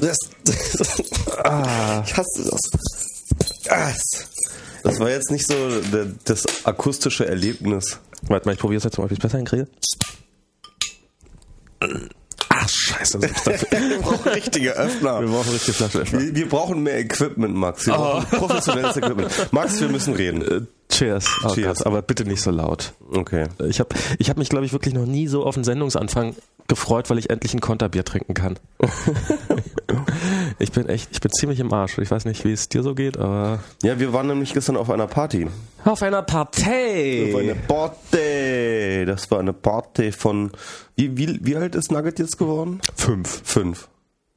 Das, ah. Ich hasse das. Ah. Das war jetzt nicht so das akustische Erlebnis. Warte mal, ich probiere es jetzt mal, ob ich es besser hinkriege. Ach, scheiße. wir brauchen richtige Öffner. Wir brauchen richtige Flaschenöffner. Wir, wir, brauchen mehr Equipment, Max. Wir oh. professionelles Equipment. Max, wir müssen reden. Äh, cheers. Oh cheers. Gott, aber bitte nicht so laut. Okay. Ich habe ich hab mich, glaube ich, wirklich noch nie so auf den Sendungsanfang gefreut, weil ich endlich ein Konterbier trinken kann. ich bin echt, ich bin ziemlich im Arsch. Ich weiß nicht, wie es dir so geht, aber. Ja, wir waren nämlich gestern auf einer Party. Auf einer Party! Auf einer Party! Das war eine Party von. Wie, wie, wie alt ist Nugget jetzt geworden? Fünf. Fünf.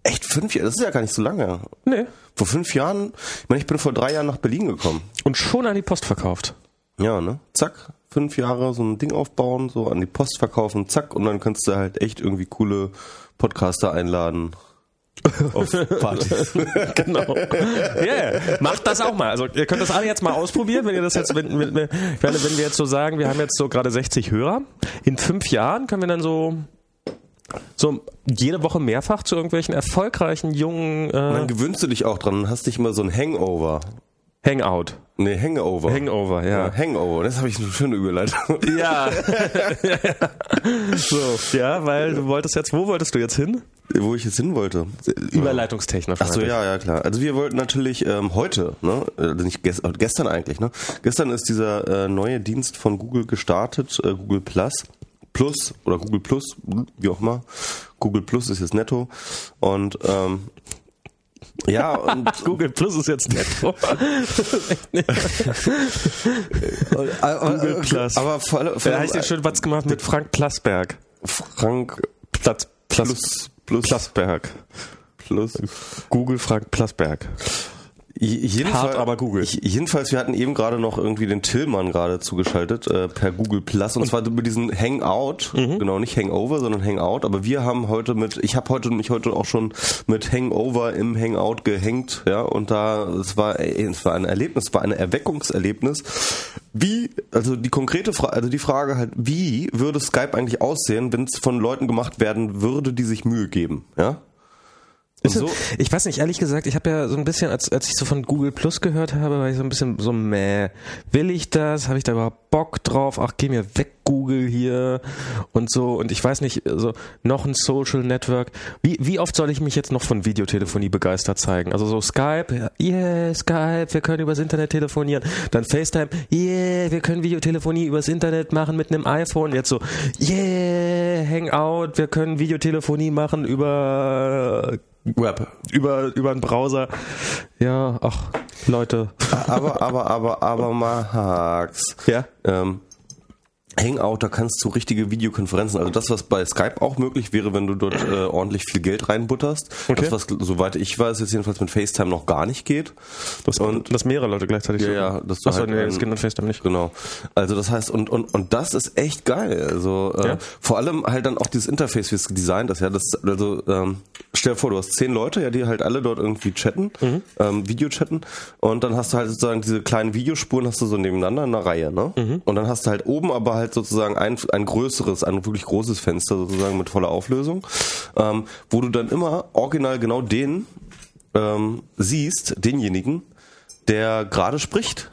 Echt fünf Jahre? Das ist ja gar nicht so lange. Nee. Vor fünf Jahren, ich meine, ich bin vor drei Jahren nach Berlin gekommen. Und schon an die Post verkauft. Ja, ne? Zack, fünf Jahre so ein Ding aufbauen, so an die Post verkaufen, zack, und dann kannst du halt echt irgendwie coole Podcaster einladen. Auf Partys. genau. Yeah. Macht das auch mal. Also ihr könnt das alle jetzt mal ausprobieren, wenn ihr das jetzt, wenn, wenn, wenn wir jetzt so sagen, wir haben jetzt so gerade 60 Hörer. In fünf Jahren können wir dann so so jede Woche mehrfach zu irgendwelchen erfolgreichen jungen. Äh dann gewöhnst du dich auch dran, hast dich immer so ein Hangover. Hangout. Nee, Hangover. Hangover, ja. ja Hangover, das habe ich eine schöne Überleitung. Ja. so, ja, weil du wolltest jetzt, wo wolltest du jetzt hin? Wo ich jetzt hin wollte. Überleitungstechnisch. Ach so, ja, ja, klar. Also wir wollten natürlich ähm, heute, ne, also nicht gest äh, gestern eigentlich, ne? Gestern ist dieser äh, neue Dienst von Google gestartet, äh, Google Plus. Plus oder Google Plus, wie auch immer. Google Plus ist jetzt netto. Und ähm, ja, und Google Plus ist jetzt netto. Google Plus. Aber vor vor da ich schön was gemacht mit Frank Plasberg. Frank Platz, Plus, Plus, Plus Plasberg. Plus. Google Frank Plasberg. Jedenfalls, Hart, aber Google. Jedenfalls, wir hatten eben gerade noch irgendwie den Tillmann gerade zugeschaltet äh, per Google Plus und, und zwar über diesen Hangout, mhm. genau nicht Hangover, sondern Hangout. Aber wir haben heute mit, ich habe heute mich heute auch schon mit Hangover im Hangout gehängt, ja. Und da, es war, ey, es war ein Erlebnis, es war ein Erweckungserlebnis. Wie, also die konkrete Frage, also die Frage halt, wie würde Skype eigentlich aussehen, wenn es von Leuten gemacht werden würde, die sich Mühe geben, ja? So? Ich weiß nicht, ehrlich gesagt, ich habe ja so ein bisschen, als, als ich so von Google Plus gehört habe, war ich so ein bisschen so, meh, will ich das? Habe ich da überhaupt Bock drauf? Ach, geh mir weg, Google hier und so. Und ich weiß nicht, so noch ein Social Network. Wie, wie oft soll ich mich jetzt noch von Videotelefonie begeistert zeigen? Also so Skype, yeah, Skype, wir können übers Internet telefonieren. Dann FaceTime, yeah, wir können Videotelefonie übers Internet machen mit einem iPhone. Jetzt so, yeah, Hangout, wir können Videotelefonie machen über Web. Über, über einen Browser. Ja, ach, Leute. Aber, aber, aber, aber, Max. Ja? Ähm, Hangout, da kannst du richtige Videokonferenzen, also das, was bei Skype auch möglich wäre, wenn du dort äh, ordentlich viel Geld reinbutterst. Okay. Das, was, soweit ich weiß, jetzt jedenfalls mit FaceTime noch gar nicht geht. Das, und, dass mehrere Leute gleichzeitig Ja, ja. Das Achso, halt nee, das geht mit FaceTime nicht. Genau. Also das heißt, und, und, und das ist echt geil. Also äh, ja? vor allem halt dann auch dieses Interface, wie es designt ist, ja. Das, also ähm, stell dir vor, du hast zehn Leute, ja, die halt alle dort irgendwie chatten, mhm. ähm, Video chatten, und dann hast du halt sozusagen diese kleinen Videospuren hast du so nebeneinander in einer Reihe, ne? Mhm. Und dann hast du halt oben aber halt sozusagen ein, ein größeres, ein wirklich großes Fenster sozusagen mit voller Auflösung, ähm, wo du dann immer original genau den ähm, siehst, denjenigen, der gerade spricht.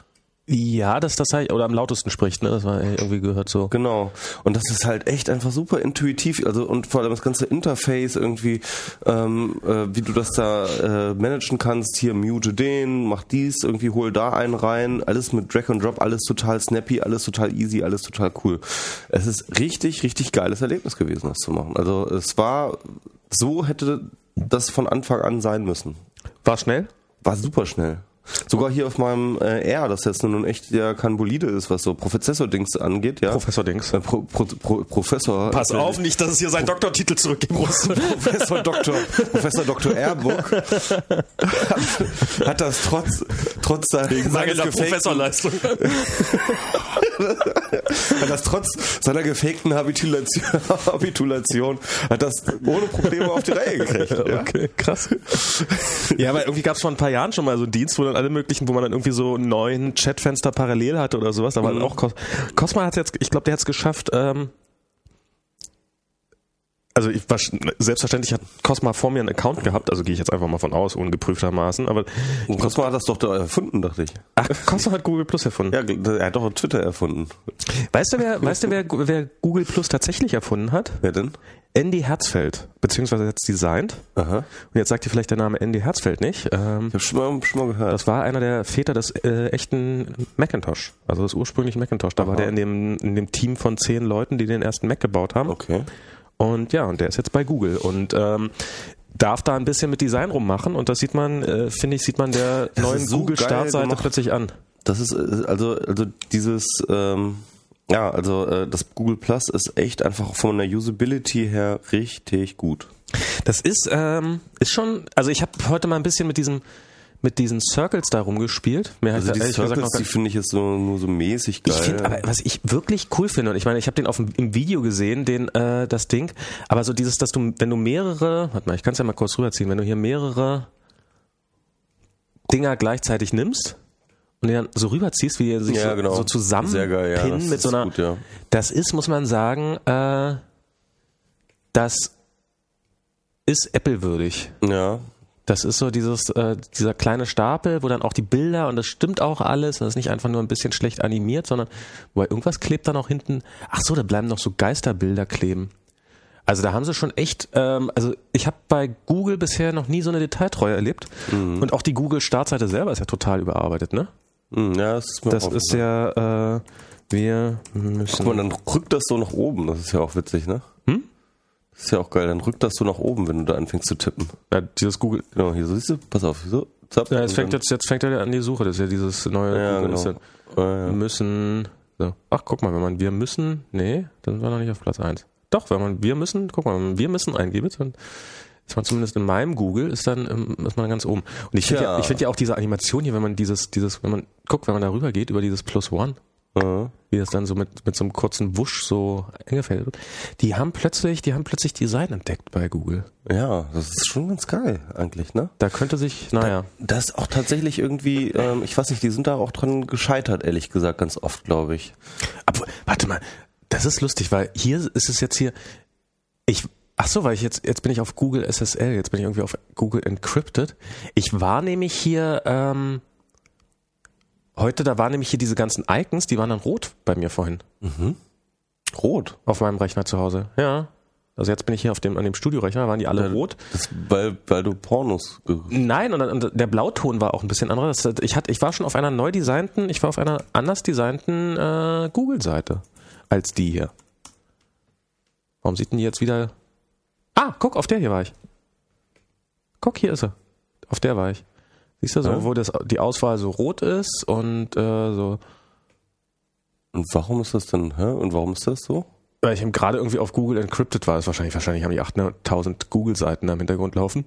Ja, dass das halt, oder am lautesten spricht, ne? Das war irgendwie gehört so. Genau. Und das ist halt echt einfach super intuitiv, also und vor allem das ganze Interface irgendwie, ähm, äh, wie du das da äh, managen kannst, hier mute den, mach dies, irgendwie hol da einen rein, alles mit Drag and Drop, alles total snappy, alles total easy, alles total cool. Es ist richtig, richtig geiles Erlebnis gewesen, das zu machen. Also es war, so hätte das von Anfang an sein müssen. War schnell? War super schnell. Sogar hier auf meinem äh, R, das jetzt nun echt ja kein Bolide ist, was so Professor-Dings angeht, ja. Professor-Dings. Äh, Pro, Pro, Pro, Professor. Pass auf, nicht, dass es hier seinen Doktortitel zurückgeben muss. Professor Dr. Professor Dr. Airbook hat, hat das trotz, trotz seines, seines Professorleistung. hat das trotz seiner gefakten Habitulation, Habitulation hat das ohne Probleme auf die Reihe gekriegt. Ja? Okay, krass. Ja, aber irgendwie gab es vor ein paar Jahren schon mal so einen Dienst, wo dann alle möglichen, wo man dann irgendwie so neun Chatfenster parallel hatte oder sowas. Aber mhm. auch Cos Cosma hat jetzt, ich glaube, der hat es geschafft, ähm, also ich war selbstverständlich hat Cosma vor mir einen Account gehabt, also gehe ich jetzt einfach mal von aus, ungeprüftermaßen, aber Cosma hat das doch da erfunden, dachte ich. Ach, Cosma hat Google Plus erfunden. Ja, er hat doch Twitter erfunden. Weißt du, wer, weißt du, wer, wer Google Plus tatsächlich erfunden hat? Wer denn? Andy Herzfeld, beziehungsweise jetzt designt. Aha. Und jetzt sagt dir vielleicht der Name Andy Herzfeld nicht. Ähm, ich habe schon mal, schon mal gehört. Das war einer der Väter des äh, echten Macintosh, also des ursprünglichen Macintosh. Da Aha. war der in dem, in dem Team von zehn Leuten, die den ersten Mac gebaut haben. Okay. Und ja, und der ist jetzt bei Google und ähm, darf da ein bisschen mit Design rummachen und das sieht man, äh, finde ich, sieht man der das neuen so Google-Startseite plötzlich an. Das ist äh, also also dieses ähm, ja also äh, das Google Plus ist echt einfach von der Usability her richtig gut. Das ist ähm, ist schon also ich habe heute mal ein bisschen mit diesem mit diesen Circles da rumgespielt. Mir also die Circles, gesagt, die finde ich jetzt so, nur so mäßig geil. Ich find, aber was ich wirklich cool finde, und ich meine, ich habe den auf dem, im Video gesehen, den äh, das Ding, aber so dieses, dass du, wenn du mehrere, warte mal, ich kann es ja mal kurz rüberziehen, wenn du hier mehrere Dinger gleichzeitig nimmst und die dann so rüberziehst, wie die sich ja, so, genau. so zusammenpinnen ja, mit so einer, gut, ja. das ist, muss man sagen, äh, das ist Apple würdig. Ja. Das ist so dieses, äh, dieser kleine Stapel, wo dann auch die Bilder und das stimmt auch alles. Das ist nicht einfach nur ein bisschen schlecht animiert, sondern wo irgendwas klebt dann auch hinten. Ach so, da bleiben noch so Geisterbilder kleben. Also da haben sie schon echt, ähm, also ich habe bei Google bisher noch nie so eine Detailtreue erlebt. Mhm. Und auch die Google-Startseite selber ist ja total überarbeitet, ne? Mhm, ja, das ist, mir das ist ja, äh, wir müssen. Guck mal, dann rückt das so nach oben, das ist ja auch witzig, ne? Ist ja auch geil, dann rückt das so nach oben, wenn du da anfängst zu tippen. Ja, dieses Google. Genau, hier so siehst du, pass auf, so, zapp. Ja, jetzt fängt, jetzt, jetzt fängt er an die Suche, das ist ja dieses neue ja, Google. Genau. Ja, ja. müssen. So. Ach, guck mal, wenn man wir müssen, nee, dann wir noch nicht auf Platz 1. Doch, wenn man wir müssen, guck mal, wenn man wir müssen eingibt, dann ist man zumindest in meinem Google, ist dann ähm, ist man ganz oben. Und ich finde ja. ja, ich finde ja auch diese Animation hier, wenn man dieses, dieses, wenn man guckt, wenn man darüber geht, über dieses Plus One, Mhm. Wie das dann so mit, mit so einem kurzen Wusch so eingefällt wird. Die haben plötzlich, die haben plötzlich Design entdeckt bei Google. Ja, das ist schon ganz geil eigentlich, ne? Da könnte sich, naja. Da, das ist auch tatsächlich irgendwie, ähm, ich weiß nicht, die sind da auch dran gescheitert, ehrlich gesagt, ganz oft, glaube ich. Aber warte mal, das ist lustig, weil hier ist es jetzt hier, ich, ach so, weil ich jetzt, jetzt bin ich auf Google SSL, jetzt bin ich irgendwie auf Google Encrypted. Ich war nämlich hier, ähm, Heute, da waren nämlich hier diese ganzen Icons, die waren dann rot bei mir vorhin. Mhm. Rot? Auf meinem Rechner zu Hause. Ja. Also jetzt bin ich hier auf dem, an dem Studiorechner, waren die alle ja, rot. Das, weil, weil du Pornos Nein, und, und, der Blauton war auch ein bisschen anderer. Das, ich, hatte, ich war schon auf einer neu designten, ich war auf einer anders designten äh, Google-Seite als die hier. Warum sieht denn die jetzt wieder. Ah, guck, auf der hier war ich. Guck, hier ist er. Auf der war ich. Siehst du, so, ja. wo das, die Auswahl so rot ist und äh, so. Und warum ist das denn, hä? Und warum ist das so? Weil ich gerade irgendwie auf Google encrypted war. Das wahrscheinlich, wahrscheinlich haben die 800.000 Google-Seiten da im Hintergrund laufen.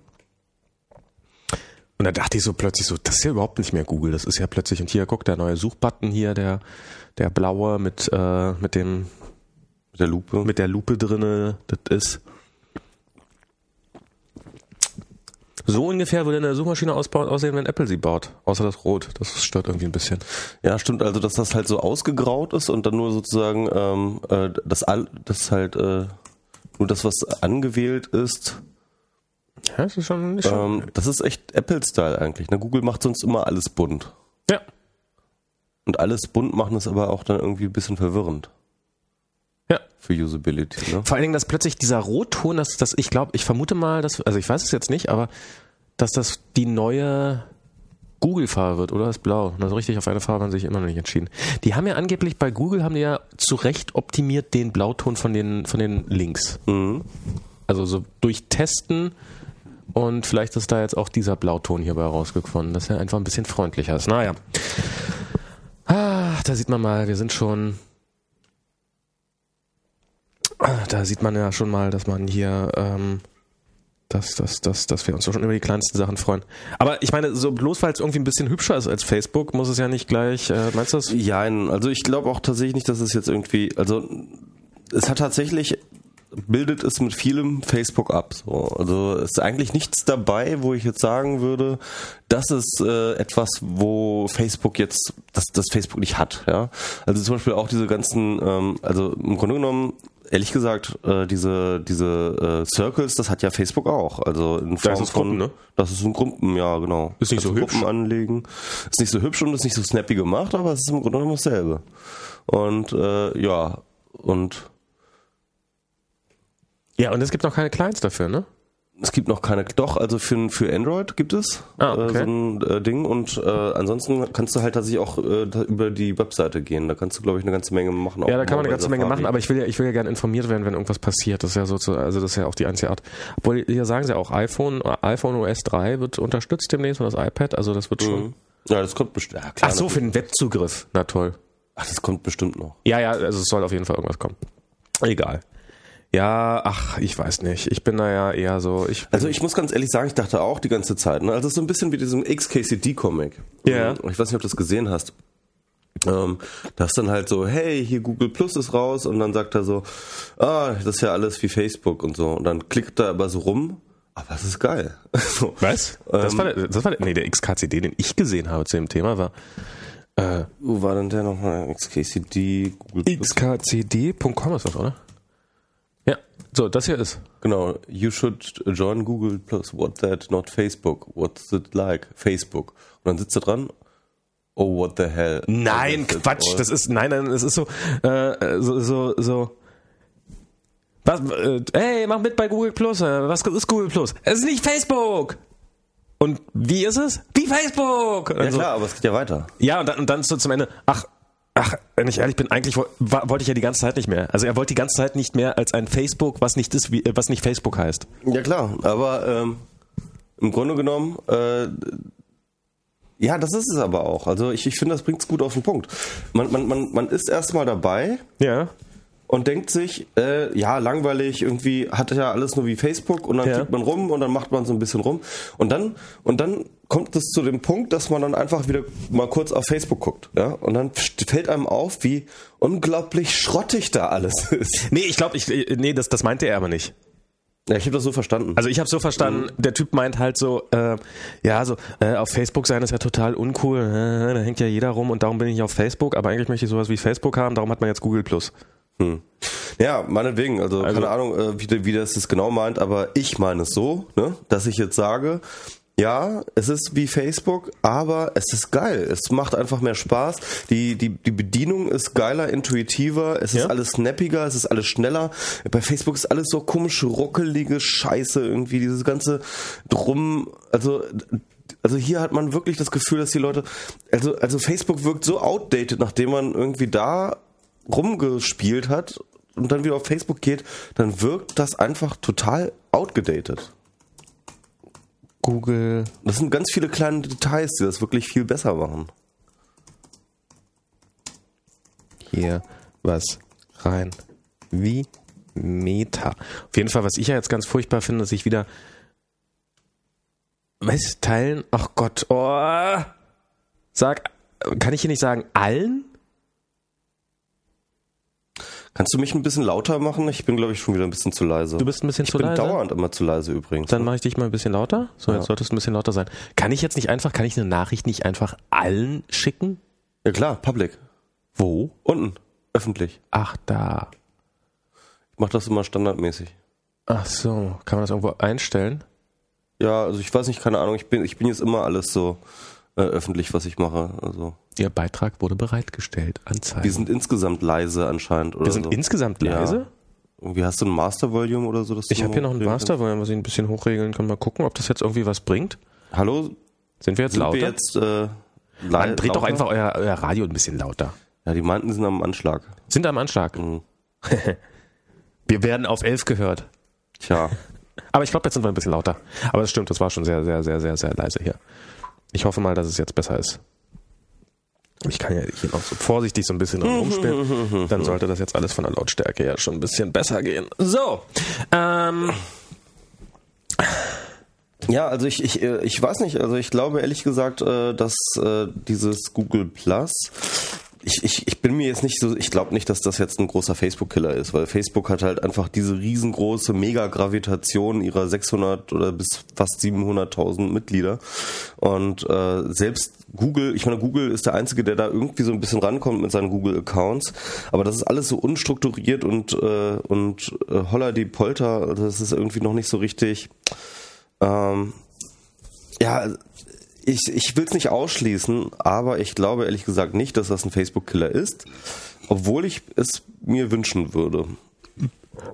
Und da dachte ich so plötzlich so, das ist ja überhaupt nicht mehr Google. Das ist ja plötzlich, und hier, guck, der neue Suchbutton hier, der, der blaue mit, äh, mit dem, mit der Lupe. Mit der Lupe drinne, das ist, So ungefähr würde eine Suchmaschine ausbauen, aussehen, wenn Apple sie baut. Außer das Rot. Das stört irgendwie ein bisschen. Ja, stimmt. Also, dass das halt so ausgegraut ist und dann nur sozusagen ähm, äh, das, all, das halt äh, nur das, was angewählt ist. Ja, das ist schon nicht ähm, Das ist echt Apple-Style eigentlich. Ne? Google macht sonst immer alles bunt. Ja. Und alles bunt machen ist aber auch dann irgendwie ein bisschen verwirrend. Ja. Für Usability. Ne? Vor allen Dingen, dass plötzlich dieser Rotton, dass das, ich glaube, ich vermute mal, dass, also ich weiß es jetzt nicht, aber dass das die neue Google-Farbe wird oder ist blau. Also richtig auf eine Farbe haben sie sich immer noch nicht entschieden. Die haben ja angeblich bei Google haben die ja zu Recht optimiert den Blauton von den von den Links. Mhm. Also so durch Testen und vielleicht ist da jetzt auch dieser Blauton hierbei rausgekommen, dass er einfach ein bisschen freundlicher ist. Naja. Ah, da sieht man mal, wir sind schon da sieht man ja schon mal, dass man hier, ähm, dass, dass, dass, dass wir uns schon über die kleinsten Sachen freuen. Aber ich meine, so bloß weil es irgendwie ein bisschen hübscher ist als Facebook, muss es ja nicht gleich, äh, meinst du das? Ja, also ich glaube auch tatsächlich nicht, dass es jetzt irgendwie, also es hat tatsächlich bildet es mit vielem Facebook ab. So. Also es ist eigentlich nichts dabei, wo ich jetzt sagen würde, das ist äh, etwas, wo Facebook jetzt das, das Facebook nicht hat. Ja, also zum Beispiel auch diese ganzen, ähm, also im Grunde genommen ehrlich gesagt, äh, diese, diese äh, Circles, das hat ja Facebook auch. Also in Form das ist von, Gruppen, ne? Das ist ein Gruppen, ja, genau. Ist nicht so hübsch. Gruppen anlegen. Ist nicht so hübsch und ist nicht so snappy gemacht, aber es ist im Grunde genommen dasselbe. Und äh, ja, und ja, und es gibt noch keine Clients dafür, ne? Es gibt noch keine, doch, also für, für Android gibt es ah, okay. äh, so ein äh, Ding und äh, ansonsten kannst du halt tatsächlich auch äh, über die Webseite gehen. Da kannst du, glaube ich, eine ganze Menge machen. Ja, da kann man eine ganze Menge machen, aber ich will ja, ich will ja gerne informiert werden, wenn irgendwas passiert. Das ist ja so, zu, also das ist ja auch die einzige Art. Obwohl, hier sagen sie auch, iPhone, iPhone OS 3 wird unterstützt demnächst und das iPad, also das wird schon. Mhm. Ja, das kommt bestimmt. Ja, Ach so, für den Webzugriff. Na toll. Ach, das kommt bestimmt noch. Ja, ja, also es soll auf jeden Fall irgendwas kommen. Egal. Ja, ach, ich weiß nicht. Ich bin da ja eher so. Ich also ich muss ganz ehrlich sagen, ich dachte auch die ganze Zeit. Ne? Also es ist so ein bisschen wie diesem XKCD-Comic. Ja. Yeah. Ich weiß nicht, ob du das gesehen hast. Ähm, da ist dann halt so, hey, hier Google Plus ist raus und dann sagt er so, ah, das ist ja alles wie Facebook und so. Und dann klickt er aber so rum. Aber das ist geil. so. Was? Das, ähm, war der, das war der, nee, der XKCD, den ich gesehen habe zu dem Thema, war. Äh, Wo war denn der nochmal? XKCD, Google. XKCD.com ist das, oder? So, das hier ist. Genau. You should join Google Plus. What that, not Facebook. What's it like? Facebook. Und dann sitzt er dran. Oh, what the hell? Nein, Quatsch. Das ist, nein, nein, es ist so, äh, so, so, so. Was, äh, hey, mach mit bei Google Plus. Äh, was ist Google Plus? Es ist nicht Facebook! Und wie ist es? Wie Facebook! Ja, also, klar, aber es geht ja weiter. Ja, und dann, und dann so zum Ende, ach, Ach, wenn ich ehrlich bin, eigentlich wollte ich ja die ganze Zeit nicht mehr. Also er wollte die ganze Zeit nicht mehr als ein Facebook, was nicht ist, wie, was nicht Facebook heißt. Ja klar, aber ähm, im Grunde genommen, äh, ja, das ist es aber auch. Also ich, ich finde, das bringt es gut auf den Punkt. Man, man, man, man ist erstmal dabei. Ja und denkt sich, äh, ja, langweilig, irgendwie hat ja alles nur wie Facebook und dann ja. klickt man rum und dann macht man so ein bisschen rum. Und dann, und dann kommt es zu dem Punkt, dass man dann einfach wieder mal kurz auf Facebook guckt. Ja? Und dann fällt einem auf, wie unglaublich schrottig da alles ist. Nee, ich glaube, ich, nee, das, das meinte er aber nicht. Ja, ich habe das so verstanden. Also ich habe so verstanden, mhm. der Typ meint halt so, äh, ja, so äh, auf Facebook sein ist ja total uncool, äh, da hängt ja jeder rum und darum bin ich auf Facebook, aber eigentlich möchte ich sowas wie Facebook haben, darum hat man jetzt Google Plus. Hm. Ja, meinetwegen, also, also keine Ahnung, äh, wie, wie das das genau meint, aber ich meine es so, ne, dass ich jetzt sage, ja, es ist wie Facebook, aber es ist geil. Es macht einfach mehr Spaß. Die, die, die Bedienung ist geiler, intuitiver, es ja? ist alles snappiger, es ist alles schneller. Bei Facebook ist alles so komisch ruckelige Scheiße irgendwie, dieses ganze Drum, also also hier hat man wirklich das Gefühl, dass die Leute, also, also Facebook wirkt so outdated, nachdem man irgendwie da rumgespielt hat und dann wieder auf Facebook geht, dann wirkt das einfach total outgedatet. Google. Das sind ganz viele kleine Details, die das wirklich viel besser machen. Hier was rein. Wie Meta. Auf jeden Fall, was ich ja jetzt ganz furchtbar finde, dass ich wieder. Was? Teilen? Ach Gott. Oh. Sag. Kann ich hier nicht sagen allen? Kannst du mich ein bisschen lauter machen? Ich bin, glaube ich, schon wieder ein bisschen zu leise. Du bist ein bisschen ich zu leise? Ich bin dauernd immer zu leise übrigens. Dann mache ich dich mal ein bisschen lauter. So, ja. jetzt solltest du ein bisschen lauter sein. Kann ich jetzt nicht einfach, kann ich eine Nachricht nicht einfach allen schicken? Ja klar, public. Wo? Unten. Öffentlich. Ach, da. Ich mache das immer standardmäßig. Ach so. Kann man das irgendwo einstellen? Ja, also ich weiß nicht, keine Ahnung. Ich bin, ich bin jetzt immer alles so äh, öffentlich, was ich mache. Also. Ihr Beitrag wurde bereitgestellt. Anzeigen. Wir sind insgesamt leise anscheinend. Oder Wir sind so. insgesamt leise? Ja. Wie hast du ein Master Volume oder so? ich habe hier noch ein Master Volume, was ich ein bisschen hochregeln kann. Mal gucken, ob das jetzt irgendwie was bringt. Hallo? Sind wir jetzt sind lauter? Wir jetzt, äh, Man dreht doch einfach euer, euer Radio ein bisschen lauter. Ja, die meinten, sind am Anschlag. Sind am Anschlag? Mhm. wir werden auf elf gehört. Tja. Aber ich glaube, jetzt sind wir ein bisschen lauter. Aber das stimmt, das war schon sehr, sehr, sehr, sehr, sehr leise hier. Ich hoffe mal, dass es jetzt besser ist. Ich kann ja hier noch so vorsichtig so ein bisschen rumspielen. Dann sollte das jetzt alles von der Lautstärke ja schon ein bisschen besser gehen. So. Ähm. Ja, also ich, ich, ich weiß nicht, also ich glaube ehrlich gesagt, äh, dass äh, dieses Google Plus ich, ich, ich bin mir jetzt nicht so, ich glaube nicht, dass das jetzt ein großer Facebook-Killer ist, weil Facebook hat halt einfach diese riesengroße Mega-Gravitation ihrer 600 oder bis fast 700.000 Mitglieder. Und äh, selbst Google, ich meine, Google ist der Einzige, der da irgendwie so ein bisschen rankommt mit seinen Google-Accounts, aber das ist alles so unstrukturiert und, äh, und äh, holla die Polter, das ist irgendwie noch nicht so richtig. Ähm, ja, ich, ich will es nicht ausschließen, aber ich glaube ehrlich gesagt nicht, dass das ein Facebook-Killer ist, obwohl ich es mir wünschen würde.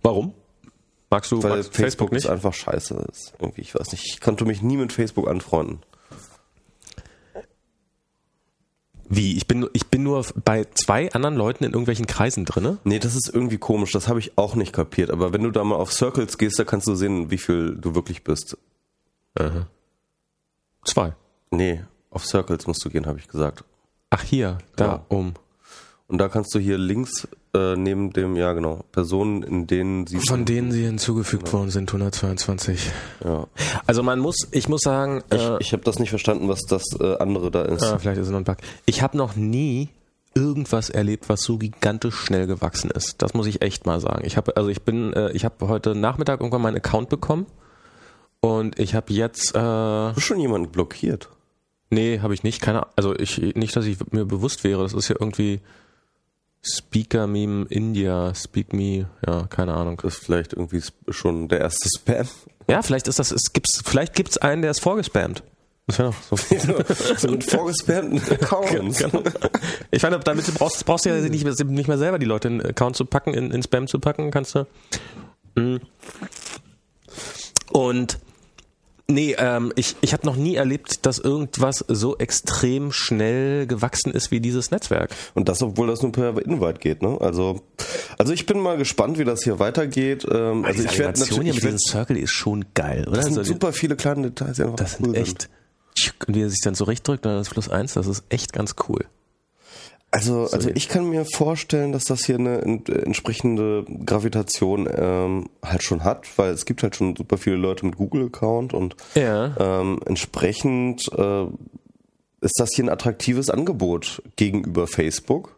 Warum? Magst du Weil magst Facebook, Facebook nicht? ist einfach scheiße ist. Irgendwie, ich weiß nicht. Ich konnte mich nie mit Facebook anfreunden. Wie? Ich bin, ich bin nur bei zwei anderen Leuten in irgendwelchen Kreisen drinne. Nee, das ist irgendwie komisch. Das habe ich auch nicht kapiert. Aber wenn du da mal auf Circles gehst, da kannst du sehen, wie viel du wirklich bist. Zwei. Nee, auf Circles musst du gehen, habe ich gesagt. Ach hier, da Genau. um. Und da kannst du hier links äh, neben dem, ja genau, Personen, in denen sie Von denen sie hinzugefügt worden sind, 122. Ja. Also man muss, ich muss sagen, Ich, äh, ich habe das nicht verstanden, was das äh, andere da ist. ah, vielleicht ist es noch ein Bug. Ich habe noch nie irgendwas erlebt, was so gigantisch schnell gewachsen ist. Das muss ich echt mal sagen. Ich habe, also ich bin, äh, ich habe heute Nachmittag irgendwann meinen Account bekommen und ich habe jetzt, äh, Hast du schon jemanden blockiert? nee, habe ich nicht, keine, also ich nicht, dass ich mir bewusst wäre. Das ist ja irgendwie Speaker Meme India, Speak Me, ja, keine Ahnung. Das ist vielleicht irgendwie schon der erste Spam. Ja, vielleicht ist das, es gibt's, vielleicht gibt's einen, der ist vorgespammt. Das wäre doch so. so mit vorgespammten Accounts. Genau. Ich meine, damit du brauchst, brauchst du ja nicht mehr, nicht mehr selber die Leute in den Account zu packen, in, in Spam zu packen, kannst du. Mhm. Und nee, ähm, ich, ich habe noch nie erlebt, dass irgendwas so extrem schnell gewachsen ist wie dieses Netzwerk. Und das, obwohl das nur per Invite geht, ne? Also, also ich bin mal gespannt, wie das hier weitergeht. Ähm, also ich werde natürlich, ich werd, Circle ist schon geil, oder? das sind Also, super viele kleine Details, die einfach das cool sind echt. Und wie er sich dann zurechtdrückt, dann das Plus eins, das ist echt ganz cool. Also, also ich kann mir vorstellen, dass das hier eine ent- entsprechende Gravitation ähm, halt schon hat, weil es gibt halt schon super viele Leute mit Google-Account und Ja. ähm, entsprechend äh, ist das hier ein attraktives Angebot gegenüber Facebook.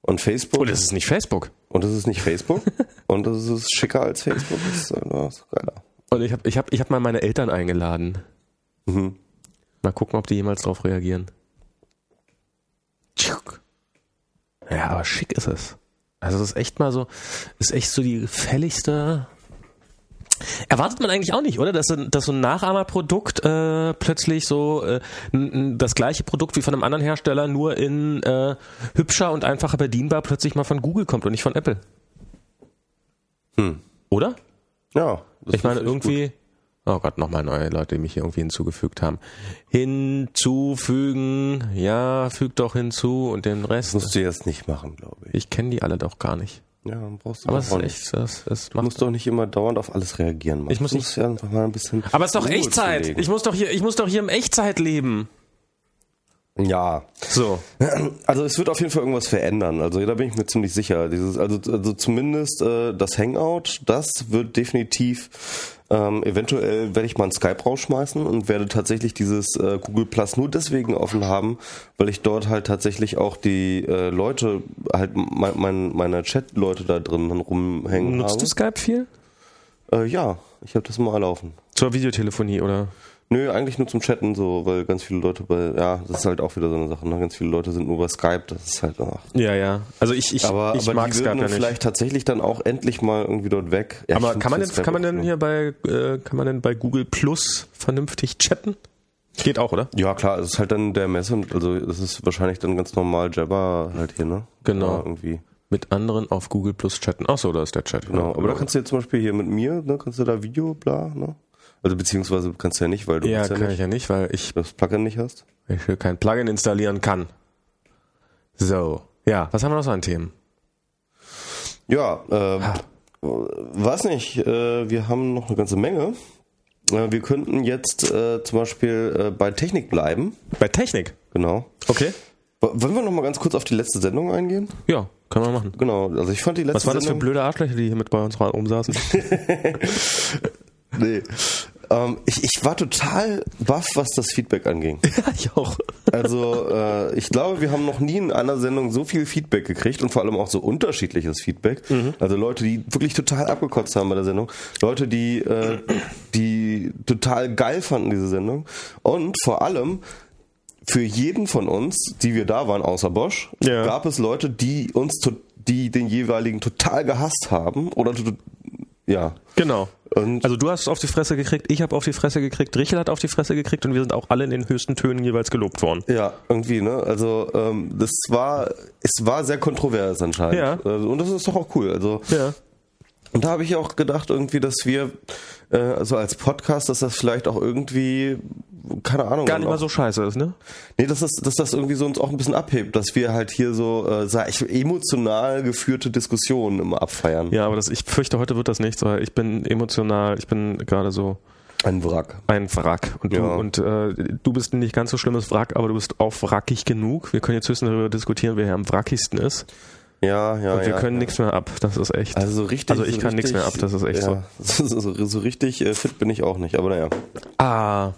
Und Facebook Und das ist nicht Facebook. und das ist nicht Facebook und das ist schicker als Facebook. Das ist, äh, das ist geiler. Und ich habe ich hab, ich hab mal meine Eltern eingeladen. Mhm. Mal gucken, ob die jemals drauf reagieren. Tschuk. Ja, aber schick ist es. Also das ist echt mal so, ist echt so die gefälligste. Erwartet man eigentlich auch nicht, oder? Dass, so- dass so ein Nachahmerprodukt äh, plötzlich so äh, das gleiche Produkt wie von einem anderen Hersteller nur in äh, hübscher und einfacher bedienbar plötzlich mal von Google kommt und nicht von Apple. Hm. Oder? Ja, das Ich meine, irgendwie. Oh Gott, nochmal neue Leute, die mich hier irgendwie hinzugefügt haben. Hinzufügen, ja, füg doch hinzu und den Das Rest. musst du jetzt nicht machen, glaube ich. Ich kenne die alle doch gar nicht. Ja, dann brauchst du Aber doch es ist nicht. echt, das, das Du musst doch nicht immer dauernd auf alles reagieren. Mann. Ich muss nicht- ja einfach mal ein bisschen. Aber es ist doch Echtzeit. zulegen. Ich muss doch hier, ich muss doch hier im Echtzeit leben. Ja, So. also es wird auf jeden Fall irgendwas verändern. Also da bin ich mir ziemlich sicher. Dieses, also, also zumindest äh, das Hangout, das wird definitiv. Ähm, eventuell werde ich mal ein Skype rausschmeißen und werde tatsächlich dieses äh, Google Plus nur deswegen offen haben, weil ich dort halt tatsächlich auch die äh, Leute, halt mein, mein, meine Chat-Leute da drin rumhängen Nutzt du Skype viel? habe. Äh, ja, ich habe das mal laufen. Zur Videotelefonie, oder? Nö, eigentlich nur zum Chatten so, weil ganz viele Leute bei, ja, das ist halt auch wieder so eine Sache, ne? Ganz viele Leute sind nur bei Skype, das ist halt, ach. Ja, ja. Also ich, ich, Aber, ich aber mag die Skype ja nicht. vielleicht tatsächlich dann auch endlich mal irgendwie dort weg. Ja, Aber kann man denn, kann man denn hier bei, äh, kann man denn bei Google Plus vernünftig chatten? Geht auch, oder? Ja, klar, es ist halt dann der Messenger, also das ist wahrscheinlich dann ganz normal Jabber halt hier, ne? Genau. Ja, irgendwie. Mit anderen auf Google Plus chatten. Ach so, da ist der Chat. Genau. Aber da kannst du jetzt zum Beispiel hier mit mir, ne, kannst du da Video, bla, ne? Also beziehungsweise kannst du ja nicht, weil du ja, ja kann nicht, ich ja nicht, weil ich das Plugin nicht hast. ich hier kein Plugin installieren kann. So, ja, was haben wir noch so an Themen? Ja, äh, weiß nicht, äh, wir haben noch eine ganze Menge. Äh, wir könnten jetzt äh, zum Beispiel äh, bei Technik bleiben. Bei Technik. Genau. Okay. Wollen wir noch mal ganz kurz auf die letzte Sendung eingehen? Ja, können wir machen. Genau, also ich fand die letzte Was war das für Sendung... blöde Arschlöcher, die hier mit bei uns rumsaßen? Nee. Ähm, ich, ich war total baff, was das Feedback anging. ja, ich auch. Also äh, ich glaube, wir haben noch nie in einer Sendung so viel Feedback gekriegt und vor allem auch so unterschiedliches Feedback. Mhm. Also Leute, die wirklich total abgekotzt haben bei der Sendung, Leute, die äh, die total geil fanden diese Sendung und vor allem für jeden von uns, die wir da waren, außer Bosch, ja. gab es Leute, die uns, die den jeweiligen total gehasst haben oder ja. Genau. Und also du hast auf die Fresse gekriegt, ich habe auf die Fresse gekriegt, Richel hat auf die Fresse gekriegt und wir sind auch alle in den höchsten Tönen jeweils gelobt worden. Ja, irgendwie, ne? Also ähm, das war, es war sehr kontrovers anscheinend. Ja. Also, und das ist doch auch cool. Also ja. Und da habe ich auch gedacht, irgendwie, dass wir, äh, also als Podcast, dass das vielleicht auch irgendwie, keine Ahnung. Gar nicht mal so scheiße ist, ne? Nee, dass das, dass das irgendwie so uns auch ein bisschen abhebt, dass wir halt hier so, äh, sag ich, emotional geführte Diskussionen immer abfeiern. Ja, aber das, ich fürchte, heute wird das nicht, weil ich bin emotional, ich bin gerade so. Ein Wrack. Ein Wrack. Und, du, ja. und äh, du bist nicht ganz so schlimmes Wrack, aber du bist auch wrackig genug. Wir können jetzt höchstens darüber diskutieren, wer hier am wrackigsten ist. Ja, ja. Und wir ja, können ja. nichts mehr ab, das ist echt. Also so richtig. Also ich so kann nichts mehr ab, das ist echt ja. so. so. So richtig äh, fit bin ich auch nicht, aber naja. Ah.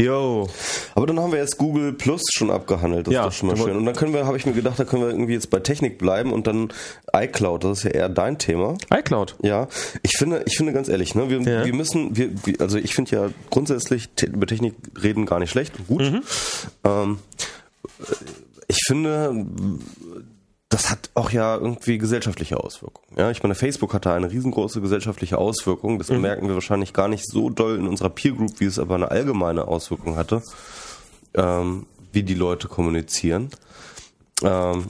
Yo. Aber dann haben wir jetzt Google Plus schon abgehandelt, das ja, ist doch schon mal schön. Und dann können wir, habe ich mir gedacht, da können wir irgendwie jetzt bei Technik bleiben und dann iCloud, das ist ja eher dein Thema. iCloud. Ja. Ich finde, ich finde ganz ehrlich, ne, wir, ja. wir müssen, wir, also ich finde ja grundsätzlich über Technik reden gar nicht schlecht gut. Mhm. Ähm, ich finde, das hat auch ja irgendwie gesellschaftliche Auswirkungen. Ja, ich meine, Facebook hatte eine riesengroße gesellschaftliche Auswirkung. Das mhm. merken wir wahrscheinlich gar nicht so doll in unserer Peer Group, wie es aber eine allgemeine Auswirkung hatte, ähm, wie die Leute kommunizieren. Ähm,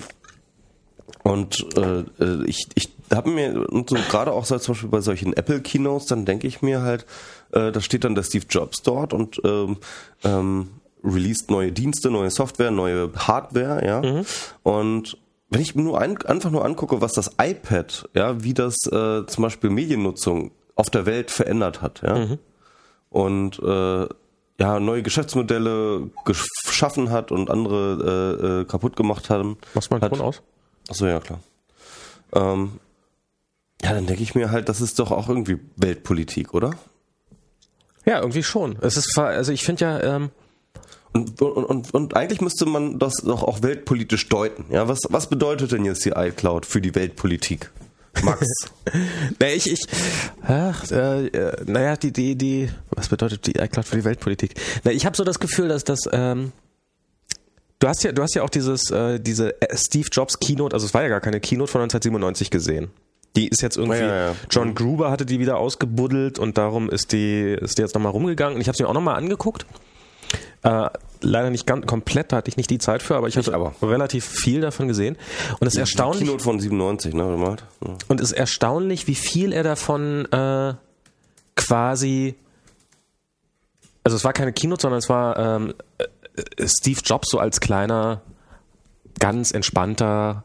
und äh, äh ich, ich habe mir, und so gerade auch so zum Beispiel bei solchen Apple Keynotes, dann denke ich mir halt, äh, da steht dann der Steve Jobs dort und ähm, ähm, released neue Dienste, neue Software, neue Hardware, ja. Mhm. Und wenn ich nur ein, einfach nur angucke, was das iPad, ja, wie das äh, zum Beispiel Mediennutzung auf der Welt verändert hat, ja, mhm. und äh, ja, neue Geschäftsmodelle geschaffen hat und andere äh, äh, kaputt gemacht haben. Machst du mal Ton aus? Achso, ja, klar. Ähm, ja, dann denke ich mir halt, das ist doch auch irgendwie Weltpolitik, oder? Ja, irgendwie schon. Es ist, also ich finde ja, ähm, und, und, und, eigentlich müsste man das doch auch weltpolitisch deuten. Ja, was, was bedeutet denn jetzt die iCloud für die Weltpolitik? Max. naja, ich, ich, ach, äh, äh, naja, die, die, die, was bedeutet die iCloud für die Weltpolitik? Na, ich habe so das Gefühl, dass das, ähm, du hast ja, du hast ja auch dieses, äh, diese äh, Steve Jobs Keynote, also es war ja gar keine Keynote von 1997 gesehen. Die ist jetzt irgendwie, ja, ja. John Gruber hatte die wieder ausgebuddelt und darum ist die, ist die jetzt nochmal rumgegangen. Und ich habe sie mir auch nochmal angeguckt. Äh, leider nicht ganz komplett, da hatte ich nicht die Zeit für, aber ich hatte aber. relativ viel davon gesehen. Und es ist erstaunlich. Keynote von 97, ne? Ja. Und es ist erstaunlich, wie viel er davon äh, quasi. Also es war keine Keynote, sondern es war ähm, äh, Steve Jobs so als kleiner, ganz entspannter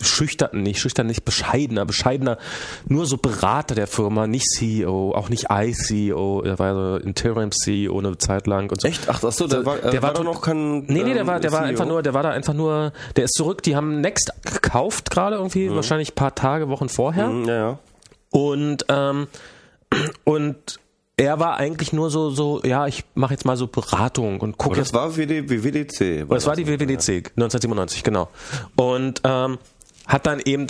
schüchtern, nicht schüchtern, nicht bescheidener, bescheidener, nur so Berater der Firma, nicht CEO, auch nicht I-CEO, er war so Interim-CEO eine Zeit lang und so. Echt? Ach, achso, der, war, der war, war doch noch kein. Nee, nee, der war, der war CEO. einfach nur, der war da einfach nur, der ist zurück, die haben Next gekauft gerade irgendwie, mhm. wahrscheinlich ein paar Tage, Wochen vorher. Mhm, ja, ja. Und, ähm, und er war eigentlich nur so, so, ja, ich mache jetzt mal so Beratung und gucke. Das war WD, WWDC. War das, das war die WWDC, ja. 1997, genau. Und ähm, hat dann eben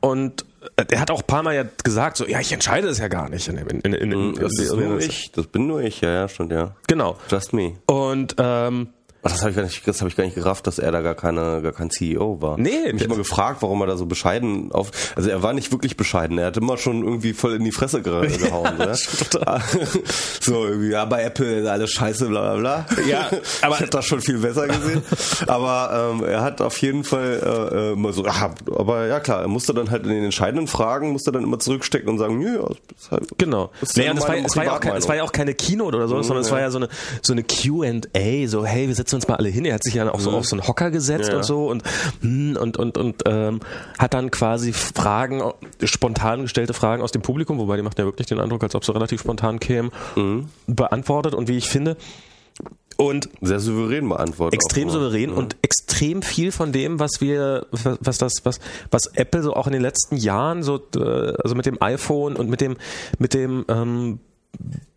und äh, er hat auch ein paar Mal ja gesagt, so, ja, ich entscheide es ja gar nicht. In, in, in, in, das ist nur ich, das bin nur ich, ja, ja, stimmt, ja. Genau. Just me. Und ähm, Ach, das habe ich gar nicht, das habe ich gar nicht gerafft, dass er da gar keine, gar kein CEO war. Nee. Ich habe mich immer gefragt, warum er da so bescheiden auf, also er war nicht wirklich bescheiden, er hat immer schon irgendwie voll in die Fresse gehauen, ja, ne? so irgendwie, ja, bei Apple alles scheiße, bla, bla, bla. Ja, aber. ich habe das schon viel besser gesehen. aber, ähm, er hat auf jeden Fall, äh, immer so, ach, aber ja klar, er musste dann halt in den entscheidenden Fragen, musste dann immer zurückstecken und sagen, ja, das ist halt, Genau. Das ist naja, das war, es war, ja auch es war ja auch keine Keynote oder so, sondern es war ja so eine, so eine Q&A, so, hey, wir sitzen uns mal alle hin. Er hat sich ja auch so mhm. auf so einen Hocker gesetzt ja. und so und hm, und und und ähm, hat dann quasi Fragen, spontan gestellte Fragen aus dem Publikum, wobei die macht ja wirklich den Eindruck, als ob sie relativ spontan kämen, mhm. beantwortet und wie ich finde und sehr souverän beantwortet. Extrem souverän ja. und extrem viel von dem, was wir, was das, was, was Apple so auch in den letzten Jahren so, äh, also mit dem iPhone und mit dem, mit dem ähm,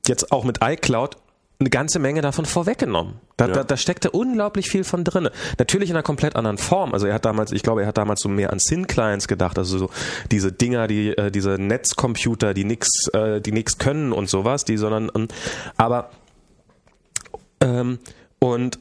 jetzt auch mit iCloud eine ganze Menge davon vorweggenommen. Da, ja. da, da steckte unglaublich viel von drin. Natürlich in einer komplett anderen Form. Also er hat damals, ich glaube, er hat damals so mehr an Syn-Clients gedacht, also so diese Dinger, die äh, diese Netzcomputer, die nix, äh, die nix können und sowas, die sondern, ähm, aber ähm, und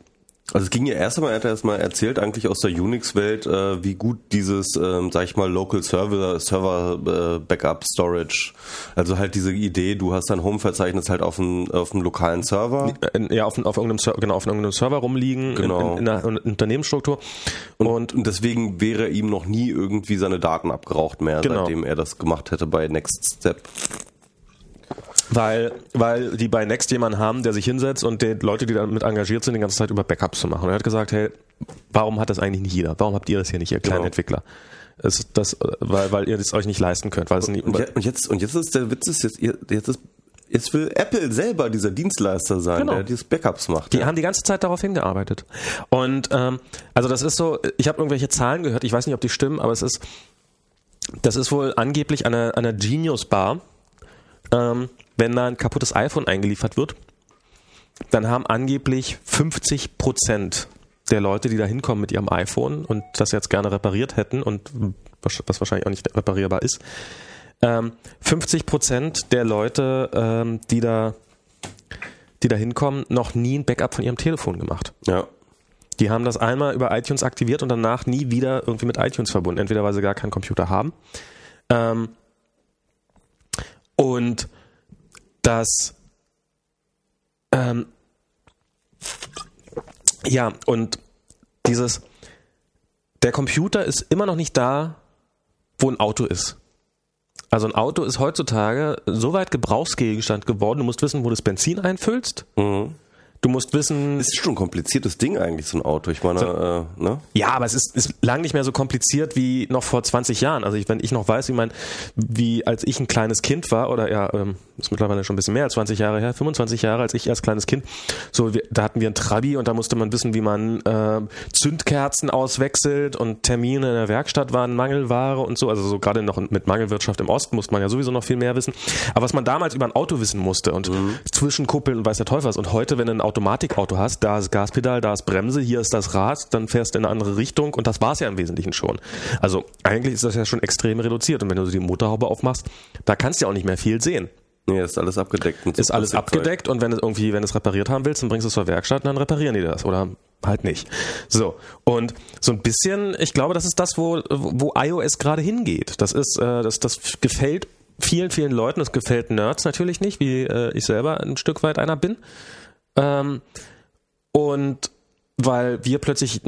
also es ging ja erst einmal, er hat erst mal erzählt, eigentlich aus der Unix-Welt, äh, wie gut dieses, ähm, sag ich mal, Local Server, Server äh, Backup Storage, also halt diese Idee, du hast dein Home-Verzeichnis halt auf einem, auf einem lokalen Server. Ja, auf, auf, irgendeinem, genau, auf irgendeinem Server rumliegen, genau. in, in, in einer Unternehmensstruktur. Und, und, und, deswegen wäre ihm noch nie irgendwie seine Daten abgeraucht mehr, genau. seitdem er das gemacht hätte bei Next Step. Weil, weil die bei Next jemanden haben, der sich hinsetzt und die Leute, die damit engagiert sind, die ganze Zeit über Backups zu machen. Und er hat gesagt, hey, warum hat das eigentlich nicht jeder? Warum habt ihr das hier nicht, ihr kleinen genau. Entwickler? Ist das, weil, weil ihr es euch nicht leisten könnt. Weil es nicht, und, jetzt, und jetzt ist der Witz ist jetzt, jetzt ist Jetzt will Apple selber dieser Dienstleister sein, genau. der dieses Backups macht. Die ja. haben die ganze Zeit darauf hingearbeitet. Und ähm, also das ist so, ich habe irgendwelche Zahlen gehört, ich weiß nicht, ob die stimmen, aber es ist, das ist wohl angeblich eine, eine Genius Bar. Ähm, wenn da ein kaputtes iPhone eingeliefert wird, dann haben angeblich 50 Prozent der Leute, die da hinkommen mit ihrem iPhone und das jetzt gerne repariert hätten und was wahrscheinlich auch nicht reparierbar ist, 50 ähm, Prozent der Leute, ähm, die da, die da hinkommen, noch nie ein Backup von ihrem Telefon gemacht. Ja. Die haben das einmal über iTunes aktiviert und danach nie wieder irgendwie mit iTunes verbunden. Entweder weil sie gar keinen Computer haben. Ähm, und dass ähm, ja, und dieses, der Computer ist immer noch nicht da, wo ein Auto ist. Also ein Auto ist heutzutage so weit Gebrauchsgegenstand geworden, du musst wissen, wo du das Benzin einfüllst. Mhm. Du musst wissen. Es ist schon ein kompliziertes Ding eigentlich, so ein Auto. Ich meine, so, äh, ne? Ja, aber es ist, ist lang nicht mehr so kompliziert wie noch vor 20 Jahren. Also ich, wenn ich noch weiß, ich meine, wie als ich ein kleines Kind war, oder ja, ähm, ist mittlerweile schon ein bisschen mehr als 20 Jahre her, 25 Jahre, als ich als kleines Kind, so wir, da hatten wir ein Trabi und da musste man wissen, wie man äh, Zündkerzen auswechselt und Termine in der Werkstatt waren Mangelware und so. Also so gerade noch mit Mangelwirtschaft im Osten musste man ja sowieso noch viel mehr wissen. Aber was man damals über ein Auto wissen musste und mhm. Zwischenkuppeln und weiß der Teufel was. Und heute, wenn ein Automatikauto hast, da ist Gaspedal, da ist Bremse, hier ist das Rad, dann fährst du in eine andere Richtung und das war es ja im Wesentlichen schon. Also eigentlich ist das ja schon extrem reduziert und wenn du die Motorhaube aufmachst, da kannst du ja auch nicht mehr viel sehen. Nee, ist alles abgedeckt. Und so ist alles abgedeckt und wenn du irgendwie, wenn du es repariert haben willst, dann bringst du es zur Werkstatt und dann reparieren die das oder halt nicht. So. Und so ein bisschen, ich glaube, das ist das, wo, wo iOS gerade hingeht. Das ist, äh, das, das gefällt vielen, vielen Leuten. Das gefällt Nerds natürlich nicht, wie äh, ich selber ein Stück weit einer bin. Ähm, und weil wir plötzlich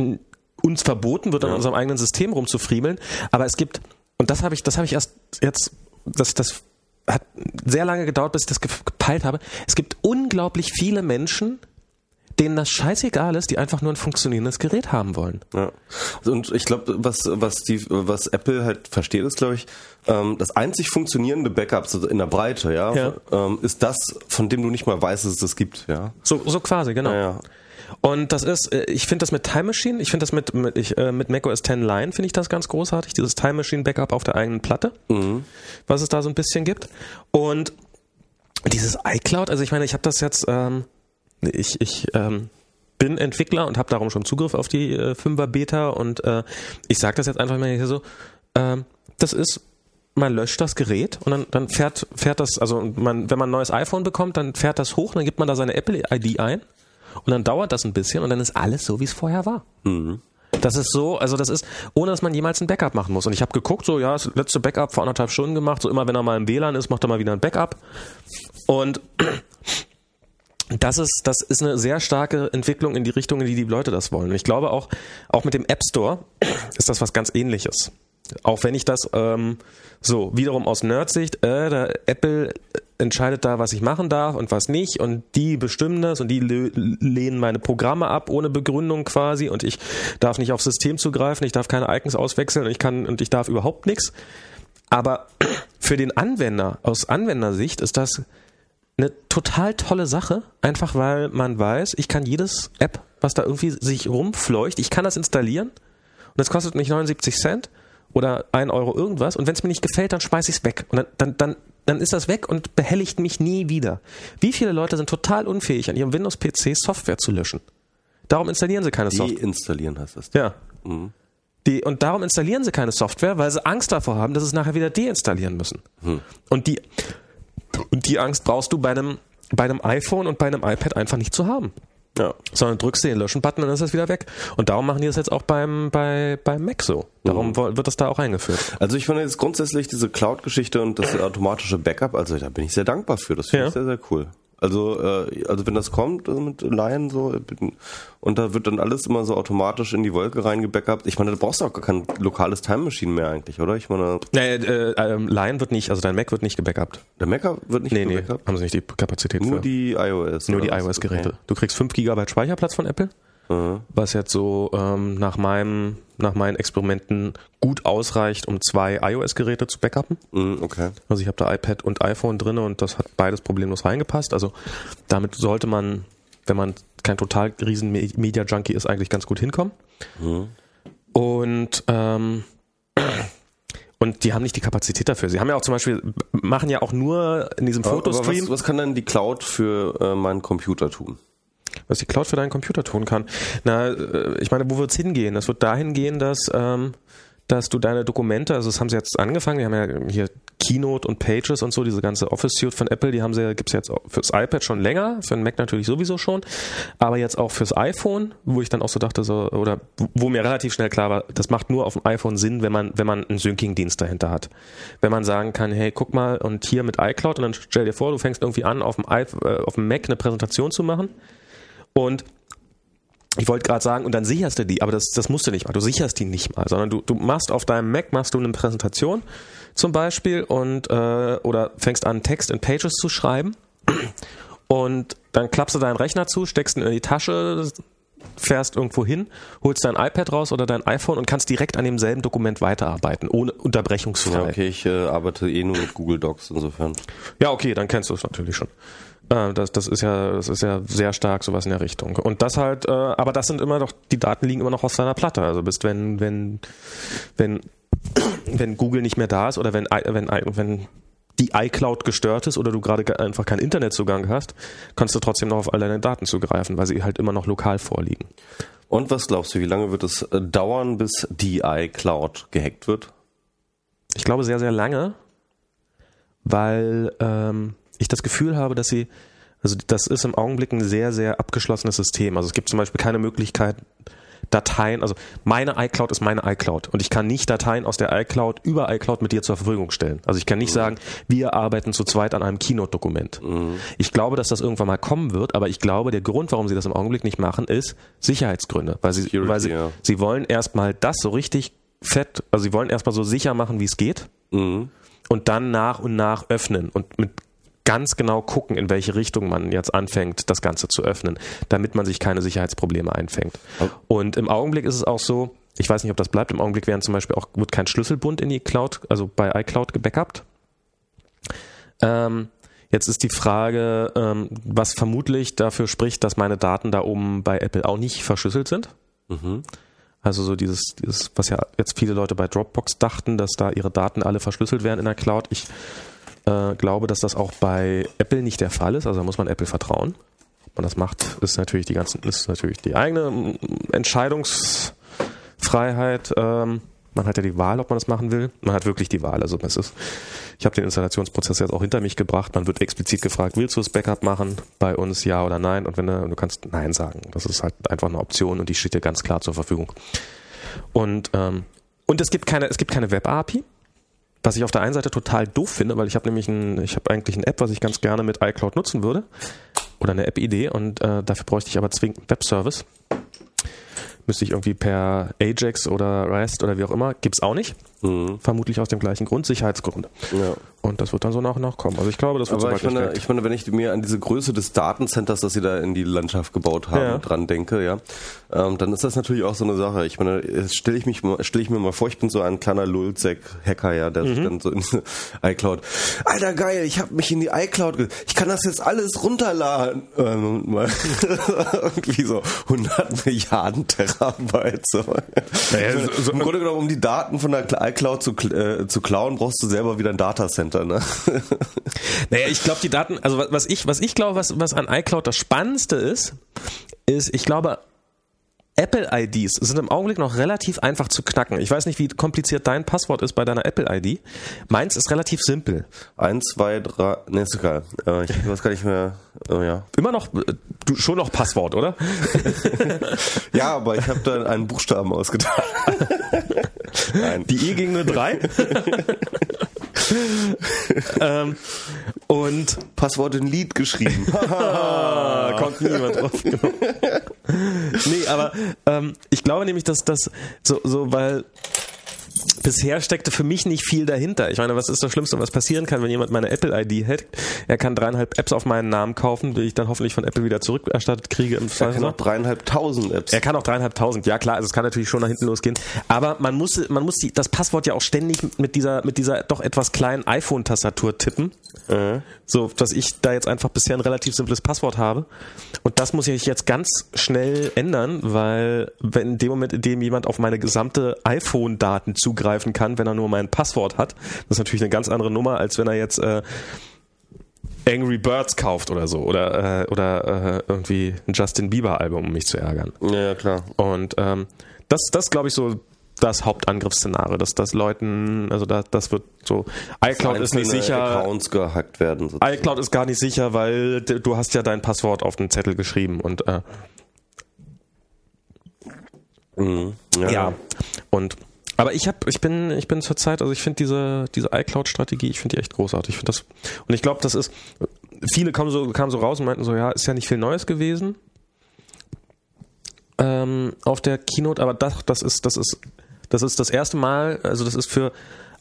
uns verboten wird, an unserem eigenen System rumzufriemeln. Aber es gibt, und das habe ich, das habe ich erst jetzt, das, das hat sehr lange gedauert, bis ich das gepeilt habe. Es gibt unglaublich viele Menschen, denen das scheißegal ist, die einfach nur ein funktionierendes Gerät haben wollen. Ja. Und ich glaube, was, was, die, was Apple halt versteht, ist, glaube ich, ähm, das einzig funktionierende Backup in der Breite, ja, ja. Ähm, ist das, von dem du nicht mal weißt, dass es das gibt, ja. So, so quasi, genau. Ja, ja. Und das ist, äh, ich finde das mit Time Machine, ich finde das mit, mit, ich, äh, mit macOS 10 Line finde ich das ganz großartig, dieses Time Machine Backup auf der eigenen Platte, mhm. was es da so ein bisschen gibt. Und dieses iCloud, also ich meine, ich habe das jetzt, ähm, ich, ich ähm, bin Entwickler und habe darum schon Zugriff auf die äh, 5er Beta und äh, ich sage das jetzt einfach mal hier so, ähm, das ist man löscht das Gerät und dann, dann fährt, fährt das, also man, wenn man ein neues iPhone bekommt, dann fährt das hoch, dann gibt man da seine Apple-ID ein und dann dauert das ein bisschen und dann ist alles so, wie es vorher war. Mhm. Das ist so, also das ist, ohne dass man jemals ein Backup machen muss. Und ich habe geguckt, so, ja, das letzte Backup vor anderthalb Stunden gemacht, so immer wenn er mal im WLAN ist, macht er mal wieder ein Backup. Und das ist, das ist eine sehr starke Entwicklung in die Richtung, in die die Leute das wollen. Und ich glaube auch, auch mit dem App Store ist das was ganz ähnliches. Auch wenn ich das ähm, so wiederum aus Nerdsicht, äh, der Apple entscheidet da, was ich machen darf und was nicht und die bestimmen das und die lehnen meine Programme ab ohne Begründung quasi und ich darf nicht aufs System zugreifen, ich darf keine Icons auswechseln und ich kann und ich darf überhaupt nichts. Aber für den Anwender, aus Anwendersicht ist das eine total tolle Sache, einfach weil man weiß, ich kann jedes App, was da irgendwie sich rumfleucht, ich kann das installieren und das kostet nicht 79 Cent oder ein Euro irgendwas und wenn es mir nicht gefällt, dann schmeiß ich es weg und dann, dann, dann dann ist das weg und behelligt mich nie wieder. Wie viele Leute sind total unfähig, an ihrem Windows-PC Software zu löschen? Darum installieren sie keine Software. Deinstallieren heißt das. Ja. Mhm. Die, und darum installieren sie keine Software, weil sie Angst davor haben, dass sie es nachher wieder deinstallieren müssen. Hm. Und, die, und die Angst brauchst du bei einem, bei einem iPhone und bei einem iPad einfach nicht zu haben. Ja. Sondern drückst du den Löschen-Button und dann ist es wieder weg. Und darum machen die das jetzt auch beim, bei, beim Mac so. Darum mhm. wird das da auch eingeführt. Also ich finde jetzt grundsätzlich diese Cloud-Geschichte und das automatische Backup, also da bin ich sehr dankbar für. Das finde ja. ich sehr, sehr cool. Also, äh, also wenn das kommt also mit Lion so und da wird dann alles immer so automatisch in die Wolke reingebackupt. Ich meine, da brauchst du auch gar kein lokales Time Machine mehr eigentlich, oder? Ich meine, naja, äh, äh, Lion wird nicht, also dein Mac wird nicht gebackupt. Der Mac wird nicht nee, gebackupt? Nee, haben sie nicht die Kapazität Nur für. die iOS. Nur die iOS-Geräte. Okay. Du kriegst 5 GB Speicherplatz von Apple. Mhm. Was jetzt so ähm, nach meinem, nach meinen Experimenten gut ausreicht, um zwei iOS-Geräte zu backuppen. Mhm, okay. Also ich habe da iPad und iPhone drin und das hat beides problemlos reingepasst. Also damit sollte man, wenn man kein total riesen Media-Junkie ist, eigentlich ganz gut hinkommen. Mhm. Und ähm, und die haben nicht die Kapazität dafür. Sie haben ja auch zum Beispiel, machen ja auch nur in diesem Fotostream. Was, was, kann denn die Cloud für äh, meinen Computer tun? Was die Cloud für deinen Computer tun kann. Na, äh, ich meine, wo wird es hingehen? Das wird dahin gehen, dass, ähm, dass du deine Dokumente, also das haben sie jetzt angefangen, die haben ja hier Keynote und Pages und so, diese ganze Office Suite von Apple, die haben sie, gibt's jetzt auch fürs iPad schon länger, für den Mac natürlich sowieso schon, aber jetzt auch fürs iPhone, wo ich dann auch so dachte, so, oder wo mir relativ schnell klar war, das macht nur auf dem iPhone Sinn, wenn man, wenn man einen Syncing-Dienst dahinter hat. Wenn man sagen kann, hey, guck mal, und hier mit iCloud, und dann stell dir vor, du fängst irgendwie an, auf dem, I, äh, auf dem Mac eine Präsentation zu machen und ich wollte gerade sagen, und dann sicherst du die, aber das, das musst du nicht mal. Du sicherst die nicht mal, sondern du, du machst auf deinem Mac machst du eine Präsentation zum Beispiel und äh, oder fängst an, Text in Pages zu schreiben und dann klappst du deinen Rechner zu, steckst ihn in die Tasche, fährst irgendwo hin, holst dein iPad raus oder dein iPhone und kannst direkt an demselben Dokument weiterarbeiten, ohne unterbrechungsfrei. Ja, okay, ich äh, arbeite eh nur mit Google Docs insofern. Ja, okay, dann kennst du es natürlich schon. Äh, das, das ist ja, das ist ja sehr stark sowas in der Richtung. Und das halt, äh, aber das sind immer noch, die Daten liegen immer noch auf seiner Platte. Also bis wenn, wenn, wenn, wenn Google nicht mehr da ist oder wenn, wenn, wenn die iCloud gestört ist oder du gerade einfach keinen Internetzugang hast, kannst du trotzdem noch auf all deine Daten zugreifen, weil sie halt immer noch lokal vorliegen. Und was glaubst du, wie lange wird es äh, dauern, bis die iCloud gehackt wird? Ich glaube sehr, sehr lange, weil ähm, ich das Gefühl habe, dass sie, also das ist im Augenblick ein sehr, sehr abgeschlossenes System. Also es gibt zum Beispiel keine Möglichkeit, Dateien, also meine iCloud ist meine iCloud und ich kann nicht Dateien aus der iCloud über iCloud mit dir zur Verfügung stellen. Also ich kann nicht mhm. sagen, wir arbeiten zu zweit an einem Keynote-Dokument. Mhm. Ich glaube, dass das irgendwann mal kommen wird, aber ich glaube, der Grund, warum sie das im Augenblick nicht machen, ist Sicherheitsgründe, weil sie, Security, weil sie, ja. sie wollen erstmal das so richtig fett, also sie wollen erstmal so sicher machen, wie es geht. Mhm. Und dann nach und nach öffnen und mit ganz genau gucken, in welche Richtung man jetzt anfängt, das Ganze zu öffnen, damit man sich keine Sicherheitsprobleme einfängt. Und im Augenblick ist es auch so, ich weiß nicht, ob das bleibt, im Augenblick werden zum Beispiel auch, wird kein Schlüsselbund in die Cloud, also bei iCloud gebackupt. Ähm, jetzt ist die Frage, ähm, was vermutlich dafür spricht, dass meine Daten da oben bei Apple auch nicht verschlüsselt sind. Mhm. Also so dieses, dieses, was ja jetzt viele Leute bei Dropbox dachten, dass da ihre Daten alle verschlüsselt werden in der Cloud. Ich äh, glaube, dass das auch bei Apple nicht der Fall ist. Also da muss man Apple vertrauen. Ob man das macht, ist natürlich die ganzen, ist natürlich die eigene mm, Entscheidungsfreiheit. Ähm, man hat ja die Wahl, ob man das machen will. Man hat wirklich die Wahl. Also es ist, ich habe den Installationsprozess jetzt auch hinter mich gebracht. Man wird explizit gefragt, willst du das Backup machen bei uns, ja oder nein? Und wenn du, du kannst Nein sagen. Das ist halt einfach eine Option und die steht dir ganz klar zur Verfügung. Und ähm, und es gibt keine, es gibt keine Web-API. Was ich auf der einen Seite total doof finde, weil ich habe nämlich ein, ich habe eigentlich eine App, was ich ganz gerne mit iCloud nutzen würde. Oder eine App-Idee und äh, dafür bräuchte ich aber zwingend einen Webservice. Müsste ich irgendwie per Ajax oder REST oder wie auch immer, gibt's auch nicht. Mhm. Vermutlich aus dem gleichen Grund, Sicherheitsgrund. Ja. Und das wird dann so nach und nach kommen. Also ich glaube, das wird Aber so ich meine, ich meine, wenn ich mir an diese Größe des Datencenters, das sie da in die Landschaft gebaut haben, ja. dran denke, ja, ähm, dann ist das natürlich auch so eine Sache. Ich meine, stelle ich mich, stelle ich mir mal vor, ich bin so ein kleiner Lulzek-Hacker, ja, der mhm. sich dann so in iCloud, Alter geil, ich habe mich in die iCloud, ich kann das jetzt alles runterladen, ähm, mal irgendwie so 100 Milliarden Terabyte. So. Naja, so, so Im Grunde genommen, um die Daten von der iCloud zu, äh, zu klauen, brauchst du selber wieder ein Datacenter. Center, ne? Naja, ich glaube, die Daten, also was ich, was ich glaube, was, was an iCloud das Spannendste ist, ist, ich glaube, Apple-IDs sind im Augenblick noch relativ einfach zu knacken. Ich weiß nicht, wie kompliziert dein Passwort ist bei deiner Apple-ID. Meins ist relativ simpel. Eins, zwei, drei, ne, ist egal. Äh, ich weiß gar nicht mehr, äh, ja. Immer noch, äh, du, schon noch Passwort, oder? ja, aber ich habe da einen Buchstaben ausgedacht. Nein. Die E gegen eine 3? ähm, und Passwort in Lied geschrieben. Kommt niemand drauf. nee, aber ähm, ich glaube nämlich, dass das so, so weil bisher steckte für mich nicht viel dahinter. Ich meine, was ist das Schlimmste, was passieren kann, wenn jemand meine Apple-ID hat? Er kann dreieinhalb Apps auf meinen Namen kaufen, die ich dann hoffentlich von Apple wieder zurückerstattet kriege. Im er kann auch dreieinhalbtausend Apps. Er kann auch dreieinhalbtausend, ja klar, also es kann natürlich schon nach hinten losgehen. Aber man muss, man muss die, das Passwort ja auch ständig mit dieser, mit dieser doch etwas kleinen iPhone-Tastatur tippen. Mhm. So, dass ich da jetzt einfach bisher ein relativ simples Passwort habe. Und das muss ich jetzt ganz schnell ändern, weil wenn in dem Moment, in dem jemand auf meine gesamte iPhone-Daten zugreifen kann, wenn er nur mein Passwort hat, das ist natürlich eine ganz andere Nummer, als wenn er jetzt äh, Angry Birds kauft oder so oder äh, oder äh, irgendwie ein Justin Bieber Album, um mich zu ärgern. Ja, klar. Und ähm, das, das glaube ich so das Hauptangriffsszenario, dass das Leuten, also da, das wird so, iCloud ist nicht sicher. Accounts gehackt werden. Sozusagen. iCloud ist gar nicht sicher, weil du hast ja dein Passwort auf den Zettel geschrieben und äh, mhm, ja. ja. Und aber ich habe, ich bin, ich bin zurzeit, also ich finde diese, diese iCloud-Strategie, ich finde die echt großartig. Ich finde das, und ich glaube, das ist, viele kamen so, kamen so raus und meinten so, ja, ist ja nicht viel Neues gewesen ähm, auf der Keynote, aber das, das ist, das ist das ist das erste Mal, also das ist für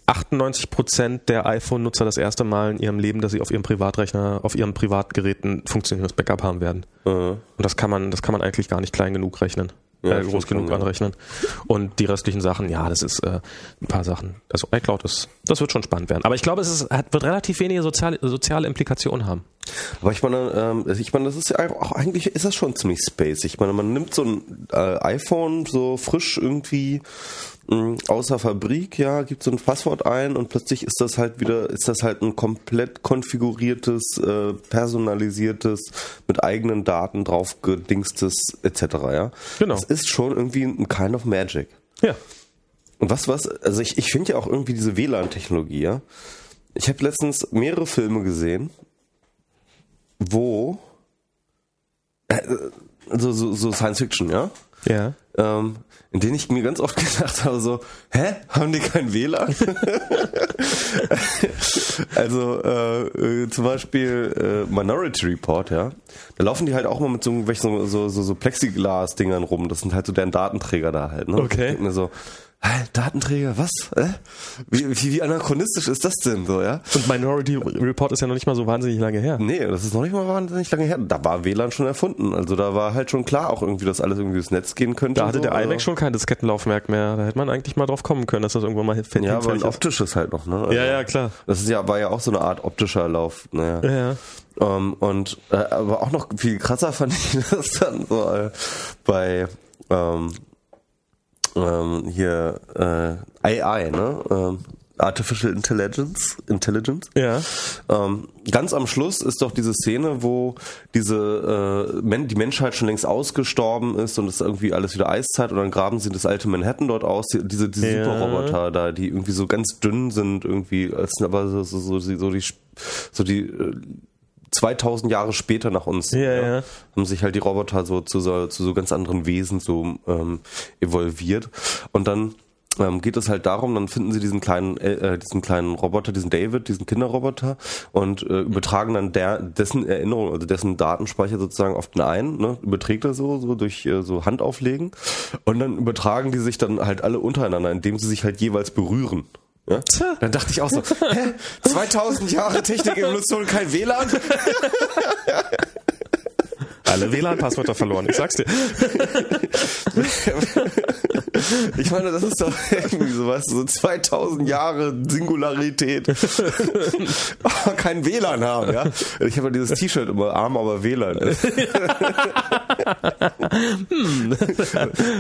98 Prozent der iPhone-Nutzer das erste Mal in ihrem Leben, dass sie auf ihrem Privatrechner, auf ihren Privatgeräten funktionierendes Backup haben werden. Mhm. Und das kann man, das kann man eigentlich gar nicht klein genug rechnen. Ja, äh, groß genug schon, anrechnen. Und die restlichen Sachen, ja, das ist äh, ein paar Sachen. Also iCloud ist, das wird schon spannend werden. Aber ich glaube, es ist, hat, wird relativ wenige soziale, soziale Implikationen haben. Aber ich meine, ähm, ich meine, das ist ja auch eigentlich ist das schon ziemlich space. Ich meine, man nimmt so ein äh, iPhone so frisch irgendwie außer Fabrik, ja, gibt so ein Passwort ein und plötzlich ist das halt wieder, ist das halt ein komplett konfiguriertes, äh, personalisiertes, mit eigenen Daten draufgedingstes etc. Ja, genau. Das ist schon irgendwie ein kind of magic. Ja. Und was was, also ich, ich finde ja auch irgendwie diese WLAN-Technologie, ja. Ich habe letztens mehrere Filme gesehen, wo äh, so, so, so Science Fiction, ja. Ja. Ähm, in denen ich mir ganz oft gedacht habe, so, hä, haben die kein WLAN? also äh, äh, zum Beispiel äh, Minority Report, ja. Da laufen die halt auch mal mit so so, so, so Plexiglas-Dingern rum. Das sind halt so deren Datenträger da halt. Ne? Okay. mir so, Datenträger, was? Äh? Wie, wie, wie anachronistisch ist das denn so, ja? Und Minority Report ist ja noch nicht mal so wahnsinnig lange her. Nee, das ist noch nicht mal wahnsinnig lange her. Da war WLAN schon erfunden. Also da war halt schon klar auch irgendwie, dass alles irgendwie ins Netz gehen könnte. Da hatte so, der iMac schon kein Diskettenlaufwerk mehr. Da hätte man eigentlich mal drauf kommen können, dass das irgendwann mal hinfällig Ja, aber ein optisches halt noch, ne? Also ja, ja, klar. Das ist ja, war ja auch so eine Art optischer Lauf, naja. Ja. Um, ähm, und äh, aber auch noch viel krasser fand ich das dann so äh, bei ähm, ähm, hier äh, AI, ne? Ähm, Artificial Intelligence, Intelligence. Ja. Ähm, ganz am Schluss ist doch diese Szene, wo diese äh, Men die Menschheit schon längst ausgestorben ist und es irgendwie alles wieder Eiszeit und dann graben sie das alte Manhattan dort aus. Die, diese diese ja. Superroboter da, die irgendwie so ganz dünn sind, irgendwie, aber so so, so, so die so die äh, 2000 Jahre später nach uns ja, ja, ja. haben sich halt die Roboter so zu so, zu so ganz anderen Wesen so ähm, evolviert und dann ähm, geht es halt darum, dann finden sie diesen kleinen, äh, diesen kleinen Roboter, diesen David, diesen Kinderroboter und äh, übertragen dann der, dessen Erinnerung, also dessen Datenspeicher sozusagen auf den einen, ne, überträgt er so, so durch äh, so Handauflegen und dann übertragen die sich dann halt alle untereinander, indem sie sich halt jeweils berühren. Ja? Dann dachte ich auch so, hä? 2000 Jahre Technik-Evolution, kein WLAN? Alle WLAN-Passwörter verloren, ich sag's dir. Ich meine, das ist doch irgendwie so, weißt du, so 2000 Jahre Singularität. aber kein WLAN haben, ja. Ich habe ja dieses T-Shirt immer, arm, aber WLAN. hm.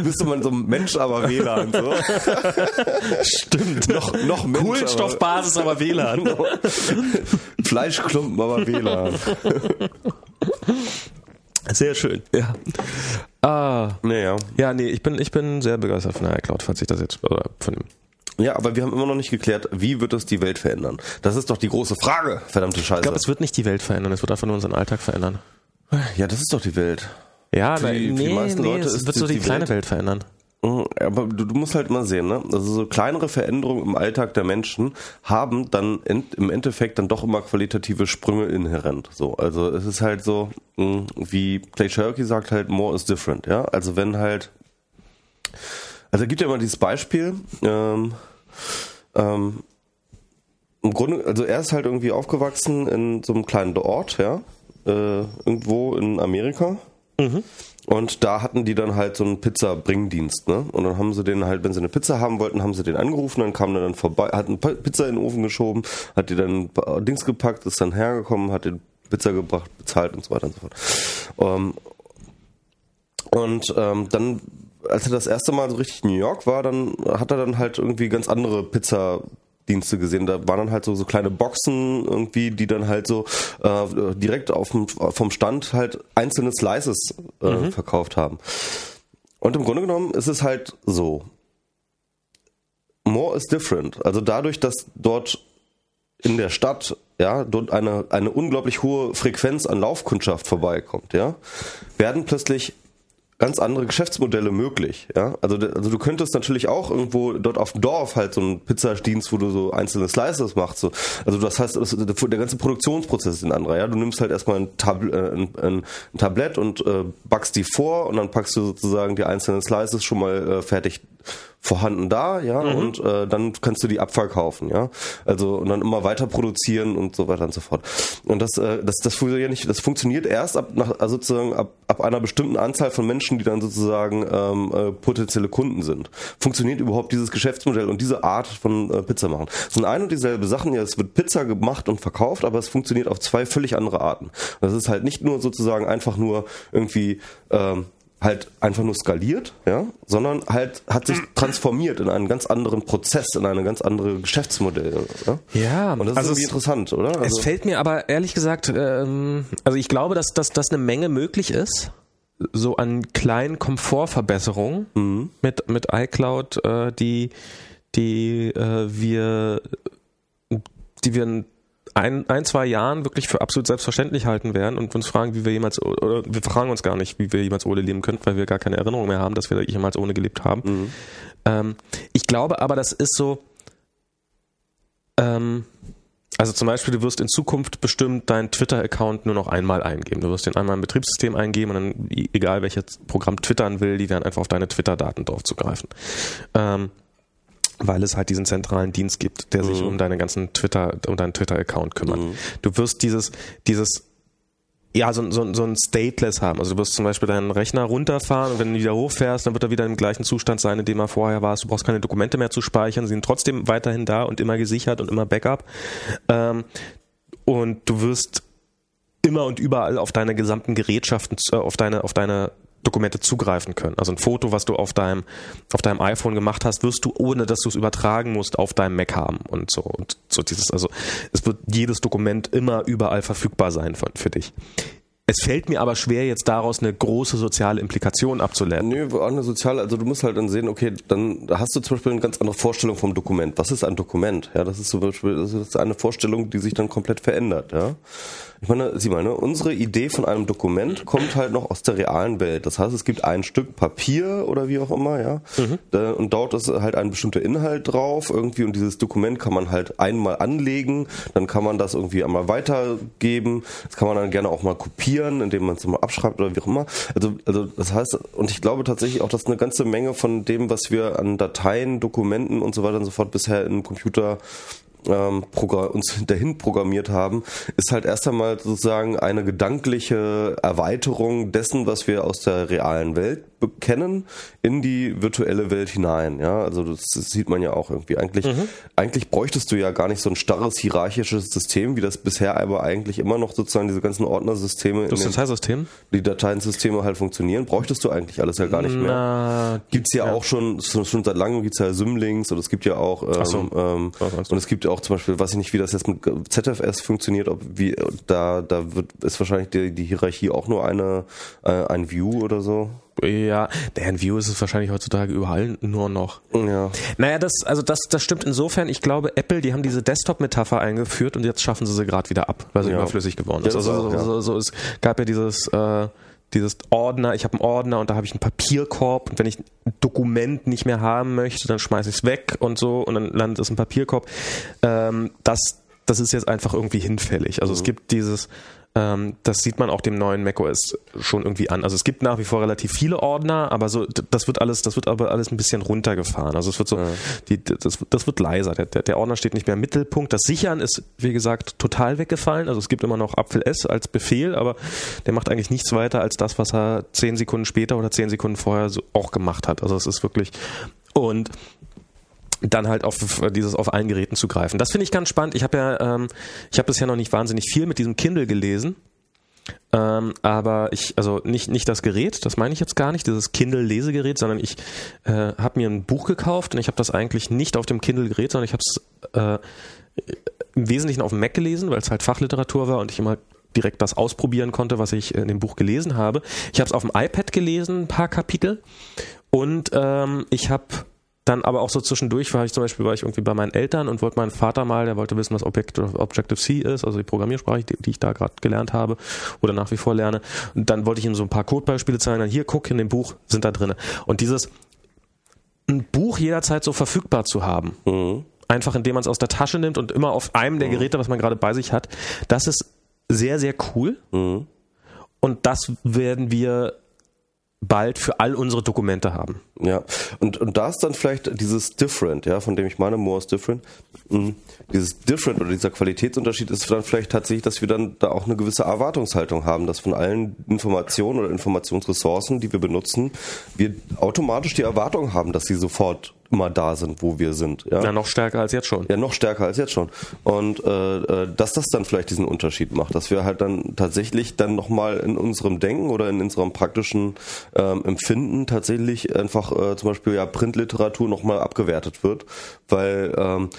Müsste man so Mensch, aber WLAN, so. Stimmt. Noch, noch Mensch, Kohlenstoffbasis, aber, aber WLAN. Fleischklumpen, aber WLAN. Sehr schön, ja. Ah. Naja. Ja, nee, ich bin, ich bin sehr begeistert von der iCloud, falls ich das jetzt, oder von dem. Ja, aber wir haben immer noch nicht geklärt, wie wird es die Welt verändern? Das ist doch die große Frage, verdammte Scheiße. Ich glaube, es wird nicht die Welt verändern, es wird einfach nur unseren Alltag verändern. Ja, das ist doch die Welt. Ja, für, nee, für die meisten nee, Leute es wird so die, die kleine Welt, Welt verändern. Mhm, aber du, du, musst halt mal sehen, ne? Also so kleinere Veränderungen im Alltag der Menschen haben dann ent, im Endeffekt dann doch immer qualitative Sprünge inhärent. So, also es ist halt so, mh, wie Clay Cherokee sagt halt, more is different, ja. Also wenn halt, also gibt ja immer dieses Beispiel, ähm, ähm, im Grunde, also er ist halt irgendwie aufgewachsen in so einem kleinen Ort, ja, äh, irgendwo in Amerika. Mhm. Und da hatten die dann halt so einen Pizza-Bringdienst, ne? Und dann haben sie den halt, wenn sie eine Pizza haben wollten, haben sie den angerufen, dann kam der dann vorbei, hat eine Pizza in den Ofen geschoben, hat die dann Dings gepackt, ist dann hergekommen, hat den Pizza gebracht, bezahlt und so weiter und so fort. Um, ähm, und ähm, dann, als er das erste Mal so richtig in New York war, dann hat er dann halt irgendwie ganz andere Pizza Dienste gesehen. Da waren dann halt so, so kleine Boxen irgendwie, die dann halt so äh, direkt auf dem, vom Stand halt einzelne Slices äh, mhm. verkauft haben. Und im Grunde genommen ist es halt so. More is different. Also dadurch, dass dort in der Stadt ja, dort eine, eine unglaublich hohe Frequenz an Laufkundschaft vorbeikommt, ja, werden plötzlich ganz andere Geschäftsmodelle möglich. Ja? Also, also du könntest natürlich auch irgendwo dort auf dem Dorf halt so einen Pizzadienst, wo du so einzelne Slices machst. So. Also das heißt, das, der ganze Produktionsprozess ist ein anderer. Ja? Du nimmst halt erstmal ein, Tab äh, ein, ein, Tablett und äh, backst die vor und dann packst du sozusagen die einzelnen Slices schon mal äh, fertig vorhanden da, ja, mhm. und äh, dann kannst du die abverkaufen, ja. Also und dann immer weiter produzieren und so weiter und so fort. Und das, äh, das, das funktioniert nicht, das funktioniert erst ab nach, also sozusagen ab, ab einer bestimmten Anzahl von Menschen, die dann sozusagen ähm, äh, potenzielle Kunden sind. Funktioniert überhaupt dieses Geschäftsmodell und diese Art von äh, Pizza machen. Es sind ein und dieselbe Sachen, ja, es wird Pizza gemacht und verkauft, aber es funktioniert auf zwei völlig andere Arten. Das ist halt nicht nur sozusagen einfach nur irgendwie ähm, halt einfach nur skaliert, ja, sondern halt hat sich transformiert in einen ganz anderen Prozess, in eine ganz andere Geschäftsmodell. Ja, ja und das also ist irgendwie interessant, oder? Also es fällt mir aber ehrlich gesagt, ähm, also ich glaube, dass, dass das eine Menge möglich ist, so an kleinen Komfortverbesserungen mhm. mit mit iCloud, äh, die die äh, wir die wir ein, ein, zwei Jahren wirklich für absolut selbstverständlich halten werden und uns fragen, wie wir jemals, oder wir fragen uns gar nicht, wie wir jemals ohne leben könnten, weil wir gar keine Erinnerung mehr haben, dass wir jemals ohne gelebt haben. Mhm. Ähm, ich glaube aber, das ist so, ähm, also zum Beispiel, du wirst in Zukunft bestimmt deinen Twitter-Account nur noch einmal eingeben. Du wirst den einmal im Betriebssystem eingeben und dann, egal welches Programm twittern will, die werden einfach auf deine Twitter-Daten drauf zugreifen. Ähm, weil es halt diesen zentralen Dienst gibt, der sich mhm. um deine ganzen Twitter, um deinen Twitter-Account kümmert. Mhm. Du wirst dieses, dieses ja, so, so, so ein Stateless haben. Also du wirst zum Beispiel deinen Rechner runterfahren und wenn du wieder hochfährst, dann wird er wieder im gleichen Zustand sein, in dem er vorher war. Du brauchst keine Dokumente mehr zu speichern, sie sind trotzdem weiterhin da und immer gesichert und immer Backup. Ähm, und du wirst immer und überall auf deine gesamten Gerätschaften, äh, auf deine, auf deine Dokumente zugreifen können. Also ein Foto, was du auf deinem, auf deinem iPhone gemacht hast, wirst du, ohne dass du es übertragen musst, auf deinem Mac haben und so. Und so dieses, also es wird jedes Dokument immer überall verfügbar sein für, für dich. Es fällt mir aber schwer, jetzt daraus eine große soziale Implikation abzuleiten. Nö, auch eine soziale, also du musst halt dann sehen, okay, dann hast du zum Beispiel eine ganz andere Vorstellung vom Dokument. Was ist ein Dokument? Ja, das ist zum Beispiel, das ist eine Vorstellung, die sich dann komplett verändert, ja. Ich meine, sieh mal, ne, unsere Idee von einem Dokument kommt halt noch aus der realen Welt. Das heißt, es gibt ein Stück Papier oder wie auch immer, ja. Mhm. und dort ist halt ein bestimmter Inhalt drauf irgendwie und dieses Dokument kann man halt einmal anlegen, dann kann man das irgendwie einmal weitergeben. Das kann man dann gerne auch mal kopieren, indem man es mal abschreibt oder wie auch immer. Also, also das heißt, und ich glaube tatsächlich auch, dass eine ganze Menge von dem, was wir an Dateien, Dokumenten und so weiter und so fort bisher im Computer ähm, uns dahin programmiert haben, ist halt erst einmal sozusagen eine gedankliche Erweiterung dessen, was wir aus der realen Welt kennen, in die virtuelle Welt hinein. Ja, also das, das sieht man ja auch irgendwie. Eigentlich, mhm. eigentlich bräuchtest du ja gar nicht so ein starres hierarchisches System, wie das bisher aber eigentlich immer noch sozusagen diese ganzen Ordnersysteme, das Dateisystem, die Dateiensysteme halt funktionieren, bräuchtest du eigentlich alles ja gar nicht mehr. Gibt's ja, ja, auch schon, schon seit langem gibt's ja Symlinks oder es gibt ja auch ähm, so. ähm, und es gibt ja auch zum Beispiel, weiß ich nicht, wie das jetzt mit ZFS funktioniert, ob wie da da wird ist wahrscheinlich die, die Hierarchie auch nur eine äh, ein View oder so. Ja, der View ist es wahrscheinlich heutzutage überall nur noch. Ja. Naja, das, also das, das stimmt insofern. Ich glaube, Apple, die haben diese Desktop-Metapher eingeführt und jetzt schaffen sie sie gerade wieder ab, weil sie ja. überflüssig geworden ist. Ja, also so, so, so, es gab ja dieses, äh, dieses Ordner, ich habe einen Ordner und da habe ich einen Papierkorb und wenn ich ein Dokument nicht mehr haben möchte, dann schmeiße ich es weg und so und dann landet es im Papierkorb. Ähm, das, das ist jetzt einfach irgendwie hinfällig. Also mhm. es gibt dieses das sieht man auch dem neuen macOS schon irgendwie an. Also es gibt nach wie vor relativ viele Ordner, aber so das wird alles, das wird aber alles ein bisschen runtergefahren. Also es wird so, ja. die, das, das wird leiser. Der, der, Ordner steht nicht mehr im Mittelpunkt. Das Sichern ist, wie gesagt, total weggefallen. Also es gibt immer noch Apfel S als Befehl, aber der macht eigentlich nichts weiter als das, was er zehn Sekunden später oder zehn Sekunden vorher so auch gemacht hat. Also es ist wirklich und dann halt auf dieses auf allen Geräten zu greifen. Das finde ich ganz spannend. Ich habe ja, ähm, ich habe bisher noch nicht wahnsinnig viel mit diesem Kindle gelesen. Ähm, aber ich, also nicht, nicht das Gerät, das meine ich jetzt gar nicht, dieses Kindle-Lesegerät, sondern ich äh, habe mir ein Buch gekauft und ich habe das eigentlich nicht auf dem Kindle-Gerät, sondern ich habe es äh, im Wesentlichen auf dem Mac gelesen, weil es halt Fachliteratur war und ich immer direkt das ausprobieren konnte, was ich in dem Buch gelesen habe. Ich habe es auf dem iPad gelesen, ein paar Kapitel und ähm, ich habe dann aber auch so zwischendurch war ich zum Beispiel war ich irgendwie bei meinen Eltern und wollte meinen Vater mal, der wollte wissen, was Objective-C ist, also die Programmiersprache, die, die ich da gerade gelernt habe oder nach wie vor lerne. Und dann wollte ich ihm so ein paar Codebeispiele zeigen. Dann hier, guck, in dem Buch sind da drin. Und dieses ein Buch jederzeit so verfügbar zu haben, mhm. einfach indem man es aus der Tasche nimmt und immer auf einem der mhm. Geräte, was man gerade bei sich hat, das ist sehr, sehr cool. Mhm. Und das werden wir bald für all unsere Dokumente haben. Ja, und, und da ist dann vielleicht dieses Different, ja, von dem ich meine, more is different. Mhm. Dieses Different oder dieser Qualitätsunterschied ist dann vielleicht tatsächlich, dass wir dann da auch eine gewisse Erwartungshaltung haben, dass von allen Informationen oder Informationsressourcen, die wir benutzen, wir automatisch die Erwartung haben, dass sie sofort immer da sind, wo wir sind. Ja? ja, noch stärker als jetzt schon. Ja, noch stärker als jetzt schon. Und äh, äh, dass das dann vielleicht diesen Unterschied macht, dass wir halt dann tatsächlich dann nochmal in unserem Denken oder in unserem praktischen ähm, Empfinden tatsächlich einfach äh, zum Beispiel ja Printliteratur nochmal abgewertet wird, weil ähm,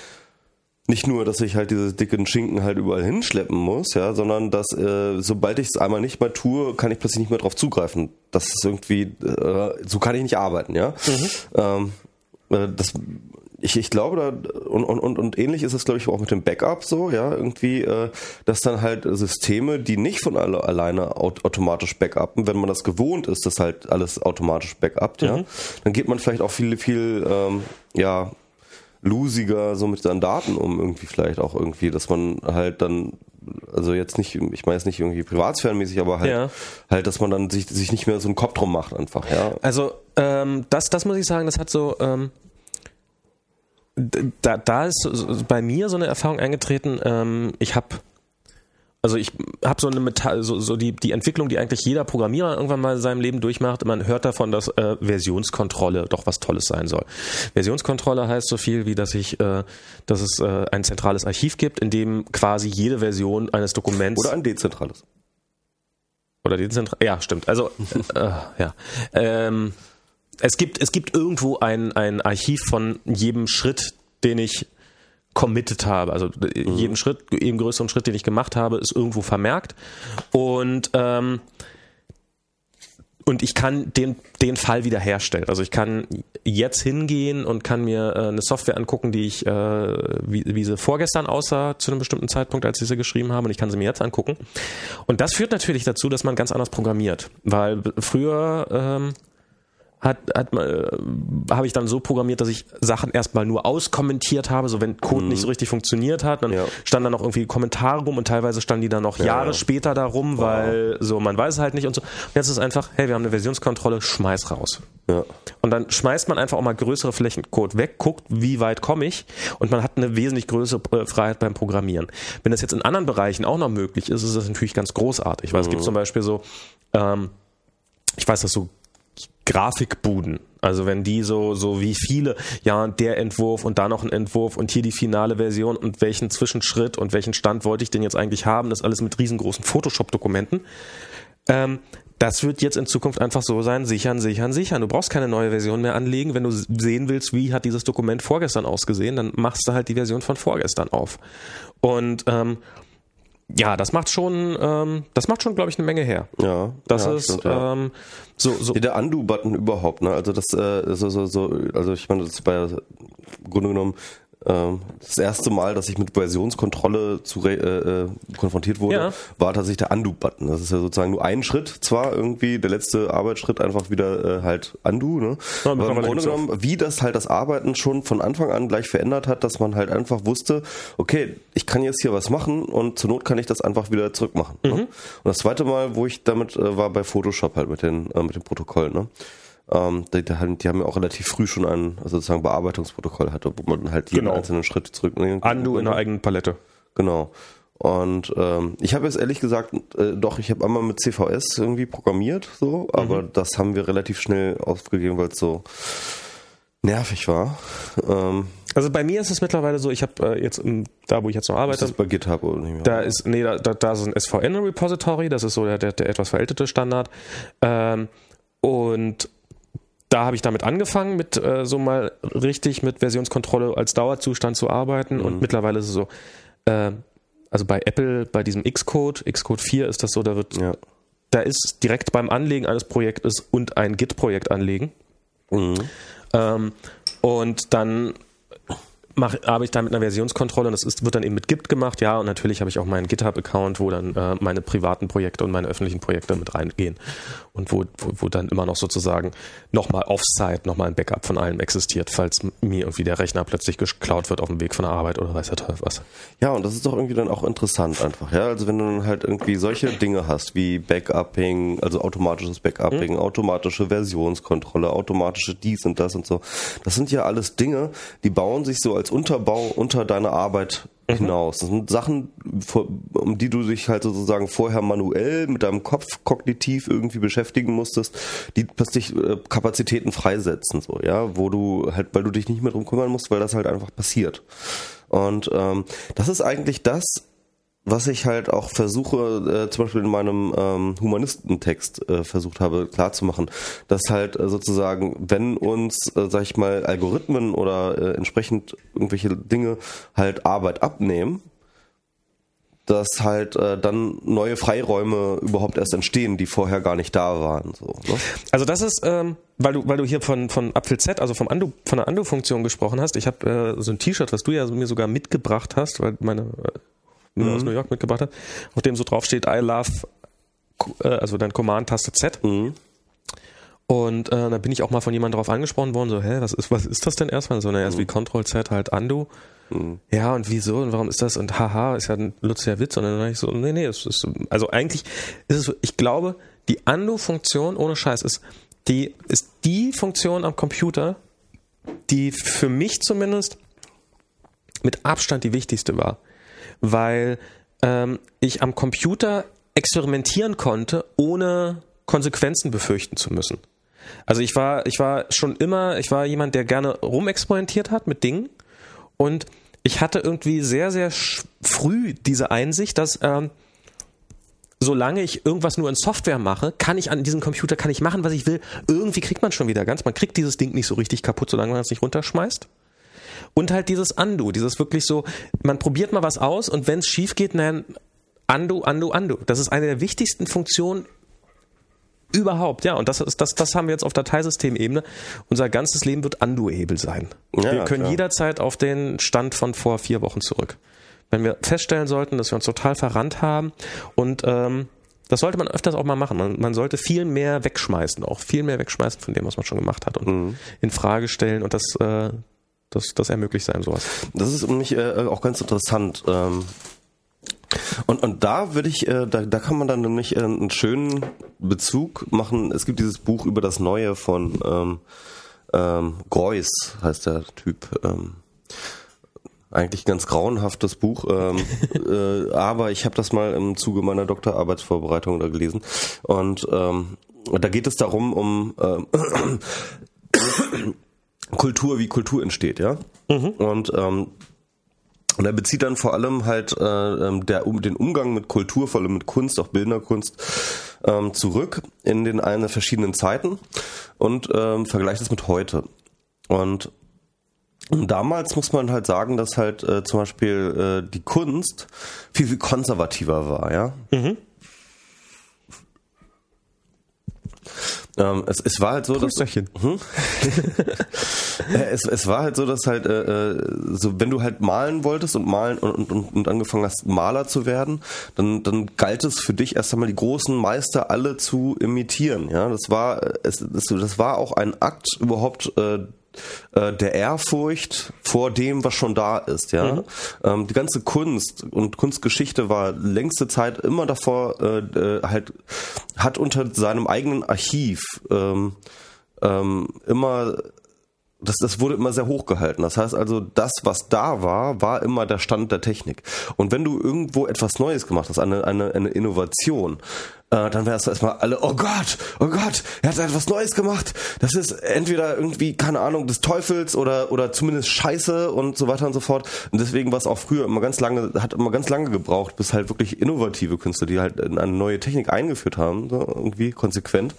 nicht nur, dass ich halt diese dicken Schinken halt überall hinschleppen muss, ja, sondern dass äh, sobald ich es einmal nicht mehr tue, kann ich plötzlich nicht mehr drauf zugreifen. Das ist irgendwie, äh, so kann ich nicht arbeiten, ja. Mhm. Ähm, äh, das ich, ich glaube da und, und, und ähnlich ist es glaube ich auch mit dem Backup so ja irgendwie äh, dass dann halt Systeme die nicht von alle, alleine automatisch backuppen wenn man das gewohnt ist dass halt alles automatisch backupt mhm. ja dann geht man vielleicht auch viel viel ähm, ja losiger so mit seinen Daten um irgendwie vielleicht auch irgendwie dass man halt dann also jetzt nicht, ich meine jetzt nicht irgendwie privatsphärenmäßig, aber halt, ja. halt, dass man dann sich, sich nicht mehr so einen Kopf drum macht einfach, ja. Also ähm, das, das muss ich sagen, das hat so, ähm, da, da ist bei mir so eine Erfahrung eingetreten, ähm, ich habe also ich habe so eine Metall, so, so die, die Entwicklung, die eigentlich jeder Programmierer irgendwann mal in seinem Leben durchmacht. Man hört davon, dass äh, Versionskontrolle doch was Tolles sein soll. Versionskontrolle heißt so viel wie, dass ich, äh, dass es äh, ein zentrales Archiv gibt, in dem quasi jede Version eines Dokuments oder ein dezentrales oder dezentral, ja stimmt. Also äh, ja. Ähm, es gibt, es gibt irgendwo ein, ein Archiv von jedem Schritt, den ich committed habe. Also mhm. jeden Schritt, jeden größeren Schritt, den ich gemacht habe, ist irgendwo vermerkt. Und ähm, und ich kann den, den Fall wiederherstellen. Also ich kann jetzt hingehen und kann mir äh, eine Software angucken, die ich, äh, wie, wie sie vorgestern aussah zu einem bestimmten Zeitpunkt, als ich sie geschrieben habe, und ich kann sie mir jetzt angucken. Und das führt natürlich dazu, dass man ganz anders programmiert. Weil früher ähm, hat, hat äh, habe ich dann so programmiert, dass ich Sachen erstmal nur auskommentiert habe, so wenn Code mhm. nicht so richtig funktioniert hat, dann ja. standen da noch irgendwie Kommentare rum und teilweise standen die dann noch ja, Jahre ja. später da rum, weil so man weiß halt nicht und so. Und jetzt ist es einfach, hey, wir haben eine Versionskontrolle, schmeiß raus. Ja. Und dann schmeißt man einfach auch mal größere Flächencode weg, guckt, wie weit komme ich und man hat eine wesentlich größere äh, Freiheit beim Programmieren. Wenn das jetzt in anderen Bereichen auch noch möglich ist, ist das natürlich ganz großartig, weil mhm. es gibt mhm. zum Beispiel so, ähm, ich weiß, dass so Grafikbuden. Also wenn die so, so wie viele, ja, der Entwurf und da noch ein Entwurf und hier die finale Version und welchen Zwischenschritt und welchen Stand wollte ich denn jetzt eigentlich haben, das alles mit riesengroßen Photoshop-Dokumenten. Ähm, das wird jetzt in Zukunft einfach so sein, sichern, sichern, sichern. Du brauchst keine neue Version mehr anlegen. Wenn du sehen willst, wie hat dieses Dokument vorgestern ausgesehen, dann machst du halt die Version von vorgestern auf. Und ähm, ja, das macht schon, ähm, das macht schon, glaube ich, eine Menge her. Ja, das ja, ist stimmt, ja. ähm, so, so. Der Undo-Button überhaupt, ne? Also das, äh, so, so, so, also ich meine, das ist bei Grunde genommen das erste Mal, dass ich mit Versionskontrolle zu, äh, äh, konfrontiert wurde, ja. war tatsächlich der Undo-Button. Das ist ja sozusagen nur ein Schritt, zwar irgendwie der letzte Arbeitsschritt einfach wieder äh, halt Undo, ne? Ja, Aber im Grunde genommen, wie das halt das Arbeiten schon von Anfang an gleich verändert hat, dass man halt einfach wusste, okay, ich kann jetzt hier was machen und zur Not kann ich das einfach wieder zurückmachen. Ne? Mhm. Ne? Und das zweite Mal, wo ich damit äh, war bei Photoshop halt mit den äh, mit dem Protokoll, ne? Ähm, die, die, haben ja auch relativ früh schon ein also sozusagen Bearbeitungsprotokoll hatte, wo man halt jeden genau. einzelnen Schritt zurücknehmen kann. Andu in der eigenen Palette. Genau. Und ähm, ich habe jetzt ehrlich gesagt, äh, doch, ich habe einmal mit CVS irgendwie programmiert, so, aber mhm. das haben wir relativ schnell aufgegeben, weil es so nervig war. Ähm, also bei mir ist es mittlerweile so, ich habe äh, jetzt im, da, wo ich jetzt noch arbeite. Ist das bei GitHub oder nicht mehr? Da ist, nee, da, da, da ist ein SVN-Repository, das ist so der, der, der etwas verältete Standard. Ähm, und da habe ich damit angefangen, mit äh, so mal richtig mit Versionskontrolle als Dauerzustand zu arbeiten. Mhm. Und mittlerweile ist es so, äh, also bei Apple, bei diesem Xcode, Xcode 4 ist das so, da wird, ja. da ist direkt beim Anlegen eines Projektes und ein Git-Projekt anlegen. Mhm. Ähm, und dann mache arbeite ich da mit einer Versionskontrolle und das ist, wird dann eben mit Git gemacht, ja, und natürlich habe ich auch meinen GitHub-Account, wo dann äh, meine privaten Projekte und meine öffentlichen Projekte mit reingehen und wo, wo, wo dann immer noch sozusagen nochmal Offsite, nochmal ein Backup von allem existiert, falls mir irgendwie der Rechner plötzlich geklaut wird auf dem Weg von der Arbeit oder weiß der Teufel was. Ja, und das ist doch irgendwie dann auch interessant einfach, ja, also wenn du dann halt irgendwie solche Dinge hast wie Backupping, also automatisches Backupping, hm. automatische Versionskontrolle, automatische dies und das und so, das sind ja alles Dinge, die bauen sich so als Unterbau unter deine Arbeit mhm. hinaus. Das sind Sachen, um die du dich halt sozusagen vorher manuell mit deinem Kopf kognitiv irgendwie beschäftigen musstest, die plötzlich äh, Kapazitäten freisetzen, so, ja, wo du halt, weil du dich nicht mehr drum kümmern musst, weil das halt einfach passiert. Und ähm, das ist eigentlich das, was ich halt auch versuche, äh, zum Beispiel in meinem ähm, Humanistentext äh, versucht habe klarzumachen, dass halt äh, sozusagen, wenn uns, äh, sag ich mal, Algorithmen oder äh, entsprechend irgendwelche Dinge halt Arbeit abnehmen, dass halt äh, dann neue Freiräume überhaupt erst entstehen, die vorher gar nicht da waren. So, ne? Also das ist, ähm, weil du, weil du hier von von Apfel Z, also vom Andu, von der Andu-Funktion gesprochen hast. Ich habe äh, so ein T-Shirt, was du ja mir sogar mitgebracht hast, weil meine mhm. aus New York mitgebracht hat, auf dem so drauf steht, I love, äh, also dein Command-Taste Z. Mhm. Und äh, da bin ich auch mal von jemandem drauf angesprochen worden, so, hä, was ist, was ist das denn erstmal? So, naja, mhm. ist wie Control Z halt Undo. Mhm. Ja, und wieso und warum ist das? Und haha, ist ja ein lustiger Witz. Und dann dachte ich so, nee, nee, es ist, also eigentlich ist es so, ich glaube, die Undo-Funktion, ohne Scheiß, ist die, ist die Funktion am Computer, die für mich zumindest mit Abstand die wichtigste war weil ähm, ich am Computer experimentieren konnte, ohne Konsequenzen befürchten zu müssen. Also ich war, ich war schon immer, ich war jemand, der gerne rumexperimentiert hat mit Dingen und ich hatte irgendwie sehr, sehr früh diese Einsicht, dass ähm, solange ich irgendwas nur in Software mache, kann ich an diesem Computer kann ich machen, was ich will. Irgendwie kriegt man schon wieder ganz. Man kriegt dieses Ding nicht so richtig kaputt, solange man es nicht runterschmeißt. Und halt dieses Undo, dieses wirklich so, man probiert mal was aus und wenn es schief geht, dann Undo, Undo, Undo. Das ist eine der wichtigsten Funktionen überhaupt, ja. Und das ist, das, das haben wir jetzt auf Dateisystemebene. Unser ganzes Leben wird Undo-Hebel sein. Ja, wir können klar. jederzeit auf den Stand von vor vier Wochen zurück. Wenn wir feststellen sollten, dass wir uns total verrannt haben und ähm, das sollte man öfters auch mal machen. Man, man, sollte viel mehr wegschmeißen, auch viel mehr wegschmeißen von dem, was man schon gemacht hat und mhm. in Frage stellen. Und das, äh, das, das ermöglicht sein, sowas. Das ist nämlich äh, auch ganz interessant. Ähm, Und, und da würde ich, äh, da, da kann man dann nämlich äh, einen schönen Bezug machen. Es gibt dieses Buch über das Neue von ähm, ähm, Greuß, heißt der Typ. Ähm, eigentlich ganz grauenhaftes Buch, ähm, äh, aber ich habe das mal im Zuge meiner Doktorarbeitsvorbereitung da gelesen und ähm, da geht es darum um äh, Kultur, wie Kultur entsteht, ja. Mhm. Und ähm, und er bezieht dann vor allem halt äh, ähm, der, um, den Umgang mit Kultur, vor allem mit Kunst, auch Bildnerkunst, ähm, zurück in den eine verschiedenen Zeiten und ähm, vergleicht es mit heute. Und damals muss man halt sagen, dass halt äh, zum Beispiel äh, die Kunst viel, viel konservativer war, ja. Mhm. Ähm, es, es war halt so, dass hm? es, es war halt so, dass halt äh, äh, so, wenn du halt malen wolltest und malen und, und, und angefangen hast, Maler zu werden, dann, dann galt es für dich erst einmal die großen Meister alle zu imitieren. Ja, das war es, das, das war auch ein Akt überhaupt. Äh, äh, der Ehrfurcht vor dem, was schon da ist. Ja, mhm. ähm, die ganze Kunst und Kunstgeschichte war längste Zeit immer davor äh, äh, halt hat unter seinem eigenen Archiv ähm, ähm, immer das, das wurde immer sehr hoch gehalten. Das heißt also, das, was da war, war immer der Stand der Technik. Und wenn du irgendwo etwas Neues gemacht hast, eine, eine, eine Innovation, äh, dann wärst du erstmal alle, oh Gott, oh Gott, er hat etwas Neues gemacht. Das ist entweder irgendwie, keine Ahnung, des Teufels oder, oder zumindest Scheiße und so weiter und so fort. Und deswegen war es auch früher immer ganz lange, hat immer ganz lange gebraucht, bis halt wirklich innovative Künstler, die halt eine neue Technik eingeführt haben, so irgendwie konsequent,